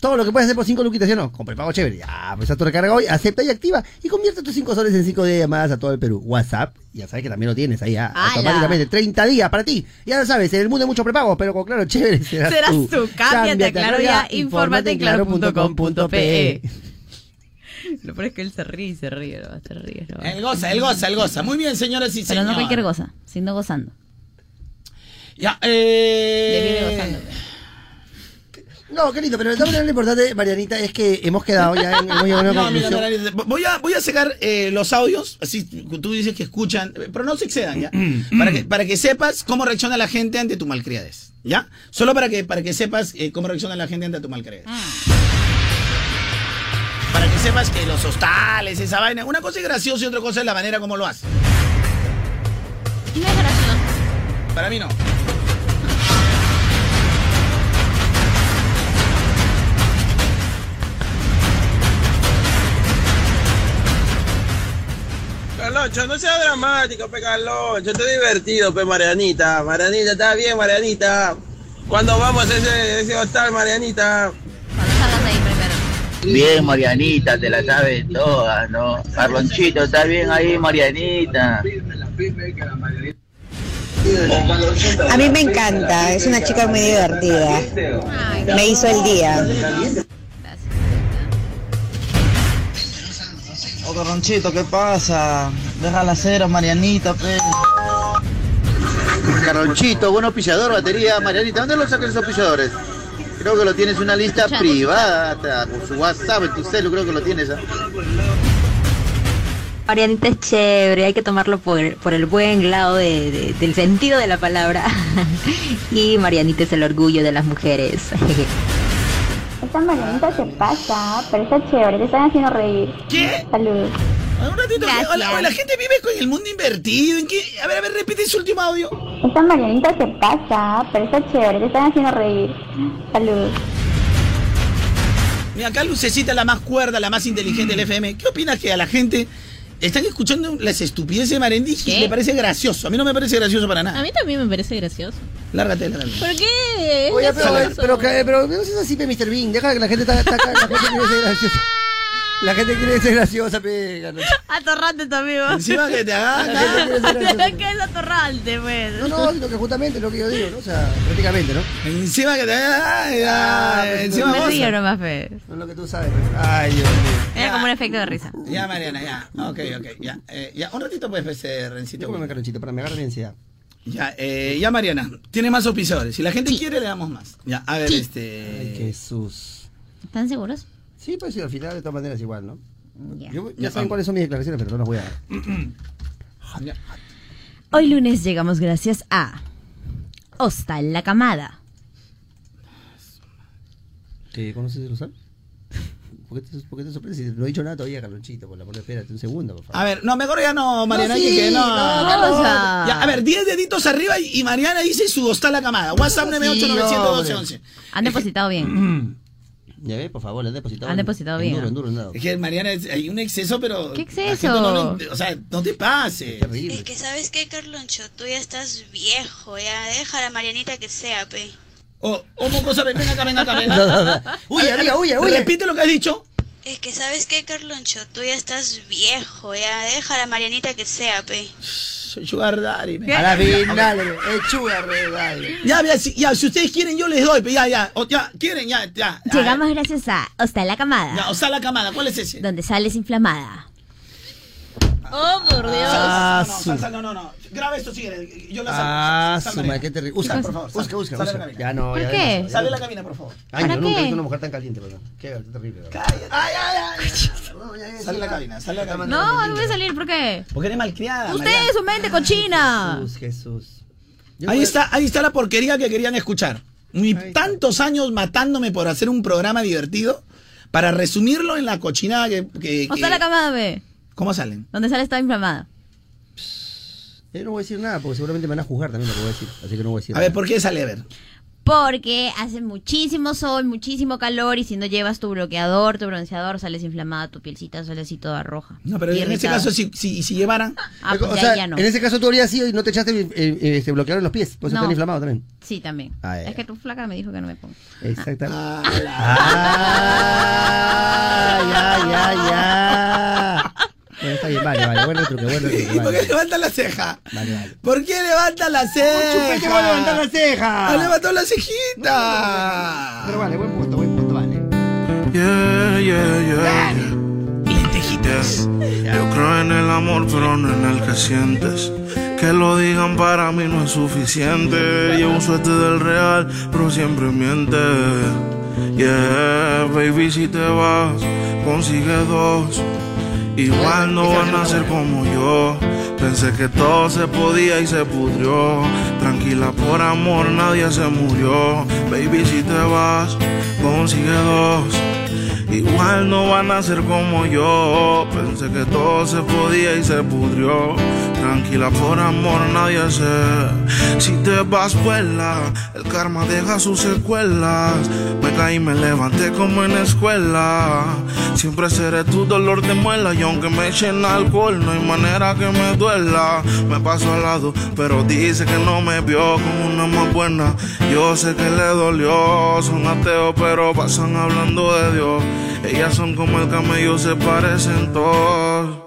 todo lo que puedes hacer por 5 luquitas, ¿sí o no? Con prepago chévere. Ya, pues a tu recarga hoy, acepta y activa y convierte tus 5 soles en 5 días de llamadas a todo el Perú. WhatsApp, ya sabes que también lo tienes ahí, ¿ah? ¡Hala! automáticamente. 30 días para ti. Ya lo sabes, en el mundo hay mucho prepago, pero con Claro, chévere serás, Serás tú. tú. Cámbiate a Claro ya. Infórmate en claro.com.pe. Lo peor es que él se ríe y se ríe, ¿no? se ríe. ¿no? Él goza, él goza, él goza. Muy bien, señoras y Pero señores. no cualquier cosa, sino gozando. Ya, eh... De gozando. No, qué lindo, pero lo importante, Marianita, es que hemos quedado ya en, hemos llegado a una No, mira, conclusión. mira, voy a, voy a sacar eh, los audios, así tú dices que escuchan, pero no se excedan, ¿ya? para, que, para que sepas cómo reacciona la gente ante tu malcriadez, ¿ya? Solo para que, para que sepas eh, cómo reacciona la gente ante tu malcriadez. Para que sepas que los hostales, esa vaina, una cosa es gracioso y otra cosa es la manera como lo hace. No es gracioso. Para mí no. Carloncho, no sea dramático, pe Carloncho, estoy divertido, pe Marianita. Marianita, está bien, Marianita. Cuando vamos a ese, ese hostal, Marianita? Bien, Marianita, te la sabes todas, ¿no? Carlonchito, está bien ahí, Marianita. A mí me encanta, es una chica muy divertida. Me hizo el día. Carlonchito, ¿qué pasa? Deja la cera, Marianita, pe. Carlonchito, buen auspiciador, batería, Marianita. ¿Dónde lo sacan esos auspiciadores? Creo que lo tienes en una lista privada, hasta con su WhatsApp, en tu celu, creo que lo tienes. ¿ah? Marianita es chévere, hay que tomarlo por, por el buen lado de- de- del sentido de la palabra. y Marianita es el orgullo de las mujeres. Esta Marianita se pasa, pero está chévere, te están haciendo reír. ¿Qué? Saludos. Un ratito, Gracias. hola, hola, la gente vive con el mundo invertido. ¿En qué? A ver, a ver, repite ese último audio. Esta Marianita se pasa, pero está chévere, te están haciendo reír. Saludos. Mira, acá Lucecita, la más cuerda, la más inteligente del FM. ¿Qué opinas que a la gente están escuchando las estupideces de Marendi y le parece gracioso? A mí no me parece gracioso para A nada. mí también me parece gracioso. Lárgate, lárgate. ¿Por qué? Oye, pero, gracioso. pero, pero, pero no seas así, Mr. Bean. Deja que la gente está, está acá, la gente quiere ser graciosa. La gente quiere ser graciosa, pe. Carlonchito. Atorrante tu amigo. Encima que te haga- La gente quiere ser graciosa. que es atorrante, pues. No, no, sino que justamente lo que yo digo, ¿no? O sea, prácticamente, ¿no? Encima que te ay, Ah, ay, pues, encima no, Me vos. río nomás, fe. No es lo que tú sabes. Ay, Dios mío. Era como un efecto de risa. Ya, Mariana, ya. Ok, ok, ya. Eh, ya, un ratito pues, pues eh, Rencito. Discúlpame, Carlonchito, para me agarra la ansiedad. Ya, eh, ya, Mariana. Tiene más auspiciadores. Si la gente quiere, le damos más. Ya, a ver, este. Ay, Jesús. ¿Están seguros? Sí, pues sí, al final de todas maneras igual, ¿no? Ya. Yo- Ya, ya saben cuáles son mis declaraciones, pero no las voy a dar. Hoy lunes llegamos gracias a Hostal La Camada. ¿Te conoces el Rosal? ¿Por qué te, por qué te sorprendes? No he dicho nada todavía, Carlonchito, por la por espérate un segundo, por favor. A ver, no, mejor ya no, Mariana, No, que, sí, que no. no, Carlos. Ya, a ver, 10 deditos arriba y, y Mariana dice su hostal la camada. WhatsApp Sí, 9891211. Han depositado bien. Ya ves, por favor, le han depositado. Han en- depositado en bien. Duro, en duro, en dado. Es que Mariana, hay un exceso, pero. ¿Qué exceso? no lo- o sea, no te pases. Terrible. Es que sabes qué, Carloncho, tú ya estás viejo, ya deja a la Marianita que sea, pe. Oh, oh, mocosa, ven ven acá, ven acá, ven acá. Huye, A ver, amiga, huye, huye. Repite lo que has dicho. Es que sabes qué, Carloncho, tú ya estás viejo, ya deja a la Marianita que sea, pe. Soy Sugar Daddy. A la fin, dale, echuga, re, dale. Ya, ya, si, ya, si ustedes quieren, yo les doy. pero Ya, ya, o- ya, quieren, ya, ya. Llegamos gracias a Hostal La Camada. Ya, hostal la camada, ¿cuál es ese? Donde sales inflamada. Oh, por Dios. Ah, no, no, su- sal, sal, no, no, no. Graba esto si quieres. Yo la salgo. Ah, Sal, su qué terrible. Usa, por favor, busca, busca, sal de la busca. cabina. Ya no, ¿Por ya. qué? ya Sal de no. la cabina, por favor. Ay, ¿Para yo nunca he qué? visto una mujer tan caliente, perdón. Qué, qué terrible. ¿verdad? Cállate. Ay, ay, ay. Sal de la cabina, sal de la cabina. No, no voy a salir, ¿por qué? Porque eres malcriada. Usted Mariana. es su mente cochina. Jesús, Jesús. Yo Ahí voy- está, ahí está la porquería que querían escuchar. Ni tantos años matándome por hacer un programa divertido para resumirlo en la cochinada que. que- que- Hostal La Camada, ve. ¿Cómo salen? Donde sale está inflamada. Yo no voy a decir nada porque seguramente me van a juzgar también lo que voy a decir. Así que no voy a decir A ver. ¿por qué sale? A ver. Porque hace muchísimo sol, muchísimo calor y si no llevas tu bloqueador, tu bronceador, sales inflamada, tu pielcita sale así toda roja. No, pero Y en este irritada. caso, si, si, si llevaran. Ah, pues o ya, sea, ya no. en ese caso tú habrías sido y no te echaste eh, eh, este bloqueador en los pies. Por eso No. están inflamados también. Sí, también. Ah, ya, es que tu flaca me dijo que no me ponga. Exactamente. Ah, Ah, ya, ya, ya. Bueno, está bien, vale, vale. Bueno, truque, bueno, truque. ¿Y por qué levanta la ceja? vale. vale. ¿Por qué levanta la ceja? chupete va a levantar la ceja. Ha levantado la cejita. Pero vale, buen punto, buen punto, vale. Yeah, yeah, yeah. Lentejitas. Yo creo en el amor, pero no en el que sientes. Que lo digan para mí no es suficiente. Llevo suerte del real, pero siempre miente. Yeah, baby, si te vas, consigue dos. Igual no van a ser como yo. Pensé que todo se podía y se pudrió. Tranquila, por amor nadie se murió. Baby, si te vas, consigue dos. Igual no van a ser como yo. Pensé que todo se podía y se pudrió. Tranquila, por amor nadie se. Si te vas, vuela. El karma deja sus secuelas. Me caí y me levanté como en escuela. Siempre seré tu dolor de muela. Y aunque me echen alcohol, no hay manera que me duela. Me paso al lado, pero dice que no me vio como una más buena. Yo sé que le dolió. Son ateos, pero pasan hablando de Dios. Ellas son como el camello, se parecen todos.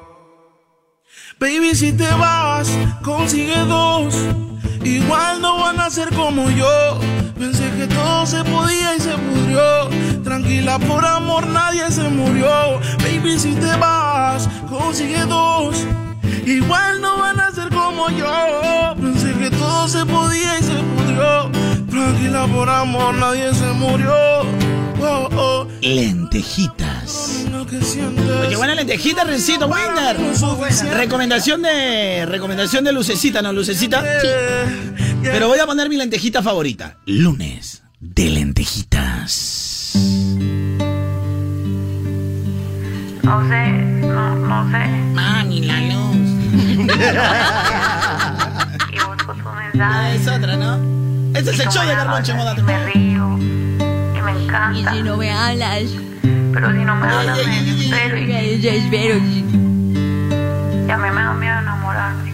Baby, si te vas, consigue dos. Igual no van a ser como yo. Pensé que todo se podía y se pudrió. Tranquila, por amor nadie se murió. Baby, si te vas, consigue dos. Igual no van a ser como yo. Pensé que todo se podía y se pudrió. Tranquila por amor, nadie se murió. Oh, oh. Lentejitas. Oye, buena lentejita, Rencito Winder. Recomendación de. Recomendación de lucecita, ¿no? Lucecita. Pero voy a poner mi lentejita favorita. Lunes de lentejitas. No sé, no, no sé. Mami, la luz. y busco tu mensaje. es otra, ¿no? Este es el show de Carlonche Moda. Me me encanta. Y si no me hablas. Pero si no me hablas, me desespero. y- Yo espero. Y a mí me da miedo enamorarme.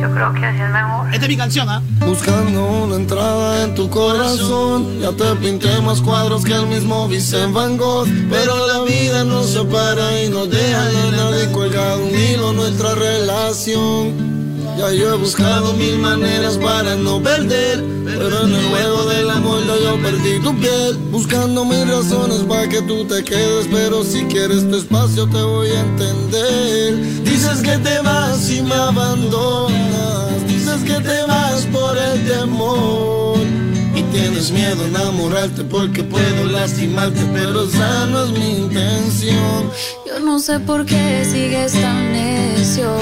Yo creo que así es mejor. Esta es mi canción, ¿ah? Buscando una entrada en tu corazón Ya te pinté más cuadros que el mismo Vincent Van Gogh Pero la vida nos separa y nos deja de nada y cuelga un hilo nuestra relación Ya yo he buscado mil maneras para no perder Pero en el juego del amor yo perdí tu piel. Buscando mil razones para que tú te quedes Pero si quieres tu espacio te voy a entender. Dices que te vas y me abandonas Dices que te vas por el temor. Y tienes miedo a enamorarte porque puedo lastimarte Pero esa no es mi intención. Yo no sé por qué sigues tan necio.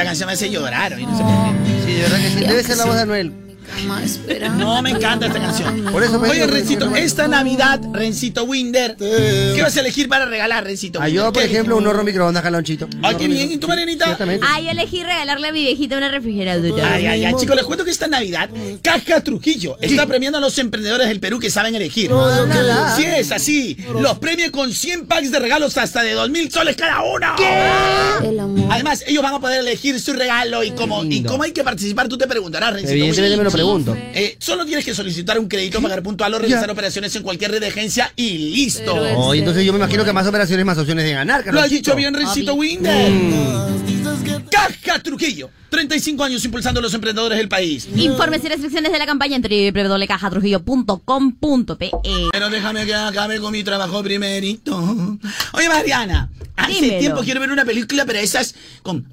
Esta canción me hace llorar, hoy no sé por qué. Sí, de verdad que sí. Debe ser la voz de Anuel. No, me encanta esta canción. Por eso me Oye, digo, Rencito, esta Navidad, Rencito Winder, ¿qué vas a elegir para regalar, Rencito Ah, Winder? yo, por ¿Qué ejemplo, un horno microondas calonchito. Ay, qué bien. ¿Y tú, Marianita? Ah, yo elegí regalarle a mi viejita una refrigeradora. Ay, ay, ay, chicos, les cuento que esta Navidad, Caja Trujillo está premiando a los emprendedores del Perú que saben elegir. Sí, es así. Los premia con 100 packs de regalos hasta de 2.000 soles cada uno. El amor. Además, ellos van a poder elegir su regalo y cómo, y cómo hay que participar, tú te preguntarás, Rencito. Pregunto. Eh, solo tienes que solicitar un crédito, pagar puntual o realizar operaciones en cualquier red de agencia y listo. Oh, y entonces yo me imagino que más operaciones, más opciones de ganar, Lo has dicho bien, Rencito Winder. Caja Trujillo. 35 años impulsando a los emprendedores del país. Informes y restricciones de la campaña en www.cajatrujillo.com.pe. Pero déjame que acabe con mi trabajo primerito. Oye, Mariana, hace Dímelo. tiempo quiero ver una película, pero esas con,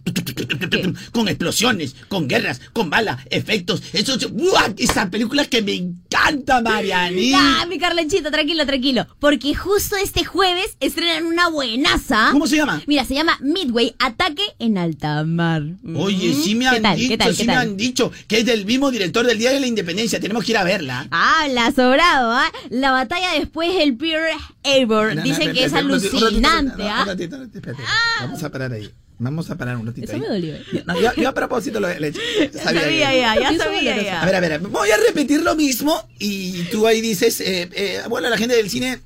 con explosiones, con guerras, con balas, efectos. Esos, ¡buah! Esa película que me encanta, Marianita. Ah, mi Carlonchito, tranquilo, tranquilo. Porque justo este jueves estrenan una buenaza. ¿Cómo se llama? Mira, se llama Midway Ataque en Alta Mar. Oye, sí me ¿Qué han tal, dicho, qué tal, sí qué me tal? han dicho que es del mismo director del Día de la Independencia. Tenemos que ir a verla. Habla sobrado, ¿ah? La batalla después del Pearl Harbor. No, no, Dicen que es alucinante, ¿ah? Espérate. Vamos a parar ahí. Vamos a parar un ratito Eso ahí. me dolió. ¿eh? No, yo, yo a propósito lo he. Ya sabía ya, sabía a ya. A ver, a ver, voy a repetir lo mismo y tú ahí dices, eh, eh, bueno, la gente del cine,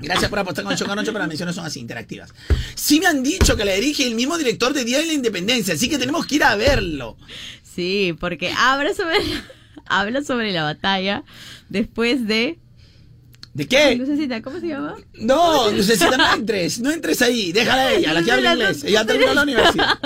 gracias por apostar con el Chocaroncho, pero las menciones son así, interactivas. Sí me han dicho que la dirige el mismo director de Día de la Independencia, así que tenemos que ir a verlo. Sí, porque habla sobre, habla sobre la batalla después de... ¿De qué? Lucecita, ¿cómo se llama? No, Lucecita, no entres, no entres ahí, déjala a ella, la que habla inglés, ella terminó la universidad.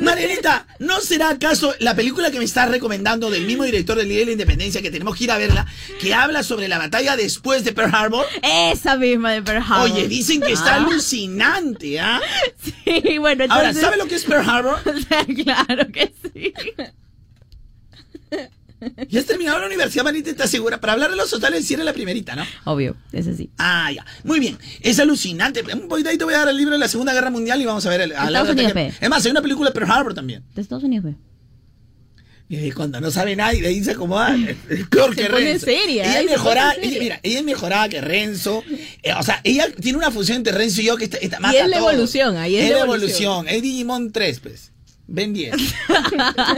Marianita, ¿no será acaso la película que me estás recomendando del mismo director del Día de la Independencia, que tenemos que ir a verla, que habla sobre la batalla después de Pearl Harbor? Esa misma de Pearl Harbor. Oye, dicen que está Ah. alucinante, ¿ah? Sí, bueno, entonces... Ahora, ¿sabe lo que es Pearl Harbor? claro que sí. ¿Ya has terminado la universidad, Marianita? ¿Estás segura? Para hablar de los totales, sí era la primerita, ¿no? Obvio, es así. Ah, ya. Muy bien. Es alucinante. Un poquito ahí te voy a dar el libro de la Segunda Guerra Mundial y vamos a ver el. a Estados la- Unidos. Es más, hay una película de Pearl Harbor también. De Estados Unidos, ve. Y cuando no sabe nada y de ahí se acomoda, es peor Se que pone Renzo. seria, ella ¿eh? es seria. ella- mira, ella es mejorada que Renzo. Eh, o sea, ella tiene una función entre Renzo y yo que está, está- mata es a la evolución, ahí es es la la evolución. evolución. Es Digimon 3, pues. Ven 10.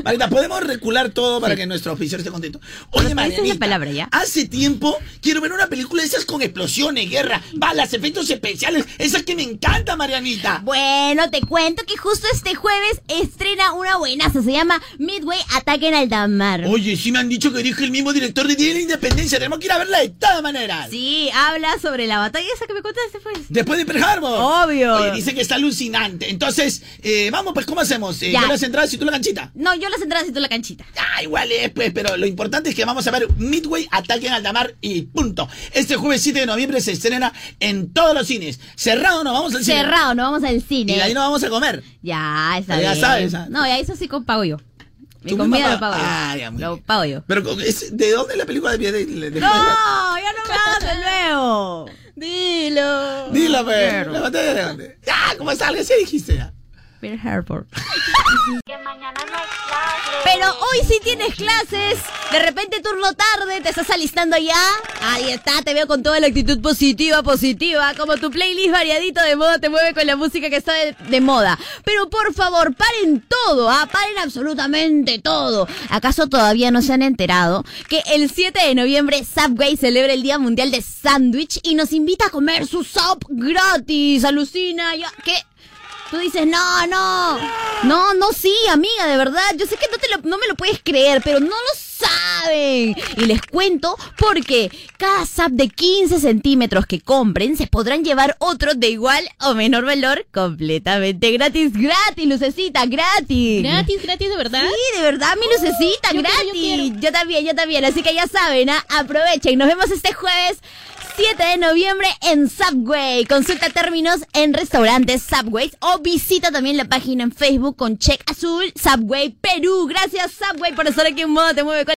Marita, podemos recular todo para que nuestro oficial esté contento. Oye, es palabra, ¿ya? hace tiempo quiero ver una película de esas con explosiones, guerra, balas, efectos especiales. Esa que me encanta, Marianita. Bueno, te cuento que justo este jueves estrena una buenaza. Se llama Midway Ataque en Alta Mar. Oye, sí me han dicho que dirige el mismo director de Día de la Independencia. Tenemos que ir a verla de todas maneras. Sí, habla sobre la batalla esa que me contaste, pues. Después de Pearl Harbor. Obvio. Oye, dice que está alucinante. Entonces, eh, vamos, pues, ¿cómo hacemos? Eh, Ya. Yo las entradas y tú la canchita. No, yo las entradas y tú la canchita. Ah, igual es, pues, pero lo importante es que vamos a ver Midway Ataque en Altamar y punto. Este jueves 7 de noviembre se estrena en todos los cines. Cerrado no vamos al cine. Cerrado, no vamos al cine. Y de ahí no vamos a comer. Ya, está Ya bien. sabes, ah. No, ya eso sí con pago yo. Mi ¿Tú comida lo pago yo. Ah, ya, lo pago yo. Pero es- ¿de dónde es la película de de, de- de- No, ya no me hagas de nuevo. Dilo. Dilo, pues. Pero- Levante, levante. Ya, como salga, sí dijiste ya. Pearl Harbor. Pero hoy sí tienes clases. De repente turno tarde, te estás alistando ya. Ahí está, te veo con toda la actitud positiva, positiva. Como tu playlist variadito de moda te mueve con la música que está de, de moda. Pero por favor, paren todo, ¿ah? Paren absolutamente todo. ¿Acaso todavía no se han enterado que el 7 de noviembre Subway celebra el Día Mundial de Sándwich y nos invita a comer su sub gratis? Alucina, ya. ¿Qué? Tú dices, no, no, no, no, sí, amiga, de verdad. Yo sé que no, te lo- no me lo puedes creer, pero no lo saben. Y les cuento porque cada sap de 15 centímetros que compren se podrán llevar otro de igual o menor valor completamente gratis, gratis, lucecita, gratis. Gratis, gratis, de verdad. Sí, de verdad, mi lucecita, Yo quiero, gratis. yo quiero. Yo también, yo también. Así que ya saben, ¿ah? aprovechen. Nos vemos este jueves 7 de noviembre en Subway. Consulta términos en restaurantes Subway o visita también la página en Facebook con check azul Subway Perú. Gracias Subway por estar aquí en Moda Te Mueve